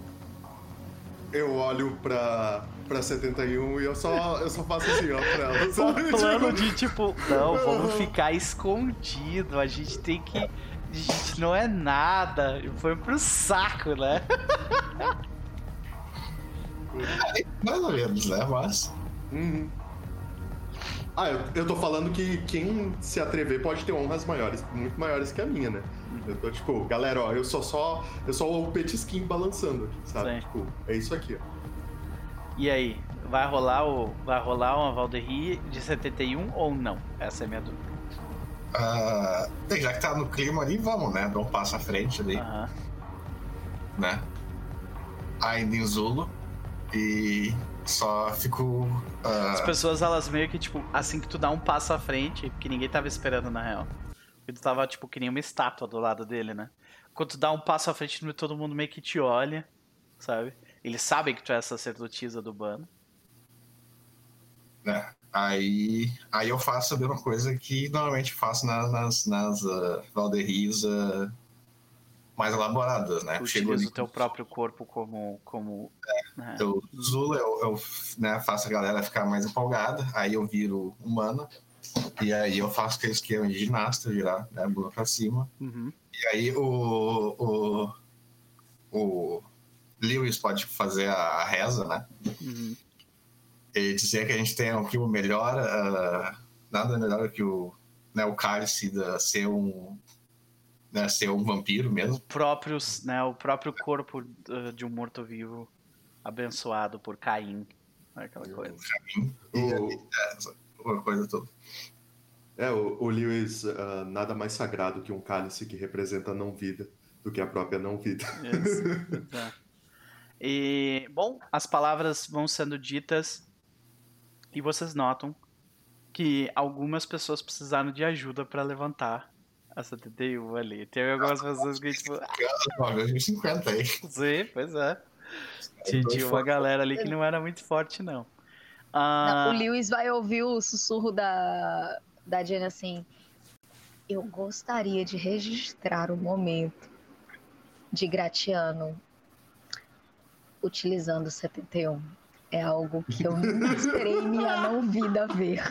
Eu olho pra, pra 71 e eu só, eu só faço assim, ó, pra ela. Sabe? plano Tipo, de, tipo, não, vamos ficar escondido, a gente tem que... A gente não é nada. Foi pro saco, né? Mais ou menos, né? Mas. Uhum. Ah, eu, eu tô falando que quem se atrever pode ter honras maiores, muito maiores que a minha, né? Eu tô tipo, galera, ó, eu sou só. Eu sou o petisquinho balançando aqui, sabe? Sim. Tipo, é isso aqui, ó. E aí, vai rolar o vai rolar uma Valdeir de 71 ou não? Essa é a minha dúvida. bem, já que tá no clima ali, vamos, né? Dá um passo à frente ali, né? Ainda em Zulo. E só fico. ah, As pessoas, elas meio que, tipo, assim que tu dá um passo à frente, que ninguém tava esperando na real. Porque tu tava, tipo, que nem uma estátua do lado dele, né? Quando tu dá um passo à frente, todo mundo meio que te olha, sabe? Eles sabem que tu é a sacerdotisa do bando. né? Aí, aí eu faço a mesma coisa que normalmente faço nas, nas, nas uh, ah, mais elaboradas, né? Tu Chego utiliza ali o teu próprio corpo como. como né? Eu Zula, eu, eu né, faço a galera ficar mais empolgada, aí eu viro humano, e aí eu faço aquele esquema de ginasta, virar né, a bunda pra cima. Uhum. E aí o, o, o Lewis pode fazer a reza, né? Uhum. E dizer que a gente tem aqui o melhor, ah, nada melhor que o, né, o cálice da, ser um né, ser um vampiro mesmo. Próprios, né, o próprio corpo uh, de um morto-vivo abençoado por Caim. Aquela coisa. O, Uma coisa toda. é, o, o Lewis, ah, nada mais sagrado que um cálice que representa a não-vida do que a própria não-vida. E, bom, as palavras vão sendo ditas e vocês notam que algumas pessoas precisaram de ajuda pra levantar a 71 ali. Tem algumas pessoas que, tipo, 950 aí. sim, pois é. Tinha, uma galera ali que não era muito forte, não. Não, Ah, o Lewis vai ouvir o sussurro da, da Jenny assim. Eu gostaria de registrar o momento de Gratiano utilizando o 71. É algo que eu nunca esperei em minha não vida ver.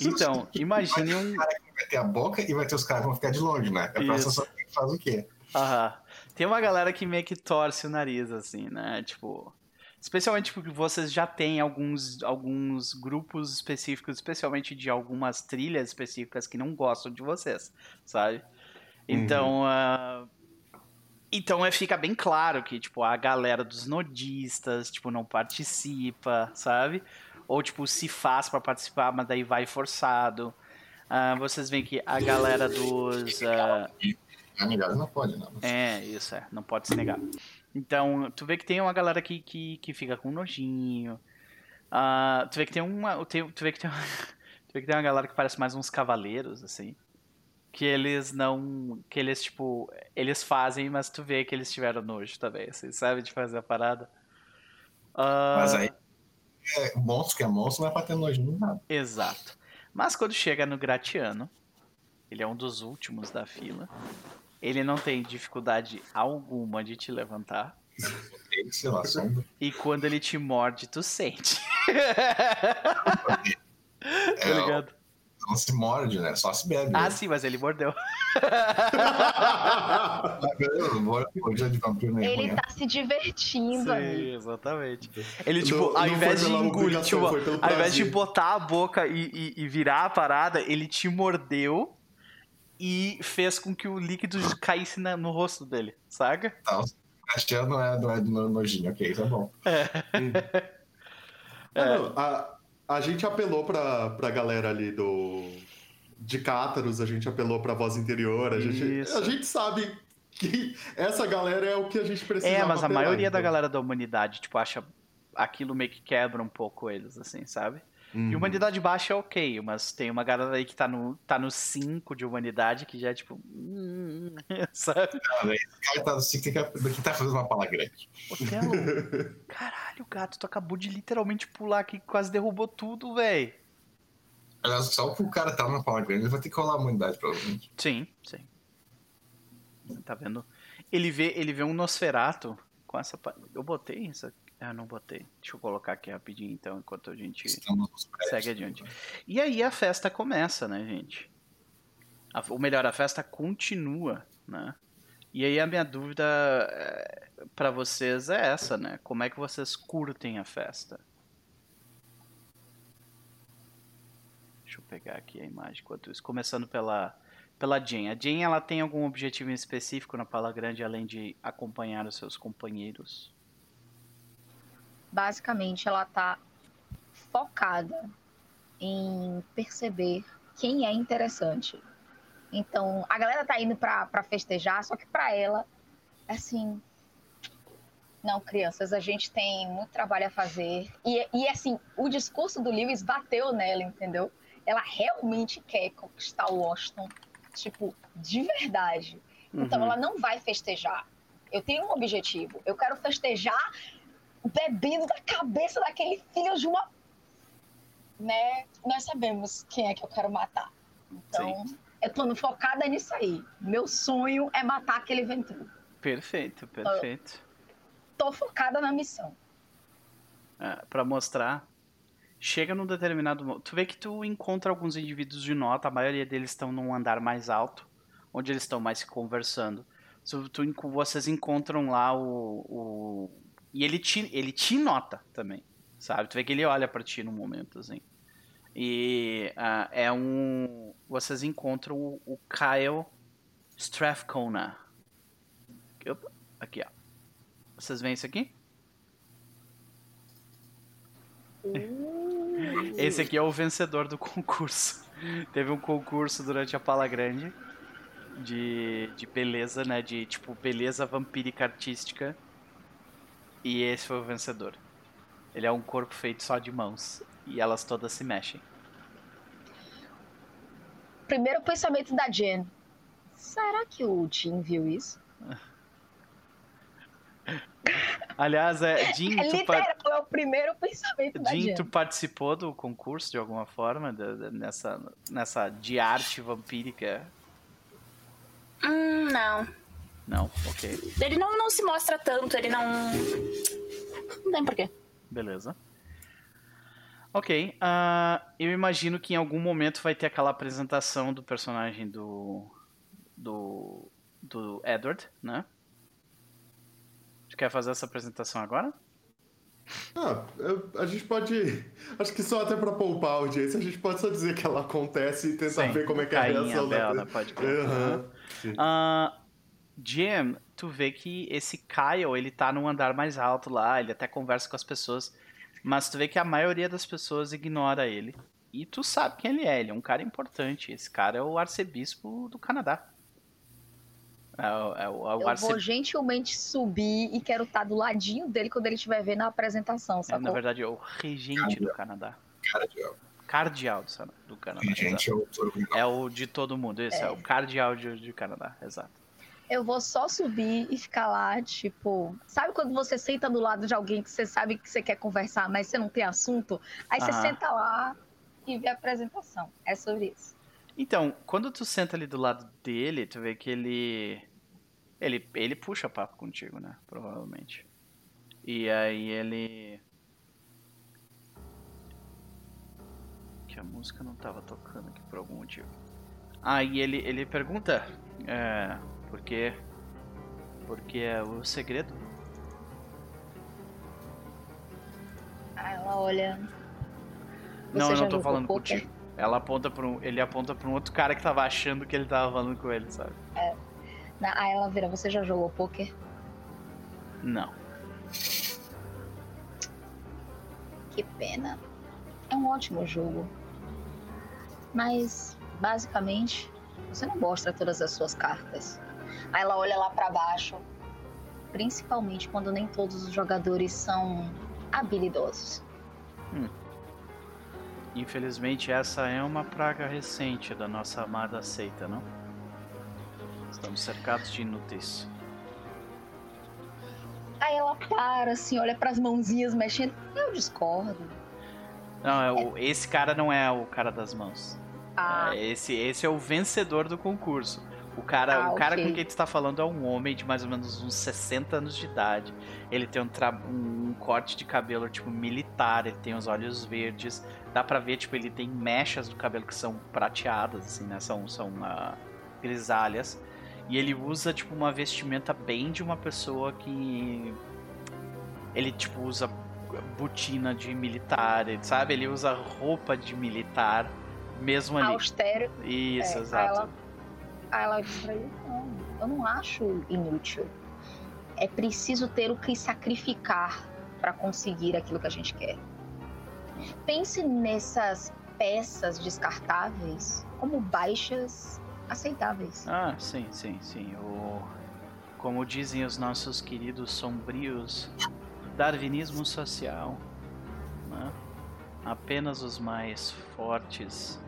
então, imagine um. Vai ter a boca e vai ter os caras que vão ficar de longe, né? É você saber quem faz o quê. Aham. Tem uma galera que meio que torce o nariz, assim, né? Tipo. Especialmente porque vocês já têm alguns, alguns grupos específicos, especialmente de algumas trilhas específicas que não gostam de vocês, sabe? Então. ah, então é, fica bem claro que, tipo, a galera dos nodistas, tipo, não participa, sabe? Ou, tipo, se faz pra participar, mas daí vai forçado. Ah, vocês veem que a galera dos. ah, É melhor não pode, não. é, isso é, não pode se negar. Então, tu vê que tem uma galera que, que, que fica com nojinho. Ah, tu vê que tem uma. tem- tu, vê que tem uma tu vê que tem uma galera que parece mais uns cavaleiros, assim. Que eles não. Que eles, tipo. Eles fazem, mas tu vê que eles tiveram nojo também, assim, sabe? De fazer a parada. Ah, Mas aí, é, monstro que é monstro não é pra ter nojinho nada. Exato. Mas quando chega no Gratiano, ele é um dos últimos da fila. Ele não tem dificuldade alguma de te levantar. Lá. E quando ele te morde, tu sente. É, tá ligado? Não se morde, né? Só se bebe. Ah, sim, mas ele mordeu. Nem Ele tá se divertindo ali. Sim, exatamente. Ele, tipo, Não- ao não invés de engolir, tipo, ao invés de botar a boca e, e- e virar a parada, ele te mordeu e fez com que o líquido caísse na- no rosto dele, saca? Tá, o não é, não é do nojinho, ok, tá bom. Ah, não, a, a gente apelou pra, pra galera ali do. De Cátaros, a gente apelou pra voz interior, a gente, Isso. a gente sabe que essa galera é o que a gente precisa. É, mas a maioria da galera da humanidade, tipo, acha aquilo meio que quebra um pouco eles, assim, sabe? Uhum. E humanidade baixa é ok, mas tem uma galera aí que tá no 5 tá no cinco de humanidade que já é tipo. hum, sabe? Cara, esse cara tá assim, que, que tá fazendo uma pala grande. Otelo, caralho, gato, tu acabou de literalmente pular aqui quase derrubou tudo, véi. Aliás, só o cara tá numa pala grande, ele vai ter que rolar a humanidade, provavelmente. Sim, sim. Tá vendo? Ele vê, ele vê um Nosferato com essa. Eu botei isso aqui. Ah, não botei. Deixa eu colocar aqui rapidinho então, enquanto a gente. Estamos. Segue adiante. E aí a festa começa, né, gente? A- ou melhor, a festa continua, né? E aí a minha dúvida é, para vocês é essa, né? Como é que vocês curtem a festa? Deixa eu pegar aqui a imagem enquanto isso. Começando pela, pela Jane. A Jane, ela tem algum objetivo específico na Pala Grande, além de acompanhar os seus companheiros? Basicamente, ela tá focada em perceber quem é interessante. Então, a galera tá indo pra, pra festejar, só que pra ela, assim. Não, crianças, a gente tem muito trabalho a fazer. E, e assim, o discurso do Lewis bateu nela, entendeu? Ela realmente quer conquistar o Washington, tipo, de verdade. Então Uhum. ela não vai festejar. Eu tenho um objetivo. Eu quero festejar bebendo da cabeça daquele filho de uma. Né? Nós sabemos quem é que eu quero matar. Então, eu tô focada nisso aí. Meu sonho é matar aquele ventru. Perfeito, perfeito. Tô focada na missão. É, para mostrar. Chega num determinado. Tu vê que tu encontra alguns indivíduos de nota, a maioria deles estão num andar mais alto, onde eles estão mais se conversando. Tu, tu vocês encontram lá o. o- e ele te, ele te nota também, sabe? Tu vê que ele olha pra ti num momento, assim. E ah, é um. Vocês encontram o, o Kyle Strathcona. Opa, Aqui, ó. Vocês veem isso aqui? Esse aqui é o vencedor do concurso. Teve um concurso durante a Pala Grande de, de beleza, né? De tipo beleza vampírica artística. E esse foi o vencedor. Ele é um corpo feito só de mãos. E elas todas se mexem. Primeiro pensamento da Jen. Será que o Tim viu isso? Aliás, é, Jim, É literal, é o primeiro pensamento da Jim, Jen. tu participou do concurso de alguma forma? da- da- nessa, nessa de arte vampírica? Hum, não. Não? Ok. Ele não, não se mostra tanto, ele não. Não tem porquê. Beleza. Ok. ah, eu imagino que em algum momento vai ter aquela apresentação do personagem do. do. do Edward, né? Tu quer fazer essa apresentação agora? Ah, eu- a gente pode. Acho que só até pra poupar a audiência, a gente pode só dizer que ela acontece e tentar Sim, ver como é que é a reação Bela, da pode crer. Aham. Jim, tu vê que esse Kyle, ele tá num andar mais alto lá, ele até conversa com as pessoas, mas tu vê que a maioria das pessoas ignora ele. E tu sabe quem ele é, ele é um cara importante. Esse cara é o arcebispo do Canadá. É o, é o, é o Eu arce- vou gentilmente subir e quero estar do ladinho dele quando ele estiver vendo a apresentação, é, sacou? na verdade, é o regente do Canadá. Cara de Cardeal do, do Canadá. gente, exato. eu tô É o de todo mundo, esse é, o cardeal de, de Canadá, exato. Eu vou só subir e ficar lá, tipo. Sabe quando você senta do lado de alguém que você sabe que você quer conversar, mas você não tem assunto? Aí você Aham. senta lá e vê a apresentação. É sobre isso. Então, quando tu senta ali do lado dele, tu vê que ele. Ele, ele puxa papo contigo, né? Provavelmente. E aí ele. Que a música não tava tocando aqui por algum motivo. Aí ele, ele pergunta. É. Por quê? Porque é o segredo. Aí ela olha. Você não, eu não tô falando poker? contigo. Ela aponta pra um, ele aponta pra um outro cara que tava achando que ele tava falando com ele, sabe? Aí ela vira, você já jogou poker? Não. Que pena. É um ótimo jogo. Mas, basicamente, você não mostra todas as suas cartas. Aí ela olha lá pra baixo. Principalmente quando nem todos os jogadores são habilidosos. Infelizmente, essa é uma praga recente da nossa amada seita, não? Estamos cercados de inúteis. Aí ela para, assim, olha pras mãozinhas mexendo. Eu discordo. Não, é o- esse cara não é o cara das mãos. Ah, É, esse, esse é o vencedor do concurso. O cara, Ah, o cara ok. com quem tu tá falando é um homem de mais ou menos uns 60 anos de idade. Ele tem um, tra- um corte de cabelo tipo militar, ele tem os olhos verdes. Dá pra ver, tipo, ele tem mechas do cabelo que são prateadas, assim, né? São, são ah, grisalhas. E ele usa, tipo, uma vestimenta bem de uma pessoa que. Ele, tipo, usa botina de militar, sabe? Ele usa roupa de militar, mesmo ali. austero. Isso, É, exato. Aí ela diz pra ele, não, eu não acho inútil. É preciso ter o que sacrificar para conseguir aquilo que a gente quer. Pense nessas peças descartáveis como baixas aceitáveis. Ah, sim, sim, sim. O... Como dizem os nossos queridos sombrios, darwinismo social. né? Apenas os mais fortes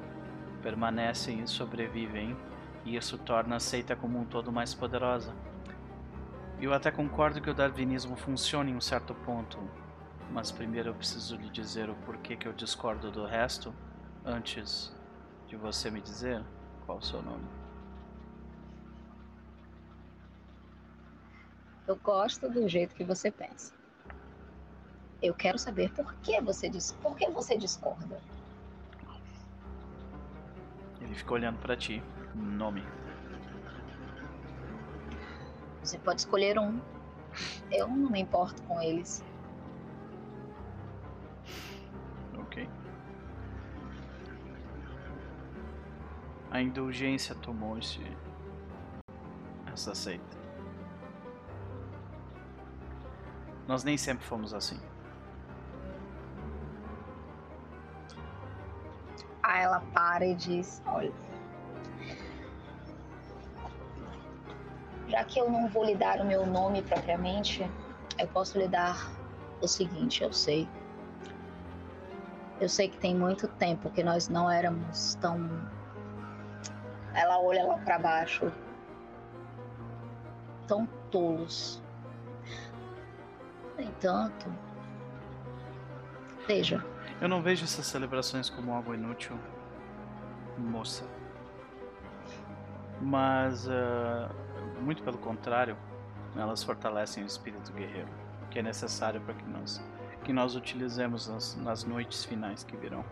permanecem e sobrevivem, e isso torna a seita como um todo mais poderosa. Eu até concordo que o darwinismo funciona em um certo ponto, mas primeiro eu preciso lhe dizer o porquê que eu discordo do resto, antes de você me dizer qual o seu nome. Eu gosto do jeito que você pensa. Eu quero saber por que você, dis... por que você discorda. Ele fica olhando pra ti. Nome. Você pode escolher um. Eu não me importo com eles. Ok. A indulgência tomou esse. essa seita. Nós nem sempre fomos assim. Aí ela para e diz: Olha. Já que eu não vou lhe dar o meu nome propriamente, eu posso lhe dar o seguinte, eu sei. Eu sei que tem muito tempo que nós não éramos tão. Ela olha lá pra baixo. Tão tolos. No entanto. Veja, Eu não vejo essas celebrações como algo inútil, moça. Mas, ah, muito pelo contrário, elas fortalecem o espírito guerreiro, que é necessário para que nós, que nós utilizemos nas, nas noites finais que virão.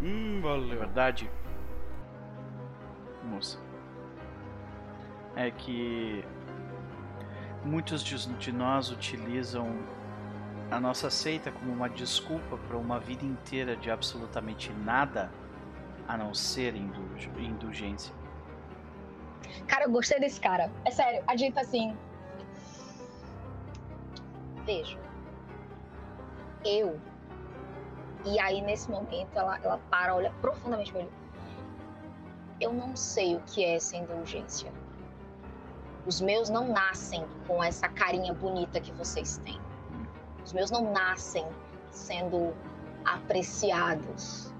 Hum, É valeu. verdade, moça, é que muitos de, nós utilizam a nossa seita como uma desculpa para uma vida inteira de absolutamente nada a não ser indulg- indulgência. Cara, eu gostei desse cara. É sério, a gente tá assim. Veja. Eu. E aí, nesse momento, ela, ela para, olha profundamente pra ele. Eu não sei o que é essa indulgência. Os meus não nascem com essa carinha bonita que vocês têm. Os meus não nascem sendo apreciados.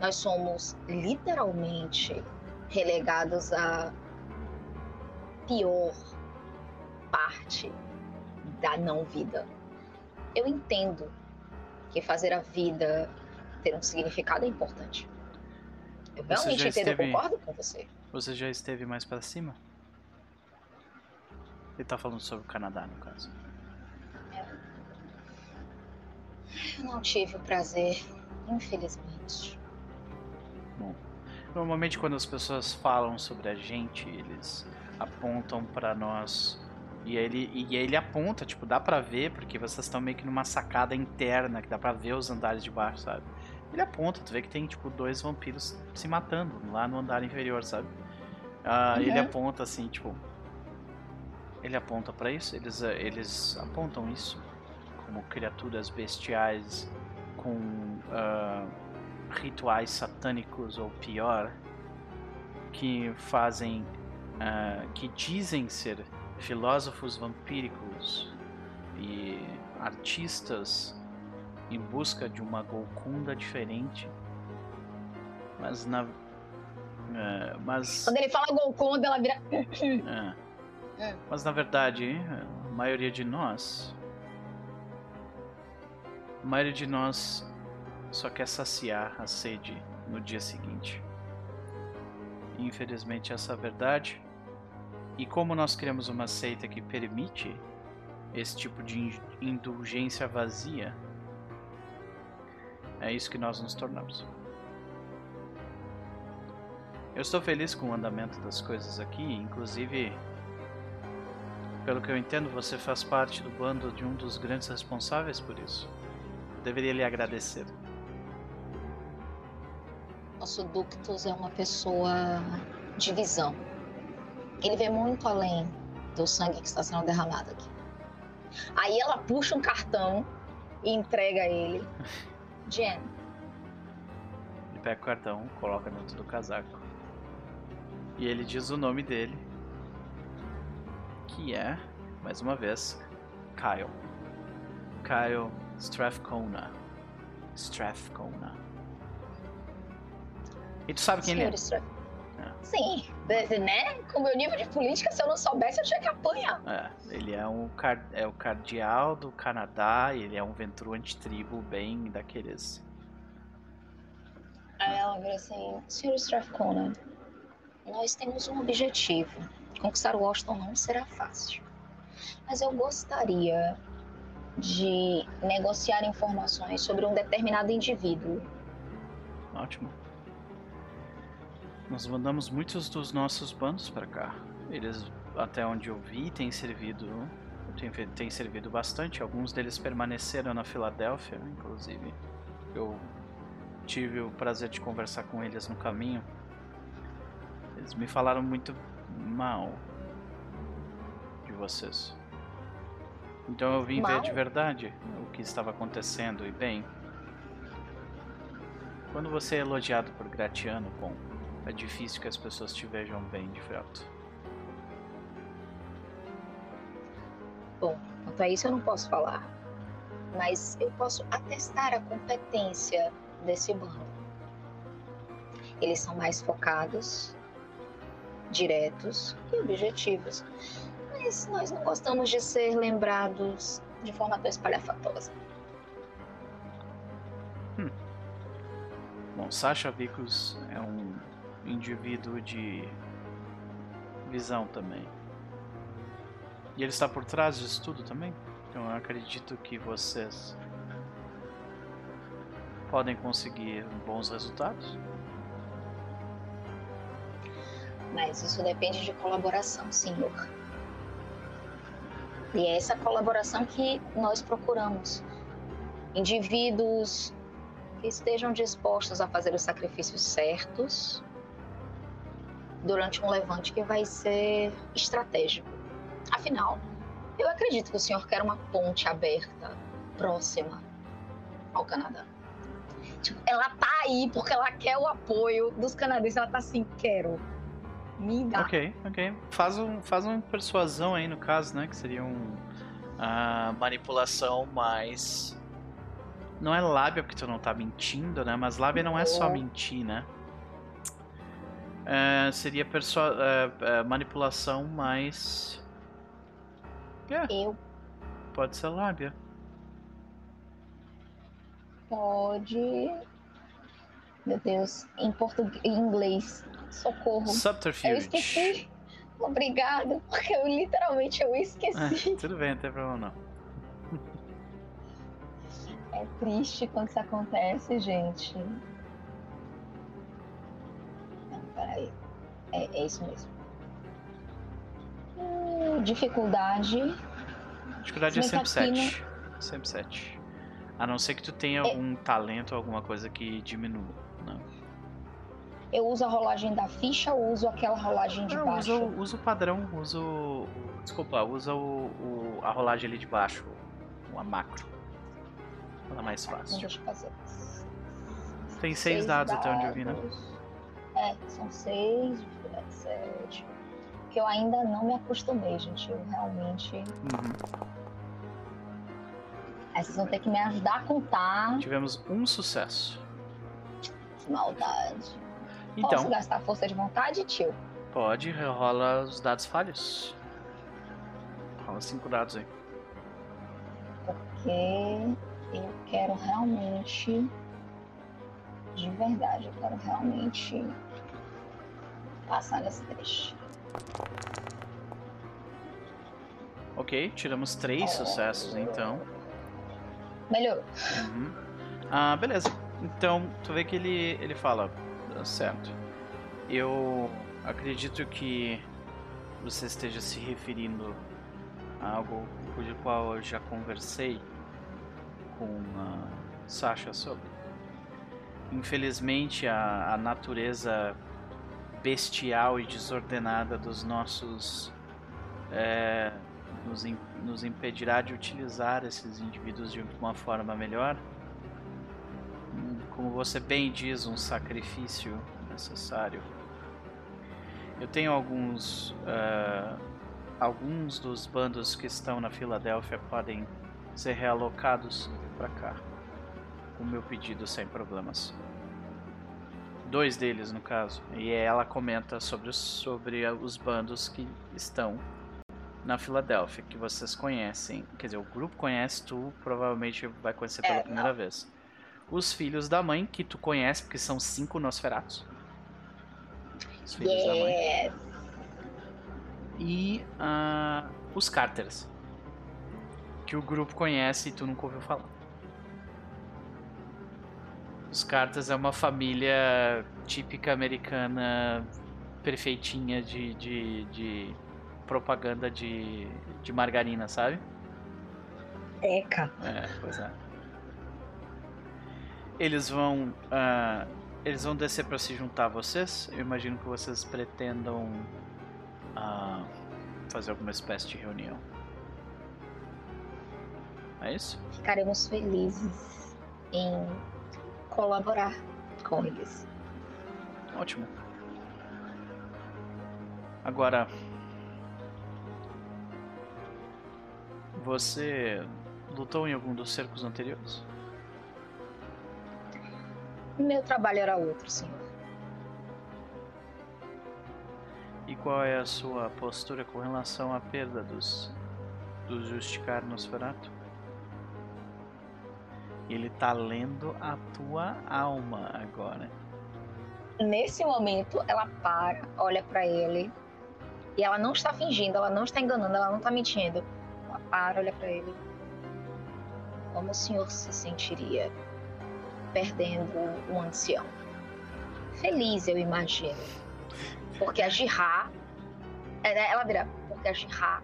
Nós somos literalmente relegados à pior parte da não vida. Eu entendo que fazer a vida ter um significado é importante. Eu Você realmente entendo, eu esteve- concordo com você. Você já esteve mais para cima? Ele tá falando sobre o Canadá, no caso. Eu não tive o prazer, infelizmente. Normalmente quando as pessoas falam sobre a gente, eles apontam pra nós e ele e ele aponta, tipo, dá pra ver porque vocês estão meio que numa sacada interna que dá pra ver os andares de baixo, sabe? Ele aponta, tu vê que tem tipo dois vampiros se matando lá no andar inferior, sabe? Ah, Uhum. Ele aponta assim, tipo, ele aponta pra isso, eles eh, eles apontam isso como criaturas bestiais com ah, rituais satânicos ou pior que fazem ah, que dizem ser filósofos vampíricos e artistas em busca de uma Golcunda diferente mas na ah, mas Quando ele fala Golconda, ela vira. É. Mas na verdade, a maioria de nós. A maioria de nós só quer saciar a sede no dia seguinte. Infelizmente, essa é a verdade. E como nós criamos uma seita que permite esse tipo de in- indulgência vazia, é isso que nós nos tornamos. Eu estou feliz com o andamento das coisas aqui, inclusive, pelo que eu entendo, você faz parte do bando de um dos grandes responsáveis por isso. Deveria lhe agradecer. Nosso Ductus é uma pessoa de visão. Ele vê muito além do sangue que está sendo derramado aqui. Aí ela puxa um cartão e entrega a ele. Jen, Ele pega o cartão, coloca dentro do casaco. E ele diz o nome dele, que é, mais uma vez, Kyle. Kyle Strathcona. Strathcona. E tu sabe quem ele é? senhor Strath. É. Sim, de- de- né? Com o meu nível de política, se eu não soubesse, eu tinha que apanhar. É, ele é, um é o cardeal do Canadá, e ele é um ventruante tribo bem daqueles. Aí ela vira assim, senhor Strathcona, nós temos um objetivo. Conquistar Washington não será fácil. Mas eu gostaria de negociar informações sobre um determinado indivíduo. Ótimo. Nós mandamos muitos dos nossos bandos pra cá. Eles, até onde eu vi, têm servido. Têm, servido bastante. Alguns deles permaneceram na Filadélfia, inclusive. Eu tive o prazer de conversar com eles no caminho. Eles me falaram muito mal de vocês. Então eu vim ver Mal? de verdade o que estava acontecendo e bem. Quando você é elogiado por Gratiano, bom, é difícil que as pessoas te vejam bem de fato. Bom, Quanto a isso, eu não posso falar. Mas eu posso atestar a competência desse bando. Eles são mais focados, diretos e objetivos. Mas nós não gostamos de ser lembrados de forma tão espalhafatosa. Bom, Sasha Vicus é um indivíduo de visão também. E ele está por trás disso tudo também. Então eu acredito que vocês podem conseguir bons resultados. Mas isso depende de colaboração, senhor. E é essa colaboração que nós procuramos. Indivíduos que estejam dispostos a fazer os sacrifícios certos durante um levante que vai ser estratégico. Afinal, eu acredito que o senhor quer uma ponte aberta, próxima ao Canadá. Tipo, ela tá aí porque ela quer o apoio dos canadenses. Ela tá assim, quero. Me dá. Ok, ok. Faz um, faz uma persuasão aí no caso, né? Que seria um manipulação mais. Não é lábia porque tu não tá mentindo, né? Mas lábia não é só mentir, né? É, seria é, é, manipulação mais. É, Eu pode ser lábia. pode. Meu Deus, em português, em inglês. Socorro. Eu Subterfuge. esqueci. Obrigada, porque eu literalmente eu É, esqueci. tudo bem, não tem problema não. É triste quando isso acontece, gente. Peraí. É, é isso mesmo. Hum, dificuldade. Dificuldade é bem sempre que aqui 7. Sempre 7. A não ser que tu tenha É. algum talento, alguma coisa que diminua. Não. Eu uso a rolagem da ficha ou uso aquela rolagem de Não, baixo? usa, o- usa o padrão, usa o. Desculpa, usa o, o- a rolagem ali de baixo, a macro. Ela é mais Então, fácil. deixa eu fazer. Tem seis dados até onde eu vi, né? É, são seis, dificuldade sete. Que eu ainda não me acostumei, gente. Eu realmente. Uhum. Aí vocês vão ter que me ajudar a contar. Tivemos um sucesso. Que maldade. Posso Então, gastar força de vontade, tio? pode, rola os dados falhos. Rola cinco dados aí. Porque eu quero realmente. De verdade, eu quero realmente passar nesse teste. Ok, tiramos três sucessos então. Melhorou. Uhum. Ah, beleza. Então, tu vê que ele, ele fala, "Tá certo. Eu acredito que você esteja se referindo a algo cujo qual eu já conversei com a Sasha sobre. Infelizmente, a, a natureza bestial e desordenada dos nossos é, nos, im- nos impedirá de utilizar esses indivíduos de uma forma melhor. Como você bem diz, um sacrifício necessário. Eu tenho alguns. ah, alguns dos bandos que estão na Filadélfia podem ser realocados para cá. O meu pedido sem problemas. Dois deles, no caso. E ela comenta sobre os, sobre os bandos que estão na Filadélfia, que vocês conhecem. Quer dizer, o grupo conhece, tu provavelmente vai conhecer pela É, primeira vez. Os filhos da mãe, que tu conhece, porque são cinco Nosferatos. Os filhos da mãe. Yes. E ah, os Carters. Que o grupo conhece e tu nunca ouviu falar. Os Carters é uma família típica americana, perfeitinha de, de, de propaganda de, de margarina, sabe? Eca. É, pois é. Eles vão. ah, eles vão descer pra se juntar a vocês. Eu imagino que vocês pretendam ah, fazer alguma espécie de reunião. É isso? Ficaremos felizes em colaborar com eles. Ótimo. Agora. Você lutou em algum dos cercos anteriores? Meu trabalho era outro, senhor. E qual é a sua postura com relação à perda dos do Justicar Nosferatu? Ele tá lendo a tua alma agora. Nesse momento, ela para, olha pra ele. E ela não está fingindo, ela não está enganando, ela não está mentindo. Ela para, olha pra ele. Como o senhor se sentiria perdendo um ancião? Feliz, eu imagino. Porque a Jirá. é, né, Ela vira, porque a Jirá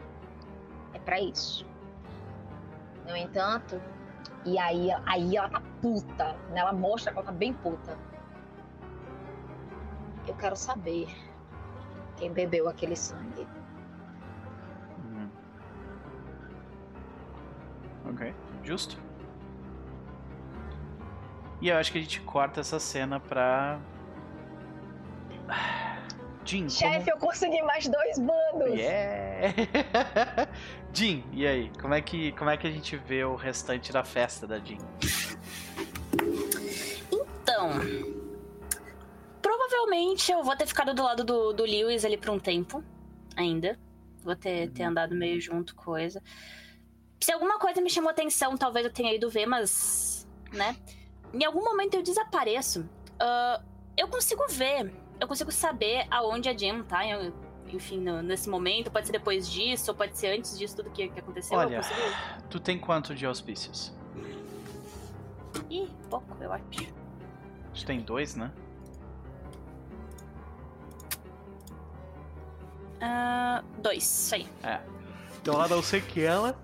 é pra isso. No entanto, e aí, aí ela tá puta, né? Ela mostra que ela tá bem puta. Eu quero saber quem bebeu aquele sangue. Hum. Ok, justo. E eu acho que a gente corta essa cena pra. Jim, Chefe, eu consegui mais dois como... bandos! Yeah! Jim, e aí? Como é, que, como é que a gente vê o restante da festa da Jim? Então. Provavelmente eu vou ter ficado do lado do, do Lewis ali por um tempo. Ainda. Vou ter, ter andado meio junto, coisa. Se alguma coisa me chamou atenção, talvez eu tenha ido ver, mas. né? Em algum momento eu desapareço. ah, eu consigo ver. Eu consigo saber aonde a Jim tá. eu- enfim, no- nesse momento. Pode ser depois disso, ou pode ser antes disso, tudo que, que aconteceu. Olha, tu tem quanto de auspícios? Ih, pouco, eu acho. Tu tem dois, né? Ah, dois, isso aí. Então a não ser que ela.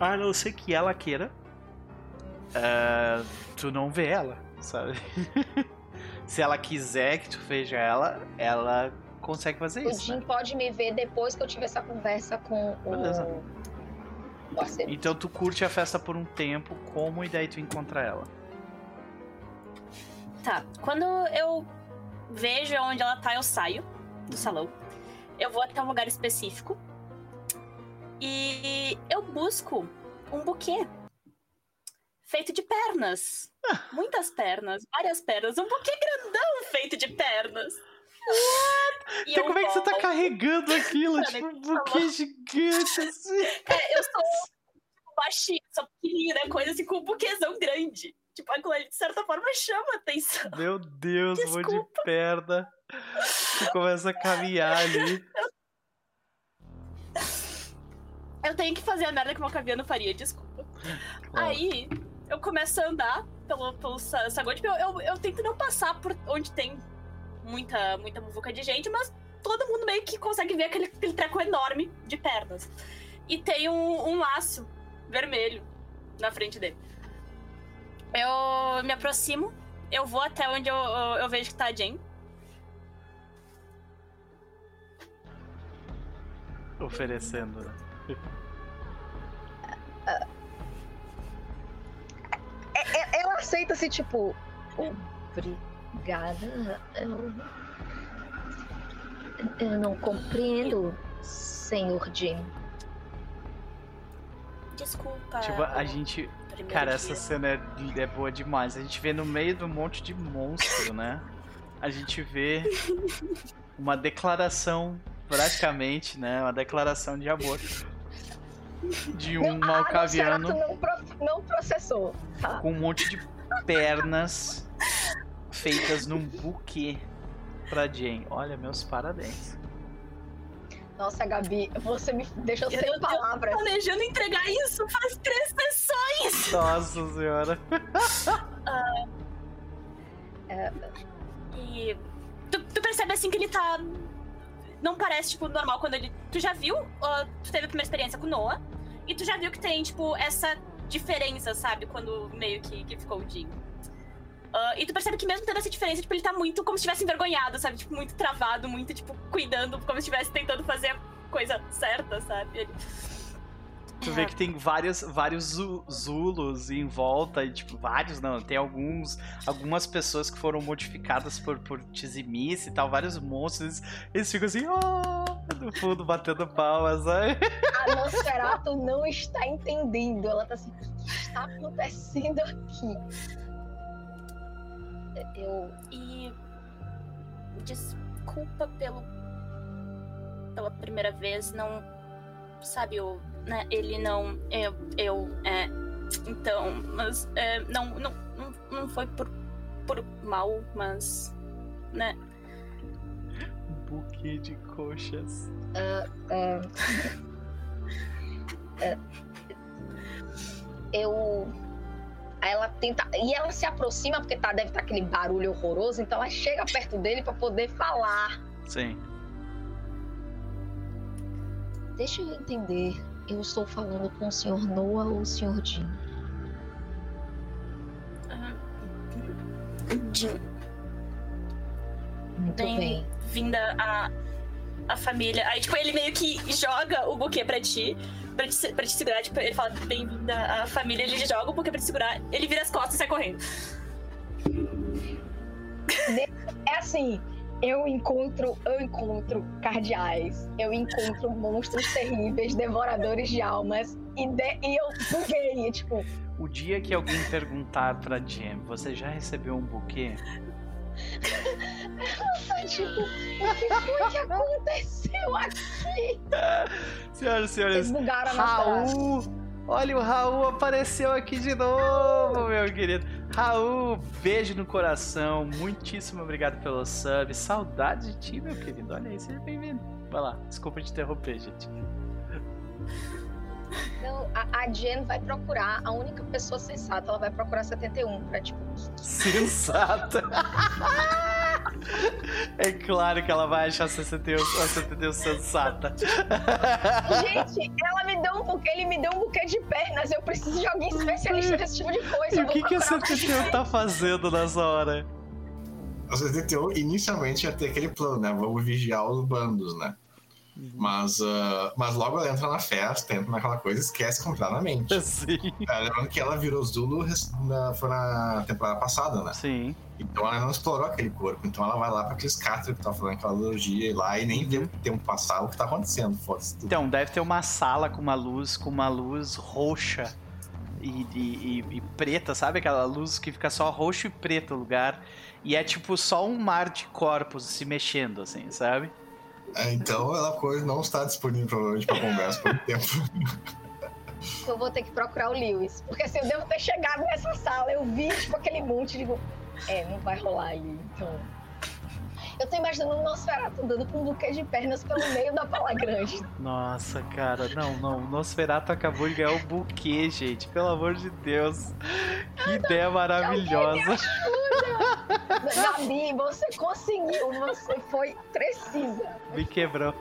A não ser que ela queira. é, tu não vê ela, sabe? Se ela quiser que tu veja ela, ela consegue fazer O isso. Jim né? pode me ver depois que eu tiver essa conversa com o Beleza. o parceiro. Então tu curte a festa por um tempo, como e daí tu encontra ela. Tá, quando eu vejo onde ela tá, eu saio do salão. Eu vou até um lugar específico. E eu busco um buquê. Feito de pernas. Muitas pernas, várias pernas. Um buquê grandão feito de pernas. What? Então como é que você tá carregando aquilo? Cara, tipo, um buquê gigante assim. É, eu sou baixinha, sou pequenininha, coisa assim, com um buquêzão grande. Tipo, aquilo ali, de certa forma, chama atenção. Meu Deus, um monte de Desculpa. perna. Tu começa a caminhar ali. Eu tenho que fazer a merda que uma caviano faria, desculpa. Aí, eu começo a andar pelo, pelo sa- saguão. Tipo, eu, eu, eu tento não passar por onde tem muita, muita muvuca de gente, mas todo mundo meio que consegue ver aquele, aquele treco enorme de pernas. E tem um, um laço vermelho na frente dele. Eu me aproximo, eu vou até onde eu, eu, eu vejo que tá a Jane. Oferecendo. né? É- é- ela aceita assim, tipo. Obrigada. Eu, eu não compreendo, senhor Jim. Desculpa. Tipo, a gente. Cara, dia. essa cena é, é boa demais. A gente vê no meio de um monte de monstro, né? A gente vê uma declaração, praticamente, né? Uma declaração de amor. De um Não, a- a malcaviano Nosferatu não, pro- não processou. Tá? com um monte de pernas feitas num buquê pra Jane. Olha, meus parabéns. Nossa, Gabi, você me deixou Eu- sem eu- eu- palavras. planejando entregar isso faz três sessões. Nossa senhora. E tu, tu percebe assim que ele tá. Não parece, tipo, normal quando ele. Tu já viu? ah, tu teve a primeira experiência com o Noah. E tu já viu que tem, tipo, essa diferença, sabe? Quando meio que, que ficou o Jim. Ah, e tu percebe que mesmo tendo essa diferença, tipo, ele tá muito como se estivesse envergonhado, sabe? Tipo, muito travado, muito, tipo, cuidando, como se estivesse tentando fazer a coisa certa, sabe? Ele... Tu vê que tem várias, vários zu- Zulus em volta, e tipo, vários não, tem alguns, algumas pessoas que foram modificadas por, por Tizimice e tal, vários monstros, eles, eles ficam assim, oh! No fundo, batendo palmas, sabe? A Nosferatu não está entendendo. Ela tá assim, o que está acontecendo aqui? Eu. E desculpa pelo pela primeira vez, não sabe o, né? Ele não eu eu é então, mas é, não, não não não foi por por mal, mas né? Um buquê de coxas. ah, é, eu. Aí ela tenta. E ela se aproxima, porque tá, deve estar aquele barulho horroroso, então ela chega perto dele pra poder falar. Sim. Deixa eu entender. Eu estou falando com o Sr. Noah ou o Sr. Jim? Jim, Muito Bem- bem. vinda a a família. Aí tipo ele meio que joga o buquê pra ti. Pra te, pra te segurar, tipo, ele fala bem-vinda à família, ele joga buquê pra te segurar, ele vira as costas e sai correndo. É assim. Eu encontro, eu encontro cardeais, eu encontro monstros terríveis, devoradores de almas, e, de- e eu buguei, tipo, O dia que alguém perguntar pra Jam, você já recebeu um buquê? Tipo, o que foi que aconteceu aqui? Senhoras e senhores. Raul! Olha, o Raul apareceu aqui de novo, meu querido. Raul, beijo no coração. Muitíssimo obrigado pelo sub. Saudade de ti, meu querido. Olha aí, seja bem-vindo. Vai lá, desculpa te interromper, gente. Não, a, a Jen vai procurar, a única pessoa sensata, ela vai procurar 71 pra, tipo, Sensata. É claro que ela vai achar 61, a 71 sensata. Gente, ela me deu um buquê, ele me deu um buquê de pernas. Eu preciso de alguém especialista nesse tipo de coisa. E o que, que a procurar 71 tá fazendo nessa hora? A 71 inicialmente ia ter aquele plano, né? Vamos vigiar os bandos, né? Mas, ah, mas logo ela entra na festa, entra naquela coisa e esquece completamente. Sim. É, lembrando que ela virou Zulu na, foi na temporada passada, né? Sim. Então ela não explorou aquele corpo. Então ela vai lá pra aqueles castros que tá falando aquela e lá e nem vê o tempo passar o que tá acontecendo. Então, deve ter uma sala com uma luz, com uma luz roxa e, e- e- e preta, sabe? Aquela luz que fica só roxo e preto o lugar. E é tipo só um mar de corpos se mexendo, assim, sabe? É, então ela não está disponível provavelmente pra conversa por um tempo. Eu vou ter que procurar o Lewis. Porque assim, eu devo ter chegado nessa sala, eu vi, tipo, aquele monte e digo, é, não vai rolar aí, então. Eu tô imaginando o Nosferatu andando com um buquê de pernas pelo meio da pala grande. Nossa, cara, não, não. O Nosferatu acabou de ganhar o buquê, gente. Pelo amor de Deus. Que ideia maravilhosa. Gabi, você conseguiu, você foi precisa. Me quebrou.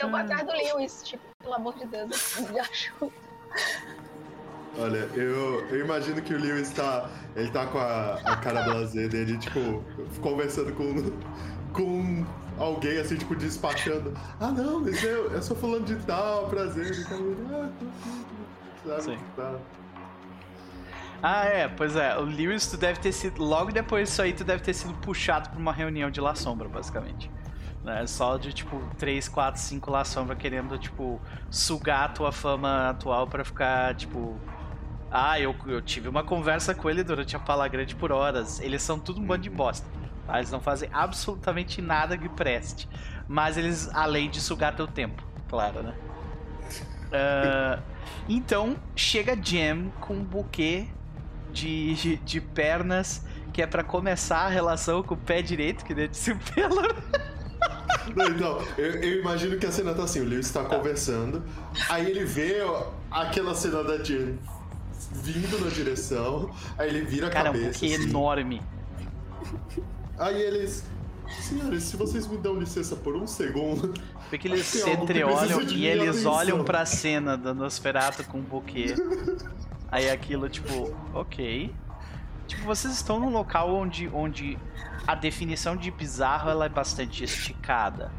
Eu vou atrás do Lewis, tipo, pelo amor de Deus, eu preciso de ajuda. Olha, eu, eu imagino que o Lewis tá. Ele tá com a, a cara blazer dele, tipo, conversando com, com alguém assim, tipo, despachando. Ah não, mas eu, eu sou fulano de tal, prazer. Tal. Ah, sabe? Sim. Tá. Ah, é, pois é. O Lewis, tu deve ter sido. Logo depois disso aí, tu deve ter sido puxado pra uma reunião de La Sombra, basicamente. Né? Só de, tipo, 3, 4, 5 La Sombra querendo, tipo, sugar a tua fama atual pra ficar, tipo. Ah, eu, eu tive uma conversa com ele durante a Pala Grande por horas. Eles são tudo um bando de bosta. tá? Eles não fazem absolutamente nada que preste. Mas eles, além de sugar teu tempo, claro, né? Ah, então, chega Jam com um buquê de, de, de pernas que é pra começar a relação com o pé direito, que disse o pelo. Não, então, eu, eu imagino que a cena tá assim, o Lewis tá conversando, aí ele vê aquela cena da Jen vindo na direção, aí ele vira a Cara, um cabeça. buquê assim. enorme. Aí eles. Senhores, se vocês me dão licença por um segundo. Porque eles se que entreolham e eles atenção. olham pra cena do Nosferatu com um buquê. Aí aquilo, tipo, ok. Tipo, vocês estão num local onde, onde a definição de bizarro ela é bastante esticada,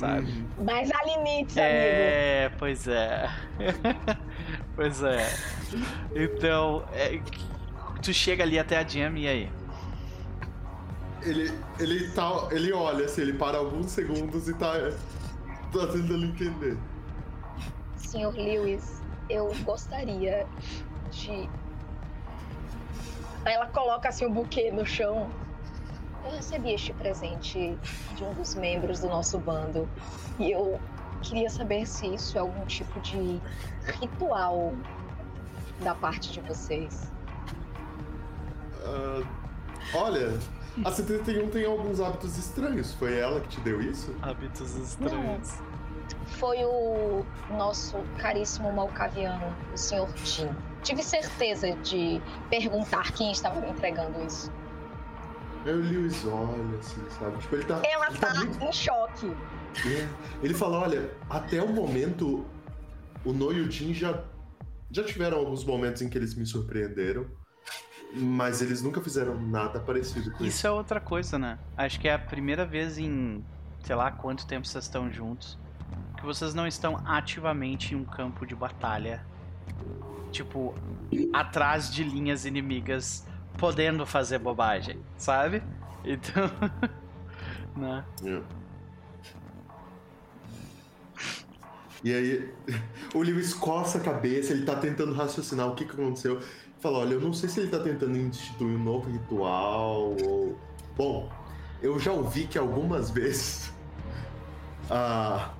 sabe? Mas há limites, amigo. É, pois é. pois é. Então, é, tu chega ali até a Jam e aí? ele, ele tá. Ele olha assim, ele para alguns segundos e tá. tá tentando entender. Senhor Lewis, eu gostaria de. Aí ela coloca assim o buquê no chão. Eu recebi este presente de um dos membros do nosso bando e eu queria saber se isso é algum tipo de ritual da parte de vocês. Ah, olha, a 71 tem alguns hábitos estranhos. Foi ela que te deu isso? Hábitos estranhos. Foi o nosso caríssimo malcaviano, o Sr. Jim. Tive certeza de perguntar quem estava me entregando isso. Aí o Lewis olha, assim, sabe? Tipo, ele tá. Ela ele tá muito- em choque. É. Ele fala, olha, até o momento, o No e o Jin já, já tiveram alguns momentos em que eles me surpreenderam, mas eles nunca fizeram nada parecido com isso. Isso é outra coisa, né? Acho que é a primeira vez em, sei lá, quanto tempo vocês estão juntos, que vocês não estão ativamente em um campo de batalha. Tipo, atrás de linhas inimigas, podendo fazer bobagem, sabe? Então. né? É. E aí, o Lewis coça a cabeça, ele tá tentando raciocinar o que, que aconteceu. Fala, olha, eu não sei se ele tá tentando instituir um novo ritual ou. Bom, eu já ouvi que algumas vezes a,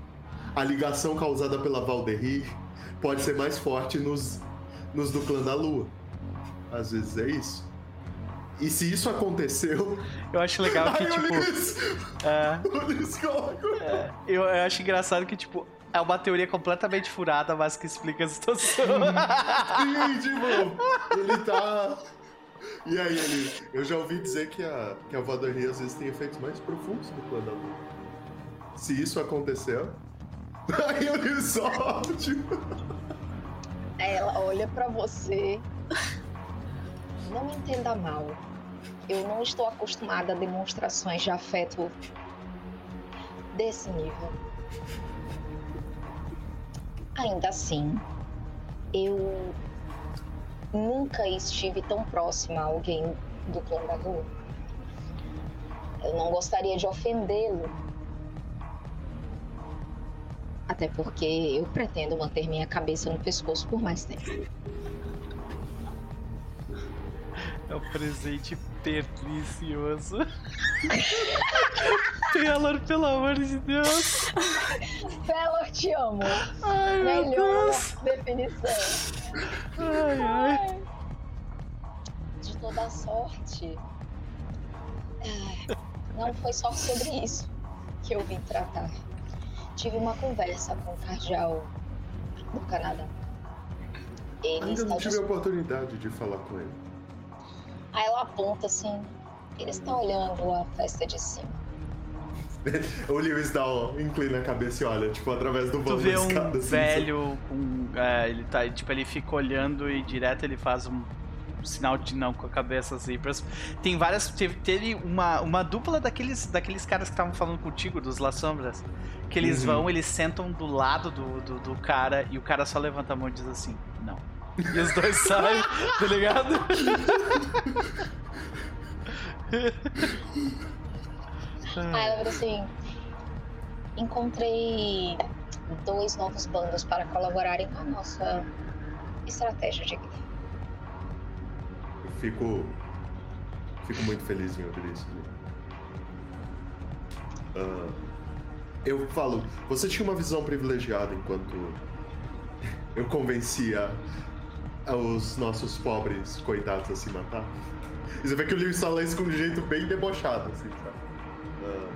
a ligação causada pela Valderir pode ser mais forte nos, nos do clã da Lua. Às vezes é isso. E se isso aconteceu. Eu acho legal que, o tipo. Lewis, é, o Lewis coloca. eu, eu acho engraçado que, tipo, é uma teoria completamente furada, mas que explica a situação. Sim, tipo, ele tá. E aí ele. Eu já ouvi dizer que a, que a Valdoria às vezes tem efeitos mais profundos do plano da lua. Se isso aconteceu. Aí ele só, tipo. Ela olha pra você. Não me entenda mal. Eu não estou acostumada a demonstrações de afeto desse nível. Ainda assim, eu nunca estive tão próxima a alguém do clã da. Eu não gostaria de ofendê-lo. Até porque eu pretendo manter minha cabeça no pescoço por mais tempo. É um presente pernicioso. Taylor, pelo amor de Deus. Felor, te amo. Ai, meu Melhor Deus. definição. Ai, ai. De toda sorte. Ah, Não foi só sobre isso que eu vim tratar. Tive uma conversa com o cardeal do Canadá. Ele Ainda não tive a oportunidade de falar com ele. Aí ela aponta assim. Ele está olhando a festa de cima. O Lewis dá um, inclina a cabeça e olha, tipo, através do Tu vão vê um escada, assim, velho com. é, ele tá. Tipo, ele fica olhando e direto ele faz um sinal de não com a cabeça assim. pra- Tem várias. Teve, teve uma, uma dupla daqueles, daqueles caras que estavam falando contigo, dos La Sombras. Que eles Uhum. vão, eles sentam do lado do, do, do cara e o cara só levanta a mão e diz assim, não. E os dois saem, tá ligado? Aí ela vira assim: encontrei dois novos bandos para colaborarem com a nossa estratégia de guerra. Eu fico. Fico muito feliz em ouvir isso. Ah, eu falo, você tinha uma visão privilegiada enquanto eu convencia os nossos pobres coitados a se matar. E você vê que o Lewis fala isso com um jeito bem debochado, assim, sabe? Ah,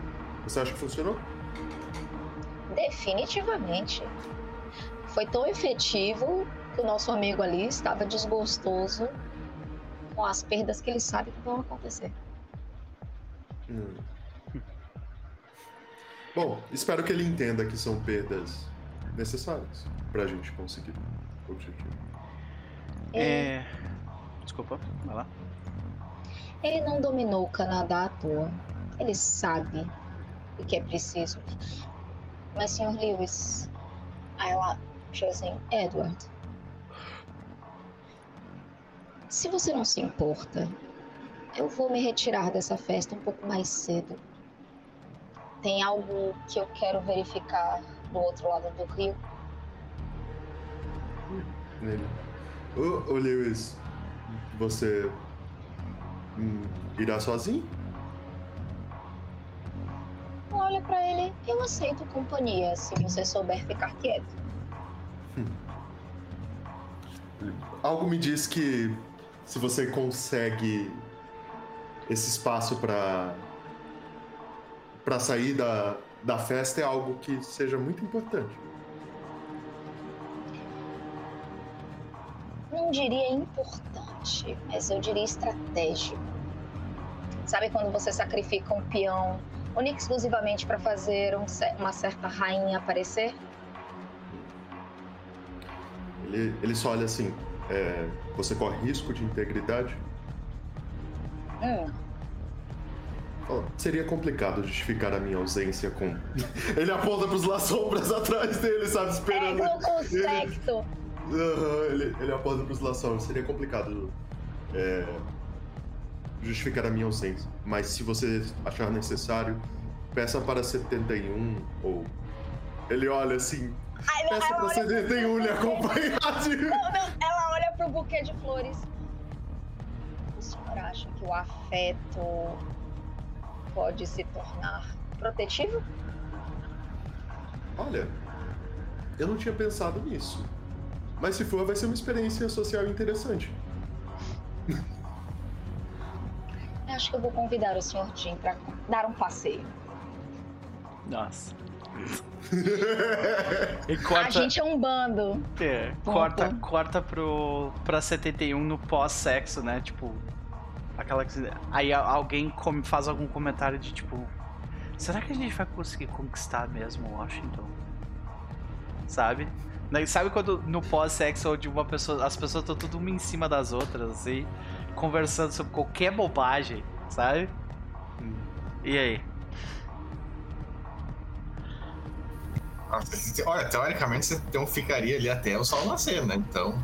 você acha que funcionou? Definitivamente. Foi tão efetivo que o nosso amigo ali estava desgostoso com as perdas que ele sabe que vão acontecer. Hum. Bom, espero que ele entenda que são perdas necessárias pra gente conseguir o objetivo. É. Desculpa, vai lá. Ele não dominou o Canadá à toa. Ele sabe o que é preciso. Mas, Sr. Lewis, aí ela chega assim, Edward, se você não se importa, Eu vou me retirar dessa festa um pouco mais cedo. Tem algo que eu quero verificar do outro lado do rio. Ele. Ô, ô Lewis, você hum, irá sozinho? Olha pra ele, eu aceito companhia se você souber ficar quieto. Algo me diz que se você consegue esse espaço para para sair da, da festa é algo que seja muito importante. Não diria importante, mas eu diria estratégico. Sabe quando você sacrifica um peão única exclusivamente para fazer um uma certa rainha aparecer? Ele, ele só olha assim. é, você corre risco de integridade? Hum, Fala, Seria complicado justificar a minha ausência com. Ele aponta pros Las Sombras atrás dele, sabe? Esperando. é consecto. Aham, ele, ele aponta pros Las Sombras. Seria complicado é, justificar a minha ausência. Mas se você achar necessário, peça para 71 ou. Ele olha assim. Aí Peça para olha pro 71 lhe acompanhar. de- Não, não, ela olha pro buquê de flores. O senhor acha que o afeto pode se tornar protetivo? Olha, eu não tinha pensado nisso. Mas se for, vai ser uma experiência social interessante. Eu acho que eu vou convidar o senhor Jim para dar um passeio. Nossa. E A corta, gente é um bando. é, corta, corta pro, pra 71 no pós-sexo, né? Tipo, aquela que. Aí alguém come- faz algum comentário de tipo: será que a gente vai conseguir conquistar mesmo Washington? Sabe? Daí, Sabe quando no pós-sexo onde uma pessoa, as pessoas estão tudo uma em cima das outras, assim, conversando sobre qualquer bobagem, sabe? E aí? Olha, teoricamente você então ficaria ali até o sol nascer, né? Então.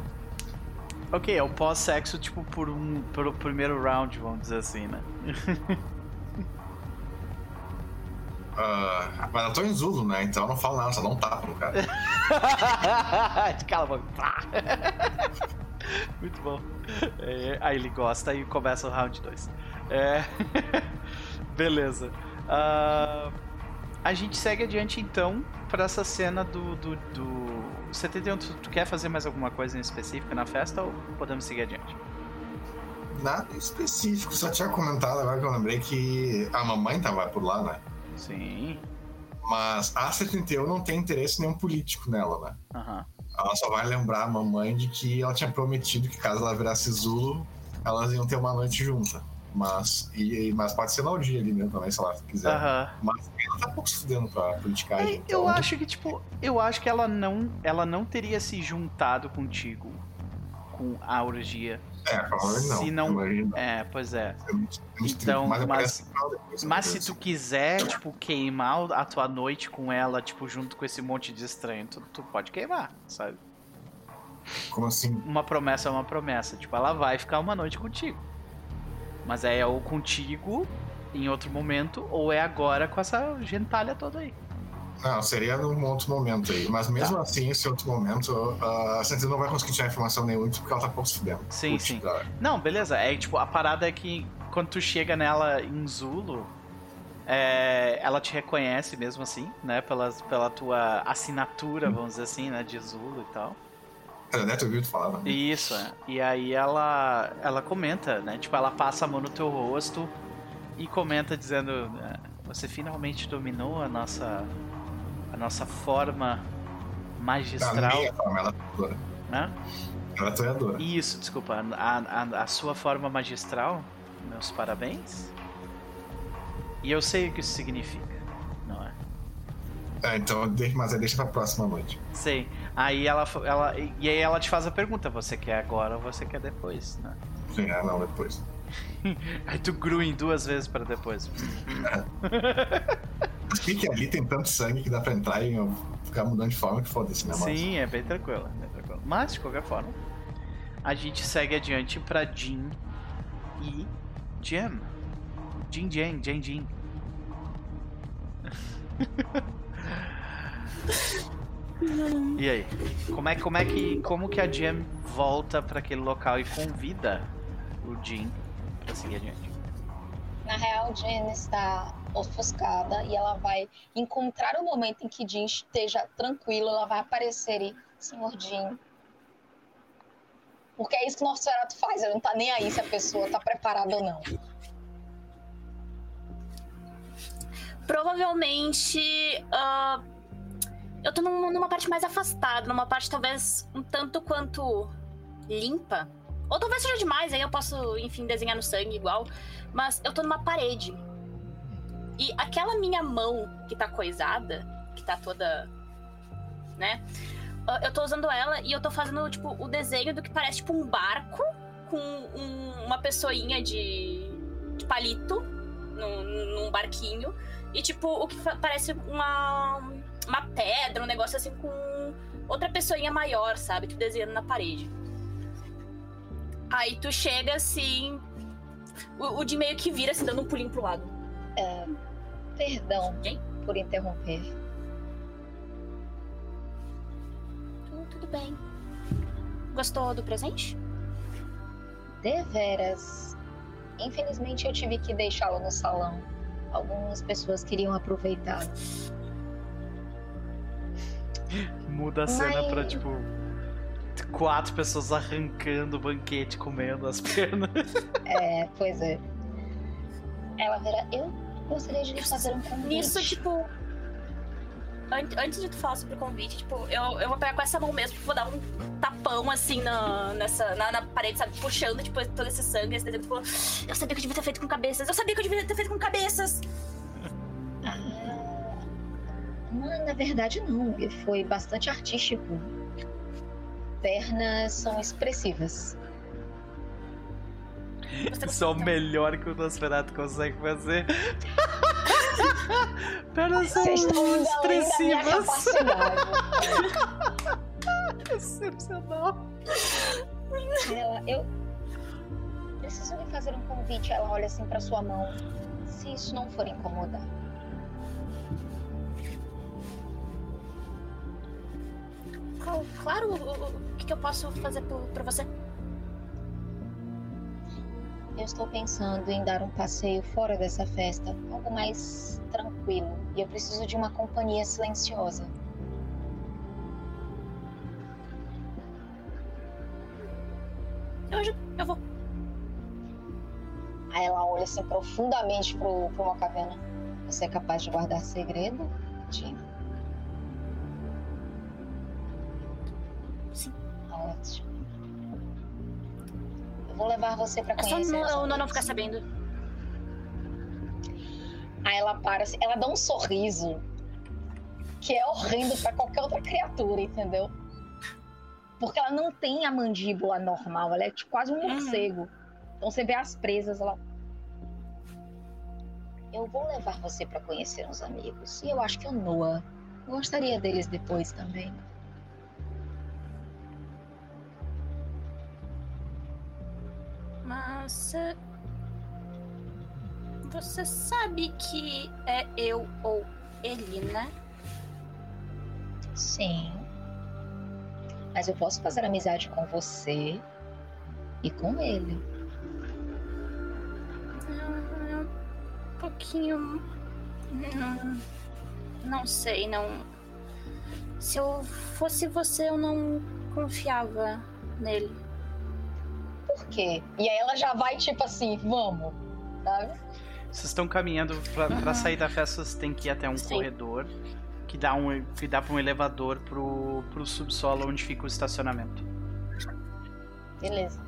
Ok, é o pós-sexo, tipo, por um. pelo primeiro round, vamos dizer assim, né? ah, mas eu tô em Zulu, né? Então eu não falo nada, só dá um tapa no cara. Cala a boca. Muito bom. É, aí ele gosta e começa o round 2. Beleza. Ah, a gente segue adiante então pra essa cena do. do, do... 71, tu, tu quer fazer mais alguma coisa em específico na festa ou podemos seguir adiante? Nada específico, só tinha comentado agora que eu lembrei que a mamãe tava por lá, né? Sim. Mas a 71 não tem interesse nenhum político nela, né? Aham. Ela só vai lembrar a mamãe de que ela tinha prometido que caso ela virasse Zulu, elas iam ter uma noite junta. Mas, e, e- mas pode ser dia ali mesmo também, se ela quiser. Aham. Mas ela tá pouco se fudendo pra politicagem. É, então- eu acho que, tipo, eu acho que ela não, ela não teria se juntado contigo com a orgia. É, provavelmente não. se não- Imagina. É, pois é. Então, mas- depois, Mas se tu quiser, tipo, queimar a tua noite com ela, tipo, junto com esse monte de estranho, tu, tu pode queimar, sabe? Como assim? Uma promessa é uma promessa. Tipo, ela vai ficar uma noite contigo. Mas é ou contigo em outro momento, ou é agora com essa gentalha toda aí. Não, seria num outro momento aí. Mas mesmo Tá. assim, esse outro momento, a Sentinel não vai conseguir tirar informação nenhuma porque ela tá pouco se fudendo. Sim, Putz, sim. cara. Não, beleza. É tipo, a parada é que quando tu chega nela em Zulu, é, ela te reconhece mesmo assim, né? Pelas, pela tua assinatura, vamos dizer assim, né? De Zulu e tal. Ela deve ter ouvido falar, né? Isso, é. E aí ela, ela comenta, né? Tipo, ela passa a mão no teu rosto e comenta dizendo: é, Você finalmente dominou a nossa, nossa forma magistral, nem é forma, ela é né? Ela é. Isso, desculpa. A, a, a sua forma magistral, meus parabéns. E eu sei o que isso significa, não é? É, então, deixa- mas deixa pra próxima noite. Sei. Aí ela, ela. E aí ela te faz a pergunta: você quer agora ou você quer depois, né? Sim, ah, não, depois. Aí tu grua duas vezes para depois. Mas que ali tem tanto sangue que dá pra entrar e eu ficar mudando de forma que foda-se, né? Sim, é bem tranquilo, é bem tranquilo. Mas, de qualquer forma, a gente segue adiante pra Jean e Jim. Jin Jin, Jin Jin. e aí? Como é, como é que. Como que a Jim volta pra aquele local e convida o Jin pra seguir adiante? Na real, Jen está ofuscada e ela vai encontrar o momento em que Jean esteja tranquilo, ela vai aparecer e, senhor Jean. Porque é isso que o Nosferatu faz, ele não tá nem aí se a pessoa tá preparada ou não. Provavelmente. ah, eu tô num- numa parte mais afastada, numa parte talvez um tanto quanto limpa. Ou talvez seja demais, aí eu posso, enfim, desenhar no sangue igual. Mas eu tô numa parede. E aquela minha mão que tá coisada, que tá toda. né? ah, Eu tô usando ela e eu tô fazendo, tipo, o desenho do que parece, tipo, um barco com um- uma pessoinha de, de palito num, num barquinho. E, tipo, o que parece uma, uma pedra, um negócio assim com outra pessoinha maior, sabe? Tipo, desenhando na parede. Aí tu chega assim. O, o de meio que vira, assim, dando um pulinho pro lado. Perdão Hein? por interromper. Tu- tudo bem. Gostou do presente? Deveras. Infelizmente eu tive que deixá-lo no salão. Algumas pessoas queriam aproveitar. Muda a cena Mas- pra tipo. Quatro pessoas arrancando o banquete, comendo as pernas. É, pois é. Ela verá, eu gostaria de lhe fazer um convite. Nisso, tipo. an- Antes de tu falar sobre o convite, tipo, eu, eu vou pegar com essa mão mesmo, tipo, vou dar um tapão assim na, nessa, na, na parede, sabe? Puxando, tipo, todo esse sangue, esse desenho, tipo, eu sabia que eu devia ter feito com cabeças, eu sabia que eu devia ter feito com cabeças! Ah, na verdade, não. Foi bastante artístico. Pernas são expressivas. Isso é o melhor que o Nosferatu consegue fazer. Pernas são expressivas. Excepcional. Ela, eu preciso lhe fazer um convite. Ela olha assim pra sua mão. Se isso não for incomodar. Claro, o, que, que eu posso fazer por, por você? Eu estou pensando em dar um passeio fora dessa festa, algo mais tranquilo. E eu preciso de uma companhia silenciosa. Eu ajudo, eu vou. Aí ela olha assim profundamente pro, pro uma caverna. Você é capaz de guardar segredo, Tim? Eu vou levar você pra É só conhecer. não, não amigos. ficar sabendo. Aí ela para, assim, ela dá um sorriso que é horrendo pra qualquer outra criatura, entendeu? Porque ela não tem a mandíbula normal, ela é tipo quase um Uhum. morcego. Então você vê as presas, ela. Eu vou levar você pra conhecer uns amigos. E eu acho que o Noah gostaria deles depois também. Mas. eh, Você sabe que é eu ou ele, né? Sim. Mas eu posso fazer amizade com você e com ele. Ah, Um pouquinho. Não, não sei, não. Se eu fosse você, eu não confiava nele. Por quê? E aí ela já vai tipo assim, vamos, sabe? Vocês estão caminhando pra, pra Aham. sair da festa, vocês têm que ir até um Sim. corredor que dá um que dá para um elevador pro, pro subsolo onde fica o estacionamento. Beleza.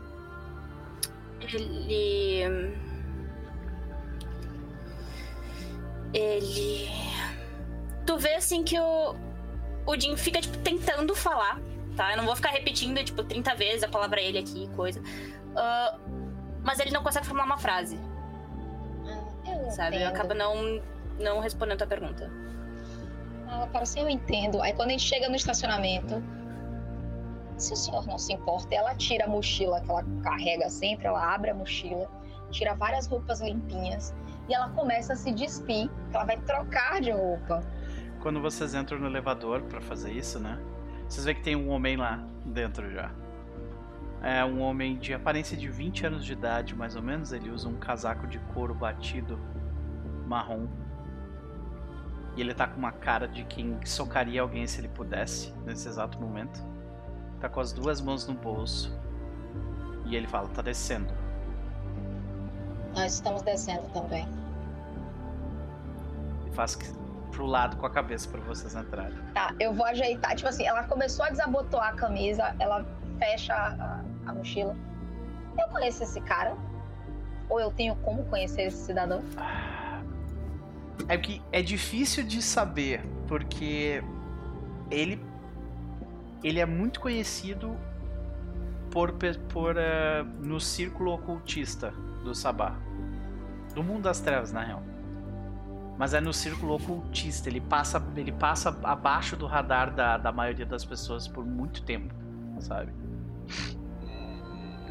Ele. Ele. Tu vê assim que o. O Jim fica, tipo, tentando falar, tá? Eu não vou ficar repetindo, tipo, 30 vezes a palavra ele aqui e coisa. Ah, mas ele não consegue formular uma frase, Ah, eu sabe? entendo. Acaba não, não respondendo a tua pergunta. Ela fala assim, eu entendo. Aí quando a gente chega no estacionamento, se o senhor não se importa, ela tira a mochila que ela carrega sempre, ela abre a mochila, tira várias roupas limpinhas e ela começa a se despir, ela vai trocar de roupa. Quando vocês entram no elevador pra fazer isso, né? Vocês veem que tem um homem lá dentro já. É um homem de aparência de 20 anos de idade, mais ou menos. Ele usa um casaco de couro batido marrom. E ele tá com uma cara de quem socaria alguém se ele pudesse, nesse exato momento. Tá com as duas mãos no bolso. E ele fala: tá descendo. Nós estamos descendo também. E faz que- pro lado com a cabeça pra vocês entrarem. Tá, eu vou ajeitar. Tipo assim, ela começou a desabotoar a camisa, ela fecha a, mochila. Eu conheço esse cara? Ou eu tenho como conhecer esse cidadão? É que é difícil de saber, porque ele ele é muito conhecido por, por eh, no círculo ocultista do Sabá. Do mundo das trevas, na real. Mas é no círculo ocultista, ele passa ele passa abaixo do radar da, da maioria das pessoas por muito tempo, sabe?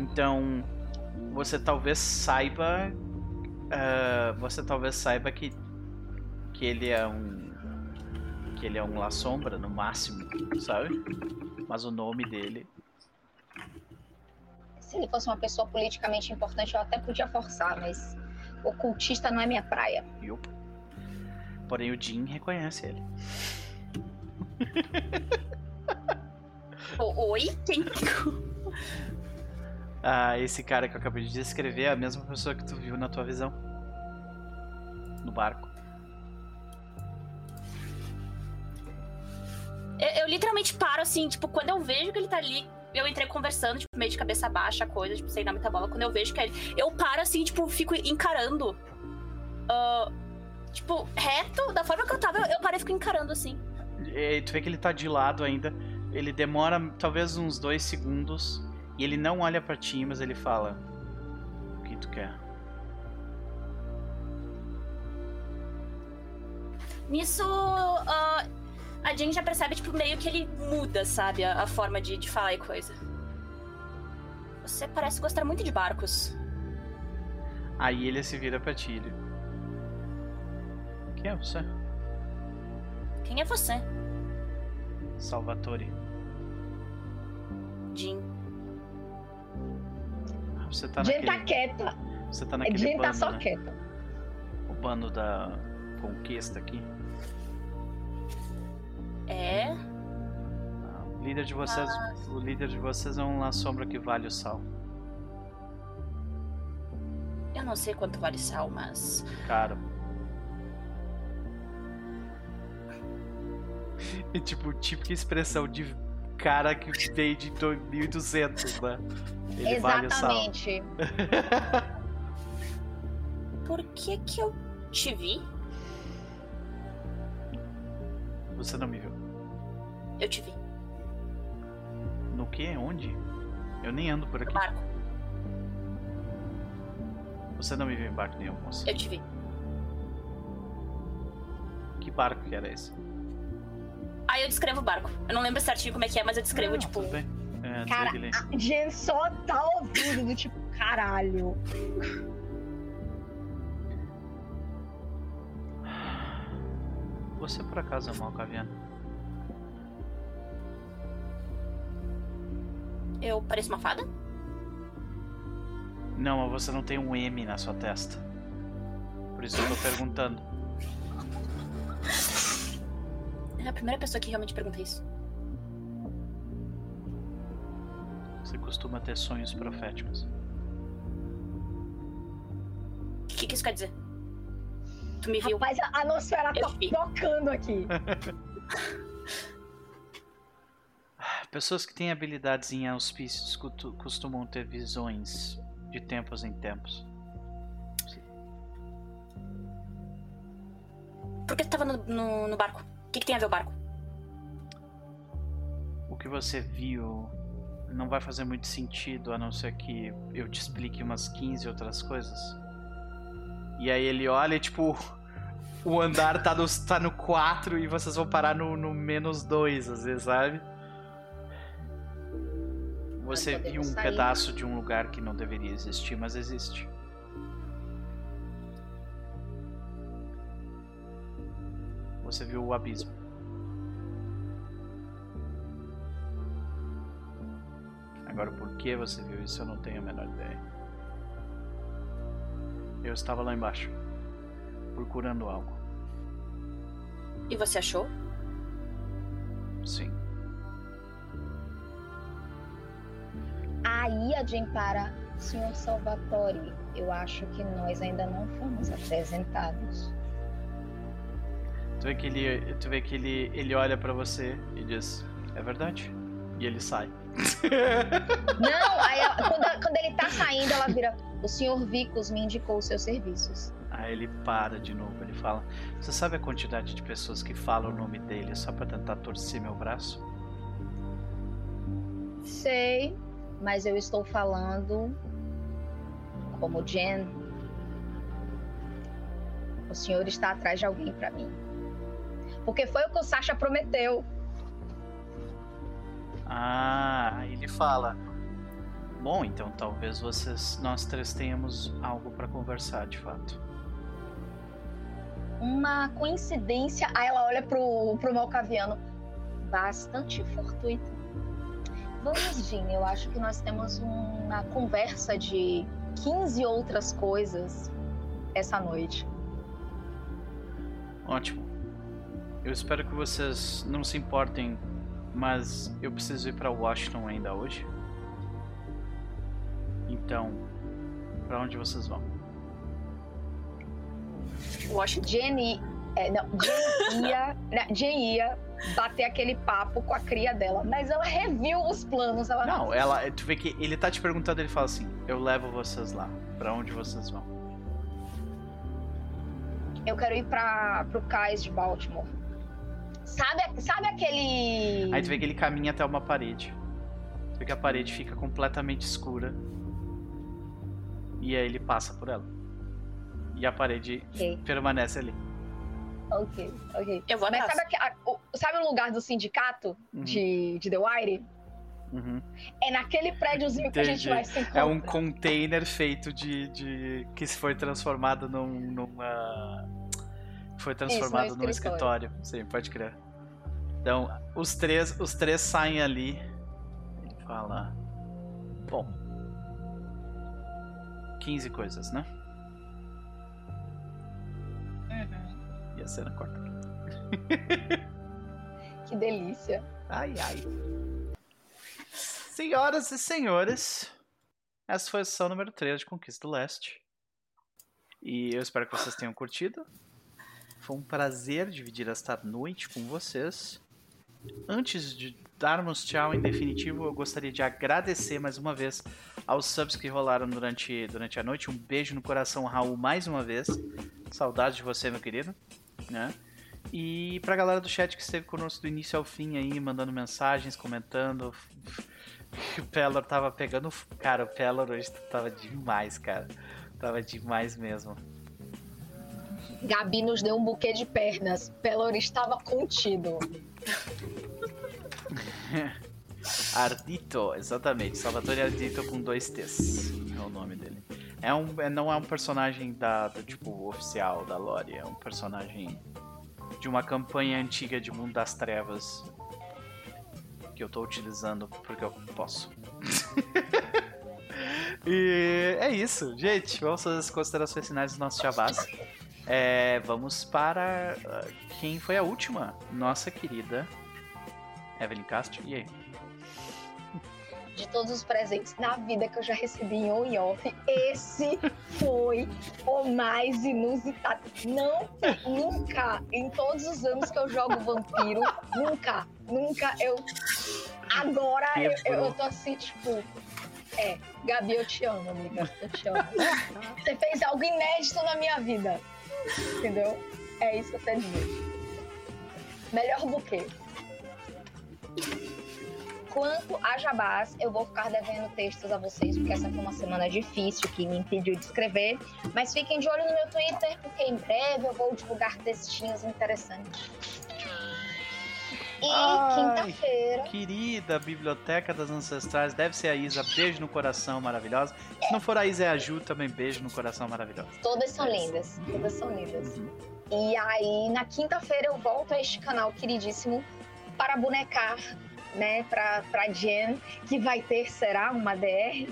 Então, você talvez saiba eh, você talvez saiba que que ele é um que ele é um La Sombra no máximo, sabe? Mas o nome dele Se ele fosse uma pessoa politicamente importante, eu até podia forçar, mas ocultista não é minha praia. Yup. Porém o Jin reconhece ele. Oi? Quem? Ah, esse cara que eu acabei de descrever é a mesma pessoa que tu viu na tua visão. No barco. Eu, eu literalmente paro assim, tipo, quando eu vejo que ele tá ali, eu entrei conversando, tipo, meio de cabeça baixa, coisa, tipo, sem dar muita bola. Quando eu vejo que é ele, eu paro assim, tipo, fico encarando. ah, tipo, reto, da forma que eu tava, eu, eu paro e fico encarando assim. E tu vê que ele tá de lado ainda. Ele demora talvez uns dois segundos. E ele não olha pra ti, mas ele fala: O que tu quer? Nisso, ah, a Jane já percebe, tipo, meio que ele muda, sabe? A, a forma de, de falar e coisa. Você parece gostar muito de barcos. Aí ele se vira pra ti. Quem é você? Quem é você, Salvatore. Jean? Você tá Jen naquele, tá quieta. você tá naquele Jen tá bando, só né? quieta. O bando da conquista aqui. É? Ah, O líder de vocês, o líder de vocês é um La Sombra que vale o sal. Eu não sei quanto vale sal, mas. Caro. E tipo, típica expressão de cara que veio de 2200, né? Ele vale. Exatamente. Por que que eu te vi? Você não me viu. Eu te vi. No que? Onde? Eu nem ando por No aqui. barco. Você não me viu em barco nenhum, moça. Eu te vi. Que barco que era esse? Aí eu descrevo o barco. Eu não lembro certinho como é que é, mas eu descrevo, Não, tipo. É, Cara, a Jen só tá ouvindo do tipo, caralho. Você por acaso é mal caviano? Eu pareço uma fada? Não, mas você não tem um M na sua testa. Por isso eu tô perguntando. É a primeira pessoa que realmente pergunta isso. Você costuma ter sonhos proféticos. O que, que isso quer dizer? Tu me viu? Rapaz, a a nosfera tá tocando aqui. Pessoas que têm habilidades em auspícios costumam ter visões de tempos em tempos. Por que tu tava no, no, no barco? O que, que tem a ver o barco? O que você viu não vai fazer muito sentido a não ser que eu te explique umas 15 outras coisas. E aí ele olha e tipo. O andar tá no, tá no 4 e vocês vão parar no, no menos 2, às vezes, sabe? Você viu um sair. pedaço de um lugar que não deveria existir, mas existe. Você viu o abismo. Agora, por que você viu isso, eu não tenho a menor ideia. Eu estava lá embaixo, procurando algo. E você achou? Sim. Aí a Jen para, senhor Salvatore, eu acho que nós ainda não fomos apresentados. Tu vê que ele, tu vê que ele, ele olha pra você e diz: É verdade. E ele sai. Não, aí ela- quando, quando ele tá saindo, ela vira, o senhor Vicos me indicou os seus serviços. Aí ele para de novo. Ele fala: Você sabe a quantidade de pessoas que falam o nome dele só pra tentar torcer meu braço? Sei, mas eu estou falando como Jen. O senhor está atrás de alguém pra mim. Porque foi o que o Sasha prometeu. Ah, ele fala: Bom, então talvez vocês, nós três tenhamos algo pra conversar de fato. Uma coincidência. Aí ela olha pro, pro Malcaviano. Bastante fortuito. Vamos, Jean. Eu acho que nós temos uma conversa de 15 outras coisas essa noite. Ótimo. Eu espero que vocês não se importem, mas eu preciso ir pra Washington ainda hoje. Então, pra onde vocês vão? Washington. Jenny. É, não, Jen ia, né, Jen ia bater aquele papo com a cria dela, mas ela reviu os planos. Ela Não, ela, tu vê que ele tá te perguntando, ele fala assim: "Eu levo vocês lá. Pra onde vocês vão?" Eu quero ir para pro cais de Baltimore. Sabe, sabe aquele. Aí tu vê que ele caminha até uma parede. Tu vê que a parede fica completamente escura. E aí ele passa por ela. E a parede Ok. permanece ali. Ok, ok. Eu vou Mas sabe, a- o, sabe o lugar do sindicato Uhum. de, de The Wire? Uhum. É naquele prédiozinho que a gente Entendi. vai se encontrar. É um container feito de, de. que se foi transformado num. numa. Foi transformado num escritório. escritório. Sim, pode crer. Então, os três, os três saem ali. Ele fala. Bom. 15 coisas, né? Uhum. E a cena corta. Que delícia. Ai, ai. Senhoras e senhores, essa foi a sessão número 3 de Conquista do Leste. E eu espero que vocês tenham curtido. Foi um prazer dividir esta noite com vocês. Antes de darmos tchau em definitivo, eu gostaria de agradecer mais uma vez aos subs que rolaram durante, durante a noite. Um beijo no coração, Raul, mais uma vez. Saudade de você, meu querido. Né? E pra galera do chat que esteve conosco do início ao fim aí, mandando mensagens, comentando. O Pelor tava pegando. Cara, o Pelor hoje tava demais, cara. Tava demais mesmo. Gabi nos deu um buquê de pernas. Pelor estava contido. Ardito, exatamente. Salvatore Ardito com dois T's. É o nome dele. É um, é- não é um personagem da, do, tipo oficial da lore, é um personagem de uma campanha antiga de Mundo das Trevas que eu tô utilizando porque eu posso. e é isso, gente. Vamos fazer as considerações finais dos nossos chavás. É, vamos para ah, quem foi a última? Nossa querida Evelyn Castro. E aí? De todos os presentes na vida que eu já recebi em on e off, esse foi o mais inusitado. Não, nunca, em todos os anos que eu jogo vampiro, nunca, nunca eu. Agora eu, eu, eu tô assim, tipo. É, Gabi, eu te amo, amiga. Eu te amo. Você fez algo inédito na minha vida. Entendeu? É isso que eu tenho dizer. Melhor buquê. Quanto a jabás, eu vou ficar devendo textos a vocês, porque essa foi uma semana difícil que me impediu de escrever. Mas fiquem de olho no meu Twitter, porque em breve eu vou divulgar textinhos interessantes. E quinta-feira. Querida Biblioteca das Ancestrais, deve ser a Isa, beijo no coração maravilhosa. Se não for a Isa, é a Ju também, beijo no coração maravilhosa. Todas são lindas. Todas são lindas. E aí, na quinta-feira, eu volto a este canal queridíssimo para bonecar, né, pra, pra Jen, que vai ter, será, uma DR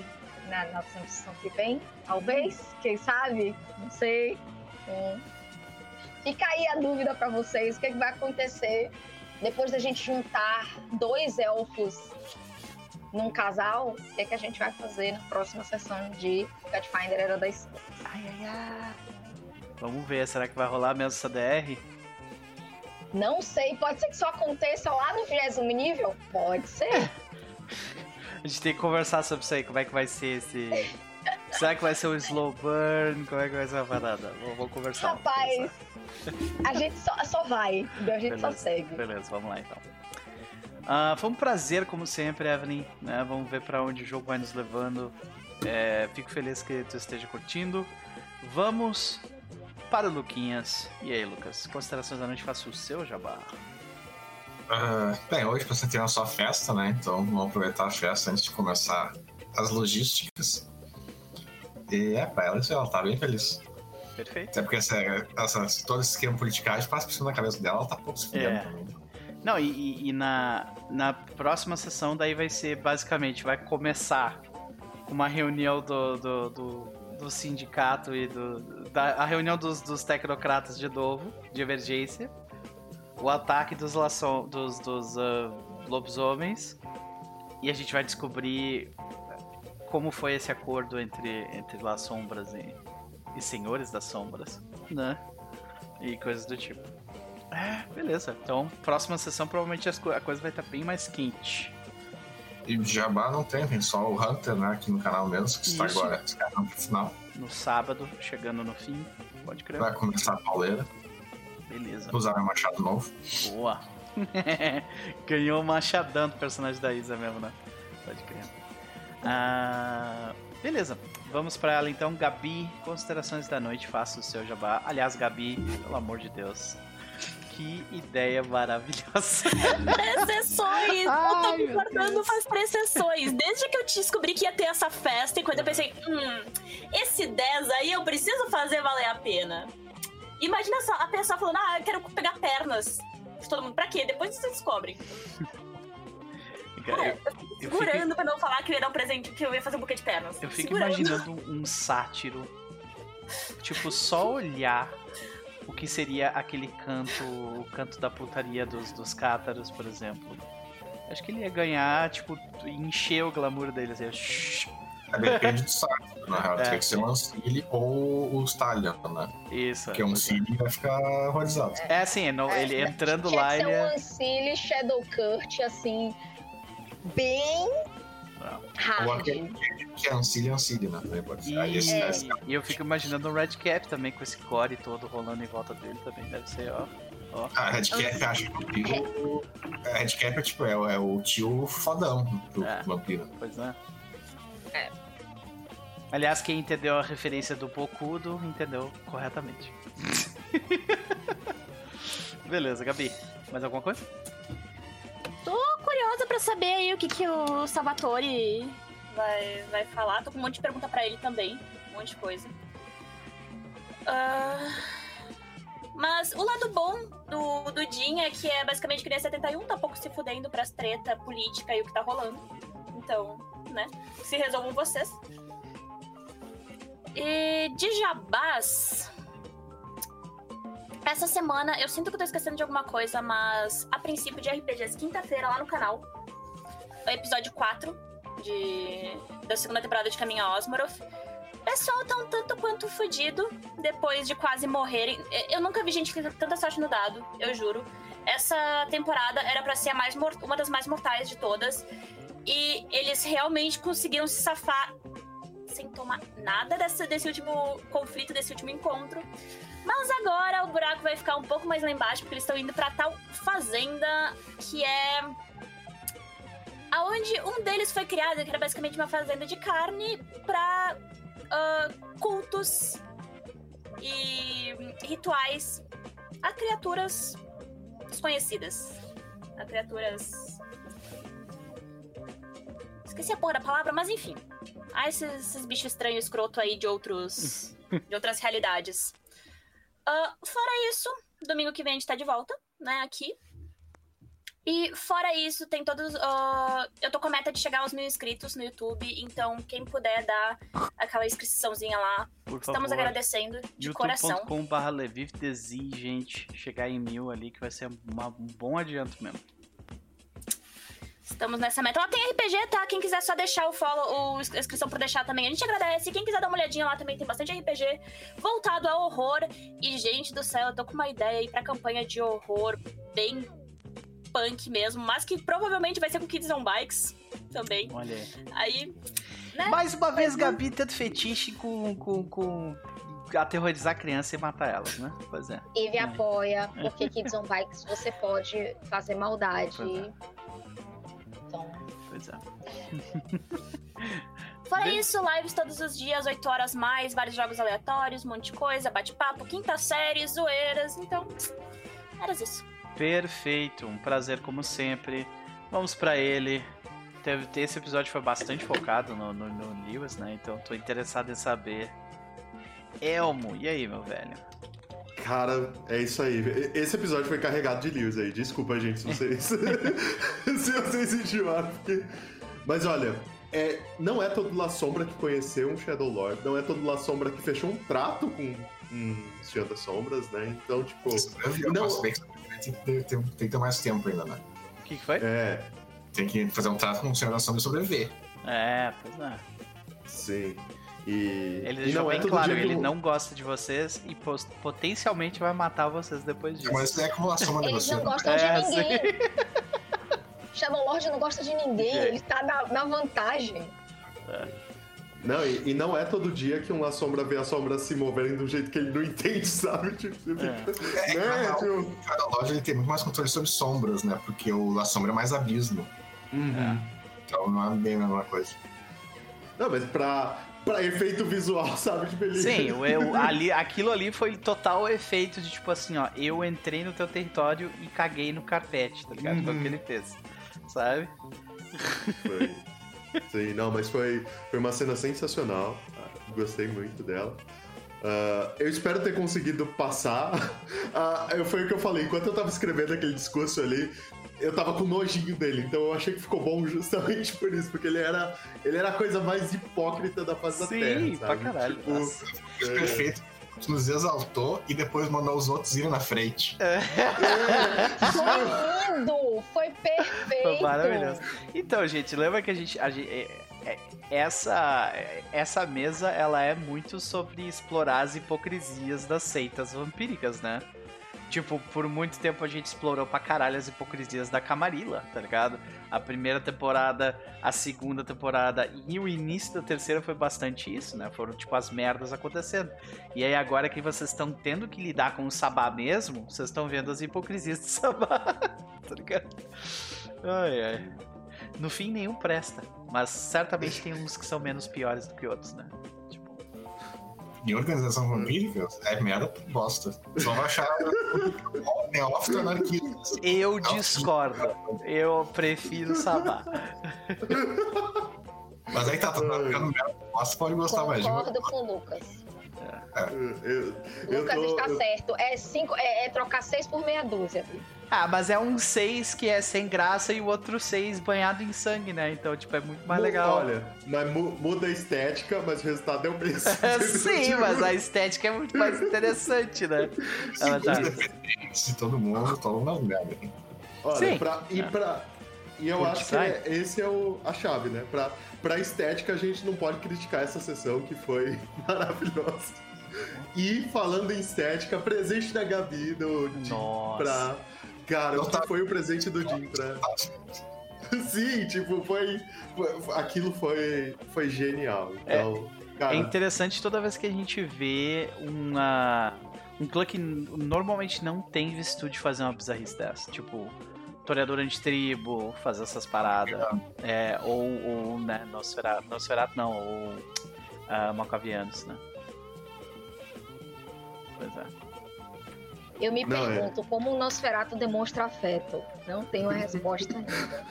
na, na sessão que vem? Talvez? Quem sabe? Não sei. Hum. Fica aí a dúvida para vocês: o que, é que vai acontecer depois da gente juntar dois elfos num casal? O que, é que a gente vai fazer na próxima sessão de Pathfinder Era das Estrelas? Ai, ai, ai. Vamos ver, será que vai rolar mesmo essa DR? Não sei, pode ser que só aconteça lá no 20 nível? Pode ser. A gente tem que conversar sobre isso aí, como é que vai ser esse. Será que vai ser um slow burn? Como é que vai ser a parada? Vamos, vamos conversar. Rapaz, conversar. A gente só, só vai, a gente só Beleza, segue. Beleza, vamos lá então. Ah, foi um prazer, como sempre, Evelyn. né? Vamos ver pra onde o jogo vai nos levando. É, fico feliz que tu esteja curtindo. Vamos para o Luquinhas. E aí, Lucas? Considerações da noite, faça o seu jabá. Ah, bem, hoje você tem uma só festa, né? Então vamos aproveitar a festa antes de começar as logísticas. E é, pra ela, ela tá bem feliz. Perfeito. Até porque essa, essa, todo esse esquema politicagem passa por cima da cabeça dela, ela tá pouco se fudendo É. também. Não, e, e- na, na próxima sessão daí vai ser basicamente, vai começar com uma reunião do, do, do, do sindicato e do. Da, a reunião dos, dos tecnocratas de novo, de emergência. O ataque dos, laçom, dos, dos ah, lobisomens. E a gente vai descobrir como foi esse acordo entre, entre Las Sombras e, e Senhores das Sombras, né? E coisas do tipo. É, beleza. Então, próxima sessão provavelmente co- a coisa vai estar bem mais quente. E de Jabá não tem, tem só o Hunter, né? Aqui no canal mesmo, que está Isso. agora no final. No sábado, chegando no fim. Pode crer. Vai começar a pauleira, Beleza. usar meu machado novo. Boa. Ganhou o machadão do personagem da Isa mesmo, né? Pode crer. Ah, beleza. Vamos pra ela então. Gabi, considerações da noite, faça o seu jabá. Aliás, Gabi, pelo amor de Deus. Que ideia maravilhosa. Três sessões! eu Ai, tô me guardando três sessões. Desde que eu te descobri que ia ter essa festa, e quando eu pensei, hum, esse 10 aí eu preciso fazer valer a pena. Imagina só, a pessoa falando, ah, eu quero pegar pernas todo mundo. Pra quê? Depois vocês descobrem. Cara, Eu- eu fico segurando pra não falar que eu ia dar um presente, que eu ia fazer um buquê de pernas. Eu fico segurando. imaginando um sátiro. Tipo, só olhar o que seria aquele canto, o canto da putaria dos, dos cátaros, por exemplo. Acho que ele ia ganhar, tipo, encher o glamour dele, assim, shhh, É, Depende do saco, na real. É. Tem que ser o Ancile ou o Stallion, né? isso. Porque um Ancile vai ficar horrorizado. É assim, É, ele entrando Tinha lá, que ser ele um. Ancile Shadow Kurt, assim, bem hard. Ou aquele que é Ancile, Ancile, né? Também pode ser. Aí esse, E, esse- e eu fico imaginando o Red Cap também, com esse core todo rolando em volta dele também, deve ser, ó. ó. Ah, Red Cap, acho que o Red Cap é tipo, é, o- é o tio fodão pro É. vampiro. Pois é. É. Aliás, quem entendeu a referência do Bocudo, entendeu corretamente. Beleza, Gabi. Mais alguma coisa? Curiosa pra saber aí o que, que o Salvatore vai, vai falar. Tô com um monte de pergunta pra ele também. Um monte de coisa. Ah, Mas o lado bom do, do Jin é que é basicamente que nem 71, tá pouco se fudendo pras treta política e o que tá rolando. Então, né? Se resolvam vocês. E de jabás. Essa semana, eu sinto que eu tô esquecendo de alguma coisa, mas a princípio de RPGs, quinta-feira lá no canal, o episódio 4 de, da segunda temporada de Caminho a. O pessoal tá um tanto quanto fudido depois de quase morrerem. Eu- nunca vi gente que teve tanta sorte no dado, eu juro. Essa temporada era pra ser mais uma das mais mortais de todas. E eles realmente conseguiram se safar sem tomar nada dessa- desse último conflito, desse último encontro. Mas agora o buraco vai ficar um pouco mais lá embaixo, porque eles estão indo pra tal fazenda que é. Aonde um deles foi criado, que era basicamente uma fazenda de carne pra ah, cultos e rituais a criaturas desconhecidas. a criaturas. Esqueci a porra da palavra, mas enfim. A esses, esses bichos estranhos, escroto aí de outros. de outras realidades. Ah, fora isso, domingo que vem a gente tá de volta, né, aqui. E fora isso, tem todos. ah, eu tô com a meta de chegar aos mil inscritos no YouTube, então quem puder dar aquela inscriçãozinha lá, Por estamos favor. agradecendo de coração. youtube.com.br gente. Chegar em mil ali, que vai ser uma- um bom adianto mesmo. Estamos nessa meta. Ela tem RPG, tá? Quem quiser só deixar o follow, o a inscrição por deixar também, a gente agradece. Quem quiser dar uma olhadinha lá também, tem bastante RPG voltado ao horror. E, gente do céu, eu tô com uma ideia aí pra campanha de horror bem punk mesmo, mas que provavelmente vai ser com Kids on Bikes também. Olha aí. Né? Mais uma vez, Gabi tendo fetiche com, com, com aterrorizar a criança e matar elas, né? Pois é. Eve apoia, porque Kids on Bikes você pode fazer maldade. Pois é. Então, Pois é. Fora Bem- isso, lives todos os dias, 8 horas mais, vários jogos aleatórios, um monte de coisa, bate-papo, quinta série, zoeiras. Então, era isso. Perfeito, um prazer como sempre. Vamos pra ele. Teve, esse episódio foi bastante focado no, no, no Lewis, né? Então tô interessado em saber. Elmo, e aí, meu velho? Cara, é isso aí. Esse episódio foi carregado de Lewis aí. Desculpa, gente, se vocês. se vocês enjoaram, porque. Mas olha, é, não é todo La Sombra que conheceu um Shadow Lord, não é todo La Sombra que fechou um trato com um Senhor das Sombras, né? Então, tipo. Sobreviveu, Não. mas bem que tem que, ter, tem, tem que ter mais tempo ainda, né? O que, que foi? É, Tem que fazer um trato com o Senhor da Sombra e sobreviver. É, pois é. sim. E. Ele deixou não é bem claro, ele não gosta de vocês e potencialmente vai matar vocês depois disso. Mas é como a Sombra de eles não gostam É, de ninguém. Shadow Lord não gosta de ninguém, É. ele tá na, na vantagem. Não, e, e não é todo dia que um La Sombra vê a sombra se moverem do jeito que ele não entende, sabe? Tipo, você É. fica, É, né? cada, Tipo, cada loja ele tem muito mais controle sobre sombras, né? Porque o La Sombra é mais abismo. uhum. Então não é bem a mesma coisa. Não, mas pra, pra efeito visual, sabe? Tipo, ele... Sim, eu- ali, aquilo ali foi total efeito de tipo assim, ó, eu entrei no teu território e caguei no carpete, tá ligado? Foi o Uhum. que ele fez. Sabe? Foi. Sim, não, mas foi, foi uma cena sensacional. Gostei muito dela. Ah, eu espero ter conseguido passar. Eu- foi o que eu falei. Enquanto eu tava escrevendo aquele discurso ali, eu tava com nojinho dele. Então eu achei que ficou bom justamente por isso. Porque ele era, ele era a coisa mais hipócrita da face da Terra. Sim, pra caralho. Tipo, Nossa. Fez perfeito. Nos exaltou e depois mandou os outros irem na frente. Foi lindo, foi perfeito. Foi maravilhoso. Então, gente, lembra que a gente. a gente- é- é- essa, essa mesa ela é muito sobre explorar as hipocrisias das seitas vampíricas, né? Tipo, por muito tempo a gente explorou pra caralho as hipocrisias da Camarilla, tá ligado? A primeira temporada, a segunda temporada e o início da terceira foi bastante isso, né? Foram tipo as merdas acontecendo. E aí agora que vocês estão tendo que lidar com o Sabá mesmo, vocês estão vendo as hipocrisias do Sabá, tá ligado? Ai, ai. No fim, nenhum presta. Mas certamente tem uns que são menos piores do que outros, né? Tipo, E organização vampírica é merda bosta. Só vai achar neófito anarquista. eu discordo. Eu prefiro Sabá. Mas aí tá, tu tá ficando merda bosta, pode gostar mais de Concordo com o Lucas. eu, eu Lucas tô- está eu- certo. É, cinco, é, é trocar seis por meia dúzia. Ah, mas é um 6 que é sem graça e o outro 6 banhado em sangue, né? Então, tipo, é muito mais mu- legal. Olha, mas mu- muda a estética, mas o resultado é o mesmo. Sim, mas a estética é muito mais interessante, né? Ela tá- de todo mundo, todo mundo merda. Olha, Sim. pra, e, pra, e eu Por acho que é- esse é o, a chave, né? Pra, pra estética, a gente não pode criticar essa sessão que foi maravilhosa. E falando em estética, presente da Gabi do Jim Nossa. pra. Cara, o Nota- que foi o presente do Jim pra. Sim, tipo, foi. foi- aquilo foi, foi genial. Então, cara. É interessante toda vez que a gente vê uma. Um clã que normalmente não tem virtude de fazer uma bizarrice dessa. Tipo, toreador antitribo, fazer essas paradas. É, ou, ou né, Nosferatu, Nosferatu não, ou uh, Macavianos, né? Pois é. Eu me Não, é. pergunto como o Nosferato demonstra afeto. Não tenho a resposta ainda.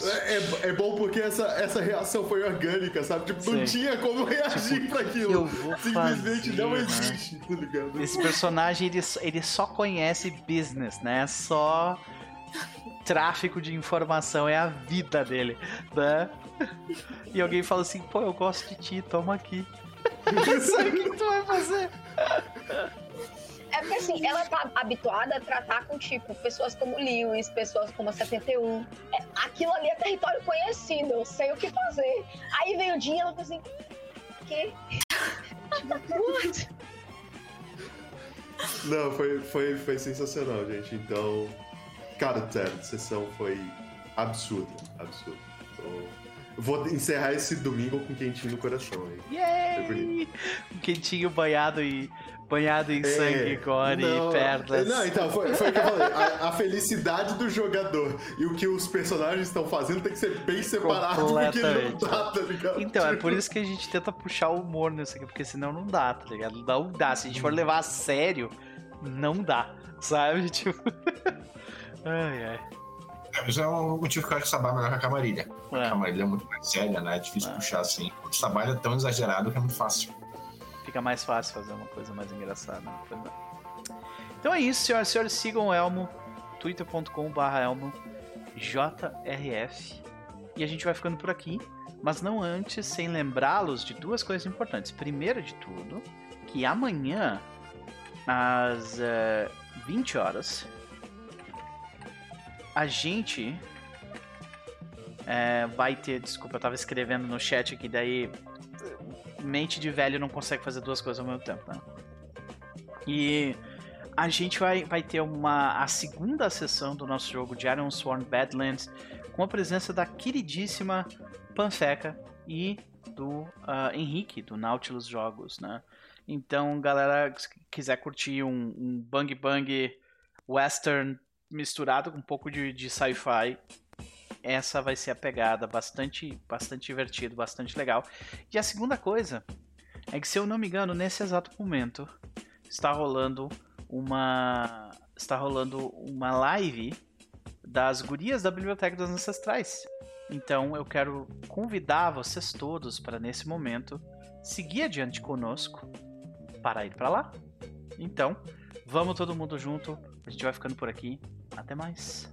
É, é- é bom porque essa, essa reação foi orgânica, sabe? Tipo, não Sim. tinha como reagir pra O que aquilo. eu vou Simplesmente fazer, não né? existe, tá ligado? Esse personagem, ele, ele só conhece business, né? Só tráfico de informação é a vida dele, né? E alguém fala assim, pô, eu gosto de ti, toma aqui. Sabe o que tu vai fazer? É porque assim, ela tá habituada a tratar com, tipo, pessoas como Lewis, pessoas como a 71. É, aquilo ali é território conhecido, eu sei o que fazer. Aí vem o dia e ela fala assim, quê? Tipo, what? Não, foi, foi, foi sensacional, gente. Então, cara, sério, a sessão foi absurda, absurda. Tô- Vou encerrar esse domingo com quentinho no coração aí. Foi bonito. Yay! Um quentinho banhado e banhado em sangue, gore É, não, e pernas. Não, então, foi, foi o que eu falei. A, a felicidade do jogador e o que os personagens estão fazendo tem que ser bem separado, porque não dá, tá ligado? Então, é por isso que a gente tenta puxar o humor nisso aqui, porque senão não dá, tá ligado? Não dá. Se a gente for levar a sério, não dá, sabe? Tipo. Ai, ai. É, Isso é um motivo que eu acho que o Sabá é melhor que a Camarilha. A É, Camarilha é muito mais séria, né? É difícil É. puxar assim. O Sabá é tão exagerado que é muito fácil. Fica mais fácil fazer uma coisa mais engraçada. né? Então é isso, senhoras e senhores. Sigam o Elmo, twitter.com.br Elmo, JRF. E a gente vai ficando por aqui. Mas não antes, sem lembrá-los de duas coisas importantes. Primeiro de tudo, que amanhã, às eh, 20 horas, a gente eh, vai ter. Desculpa, eu tava escrevendo no chat aqui, daí. Mente de velho não consegue fazer duas coisas ao mesmo tempo, né? E a gente vai, vai ter uma a segunda sessão do nosso jogo de Iron Sworn Badlands com a presença da queridíssima Panfeca e do ah, Henrique, do Nautilus Jogos, né? Então, galera, se quiser curtir um, um bang bang western misturado com um pouco de, de sci-fi, essa vai ser a pegada, bastante, bastante divertido, bastante legal. E a segunda coisa é que, se eu não me engano, nesse exato momento está rolando uma está rolando uma live das gurias da Biblioteca dos Ancestrais. Então eu quero convidar vocês todos para nesse momento seguir adiante conosco para ir para lá. Então, vamos todo mundo junto. A gente vai ficando por aqui. Até mais.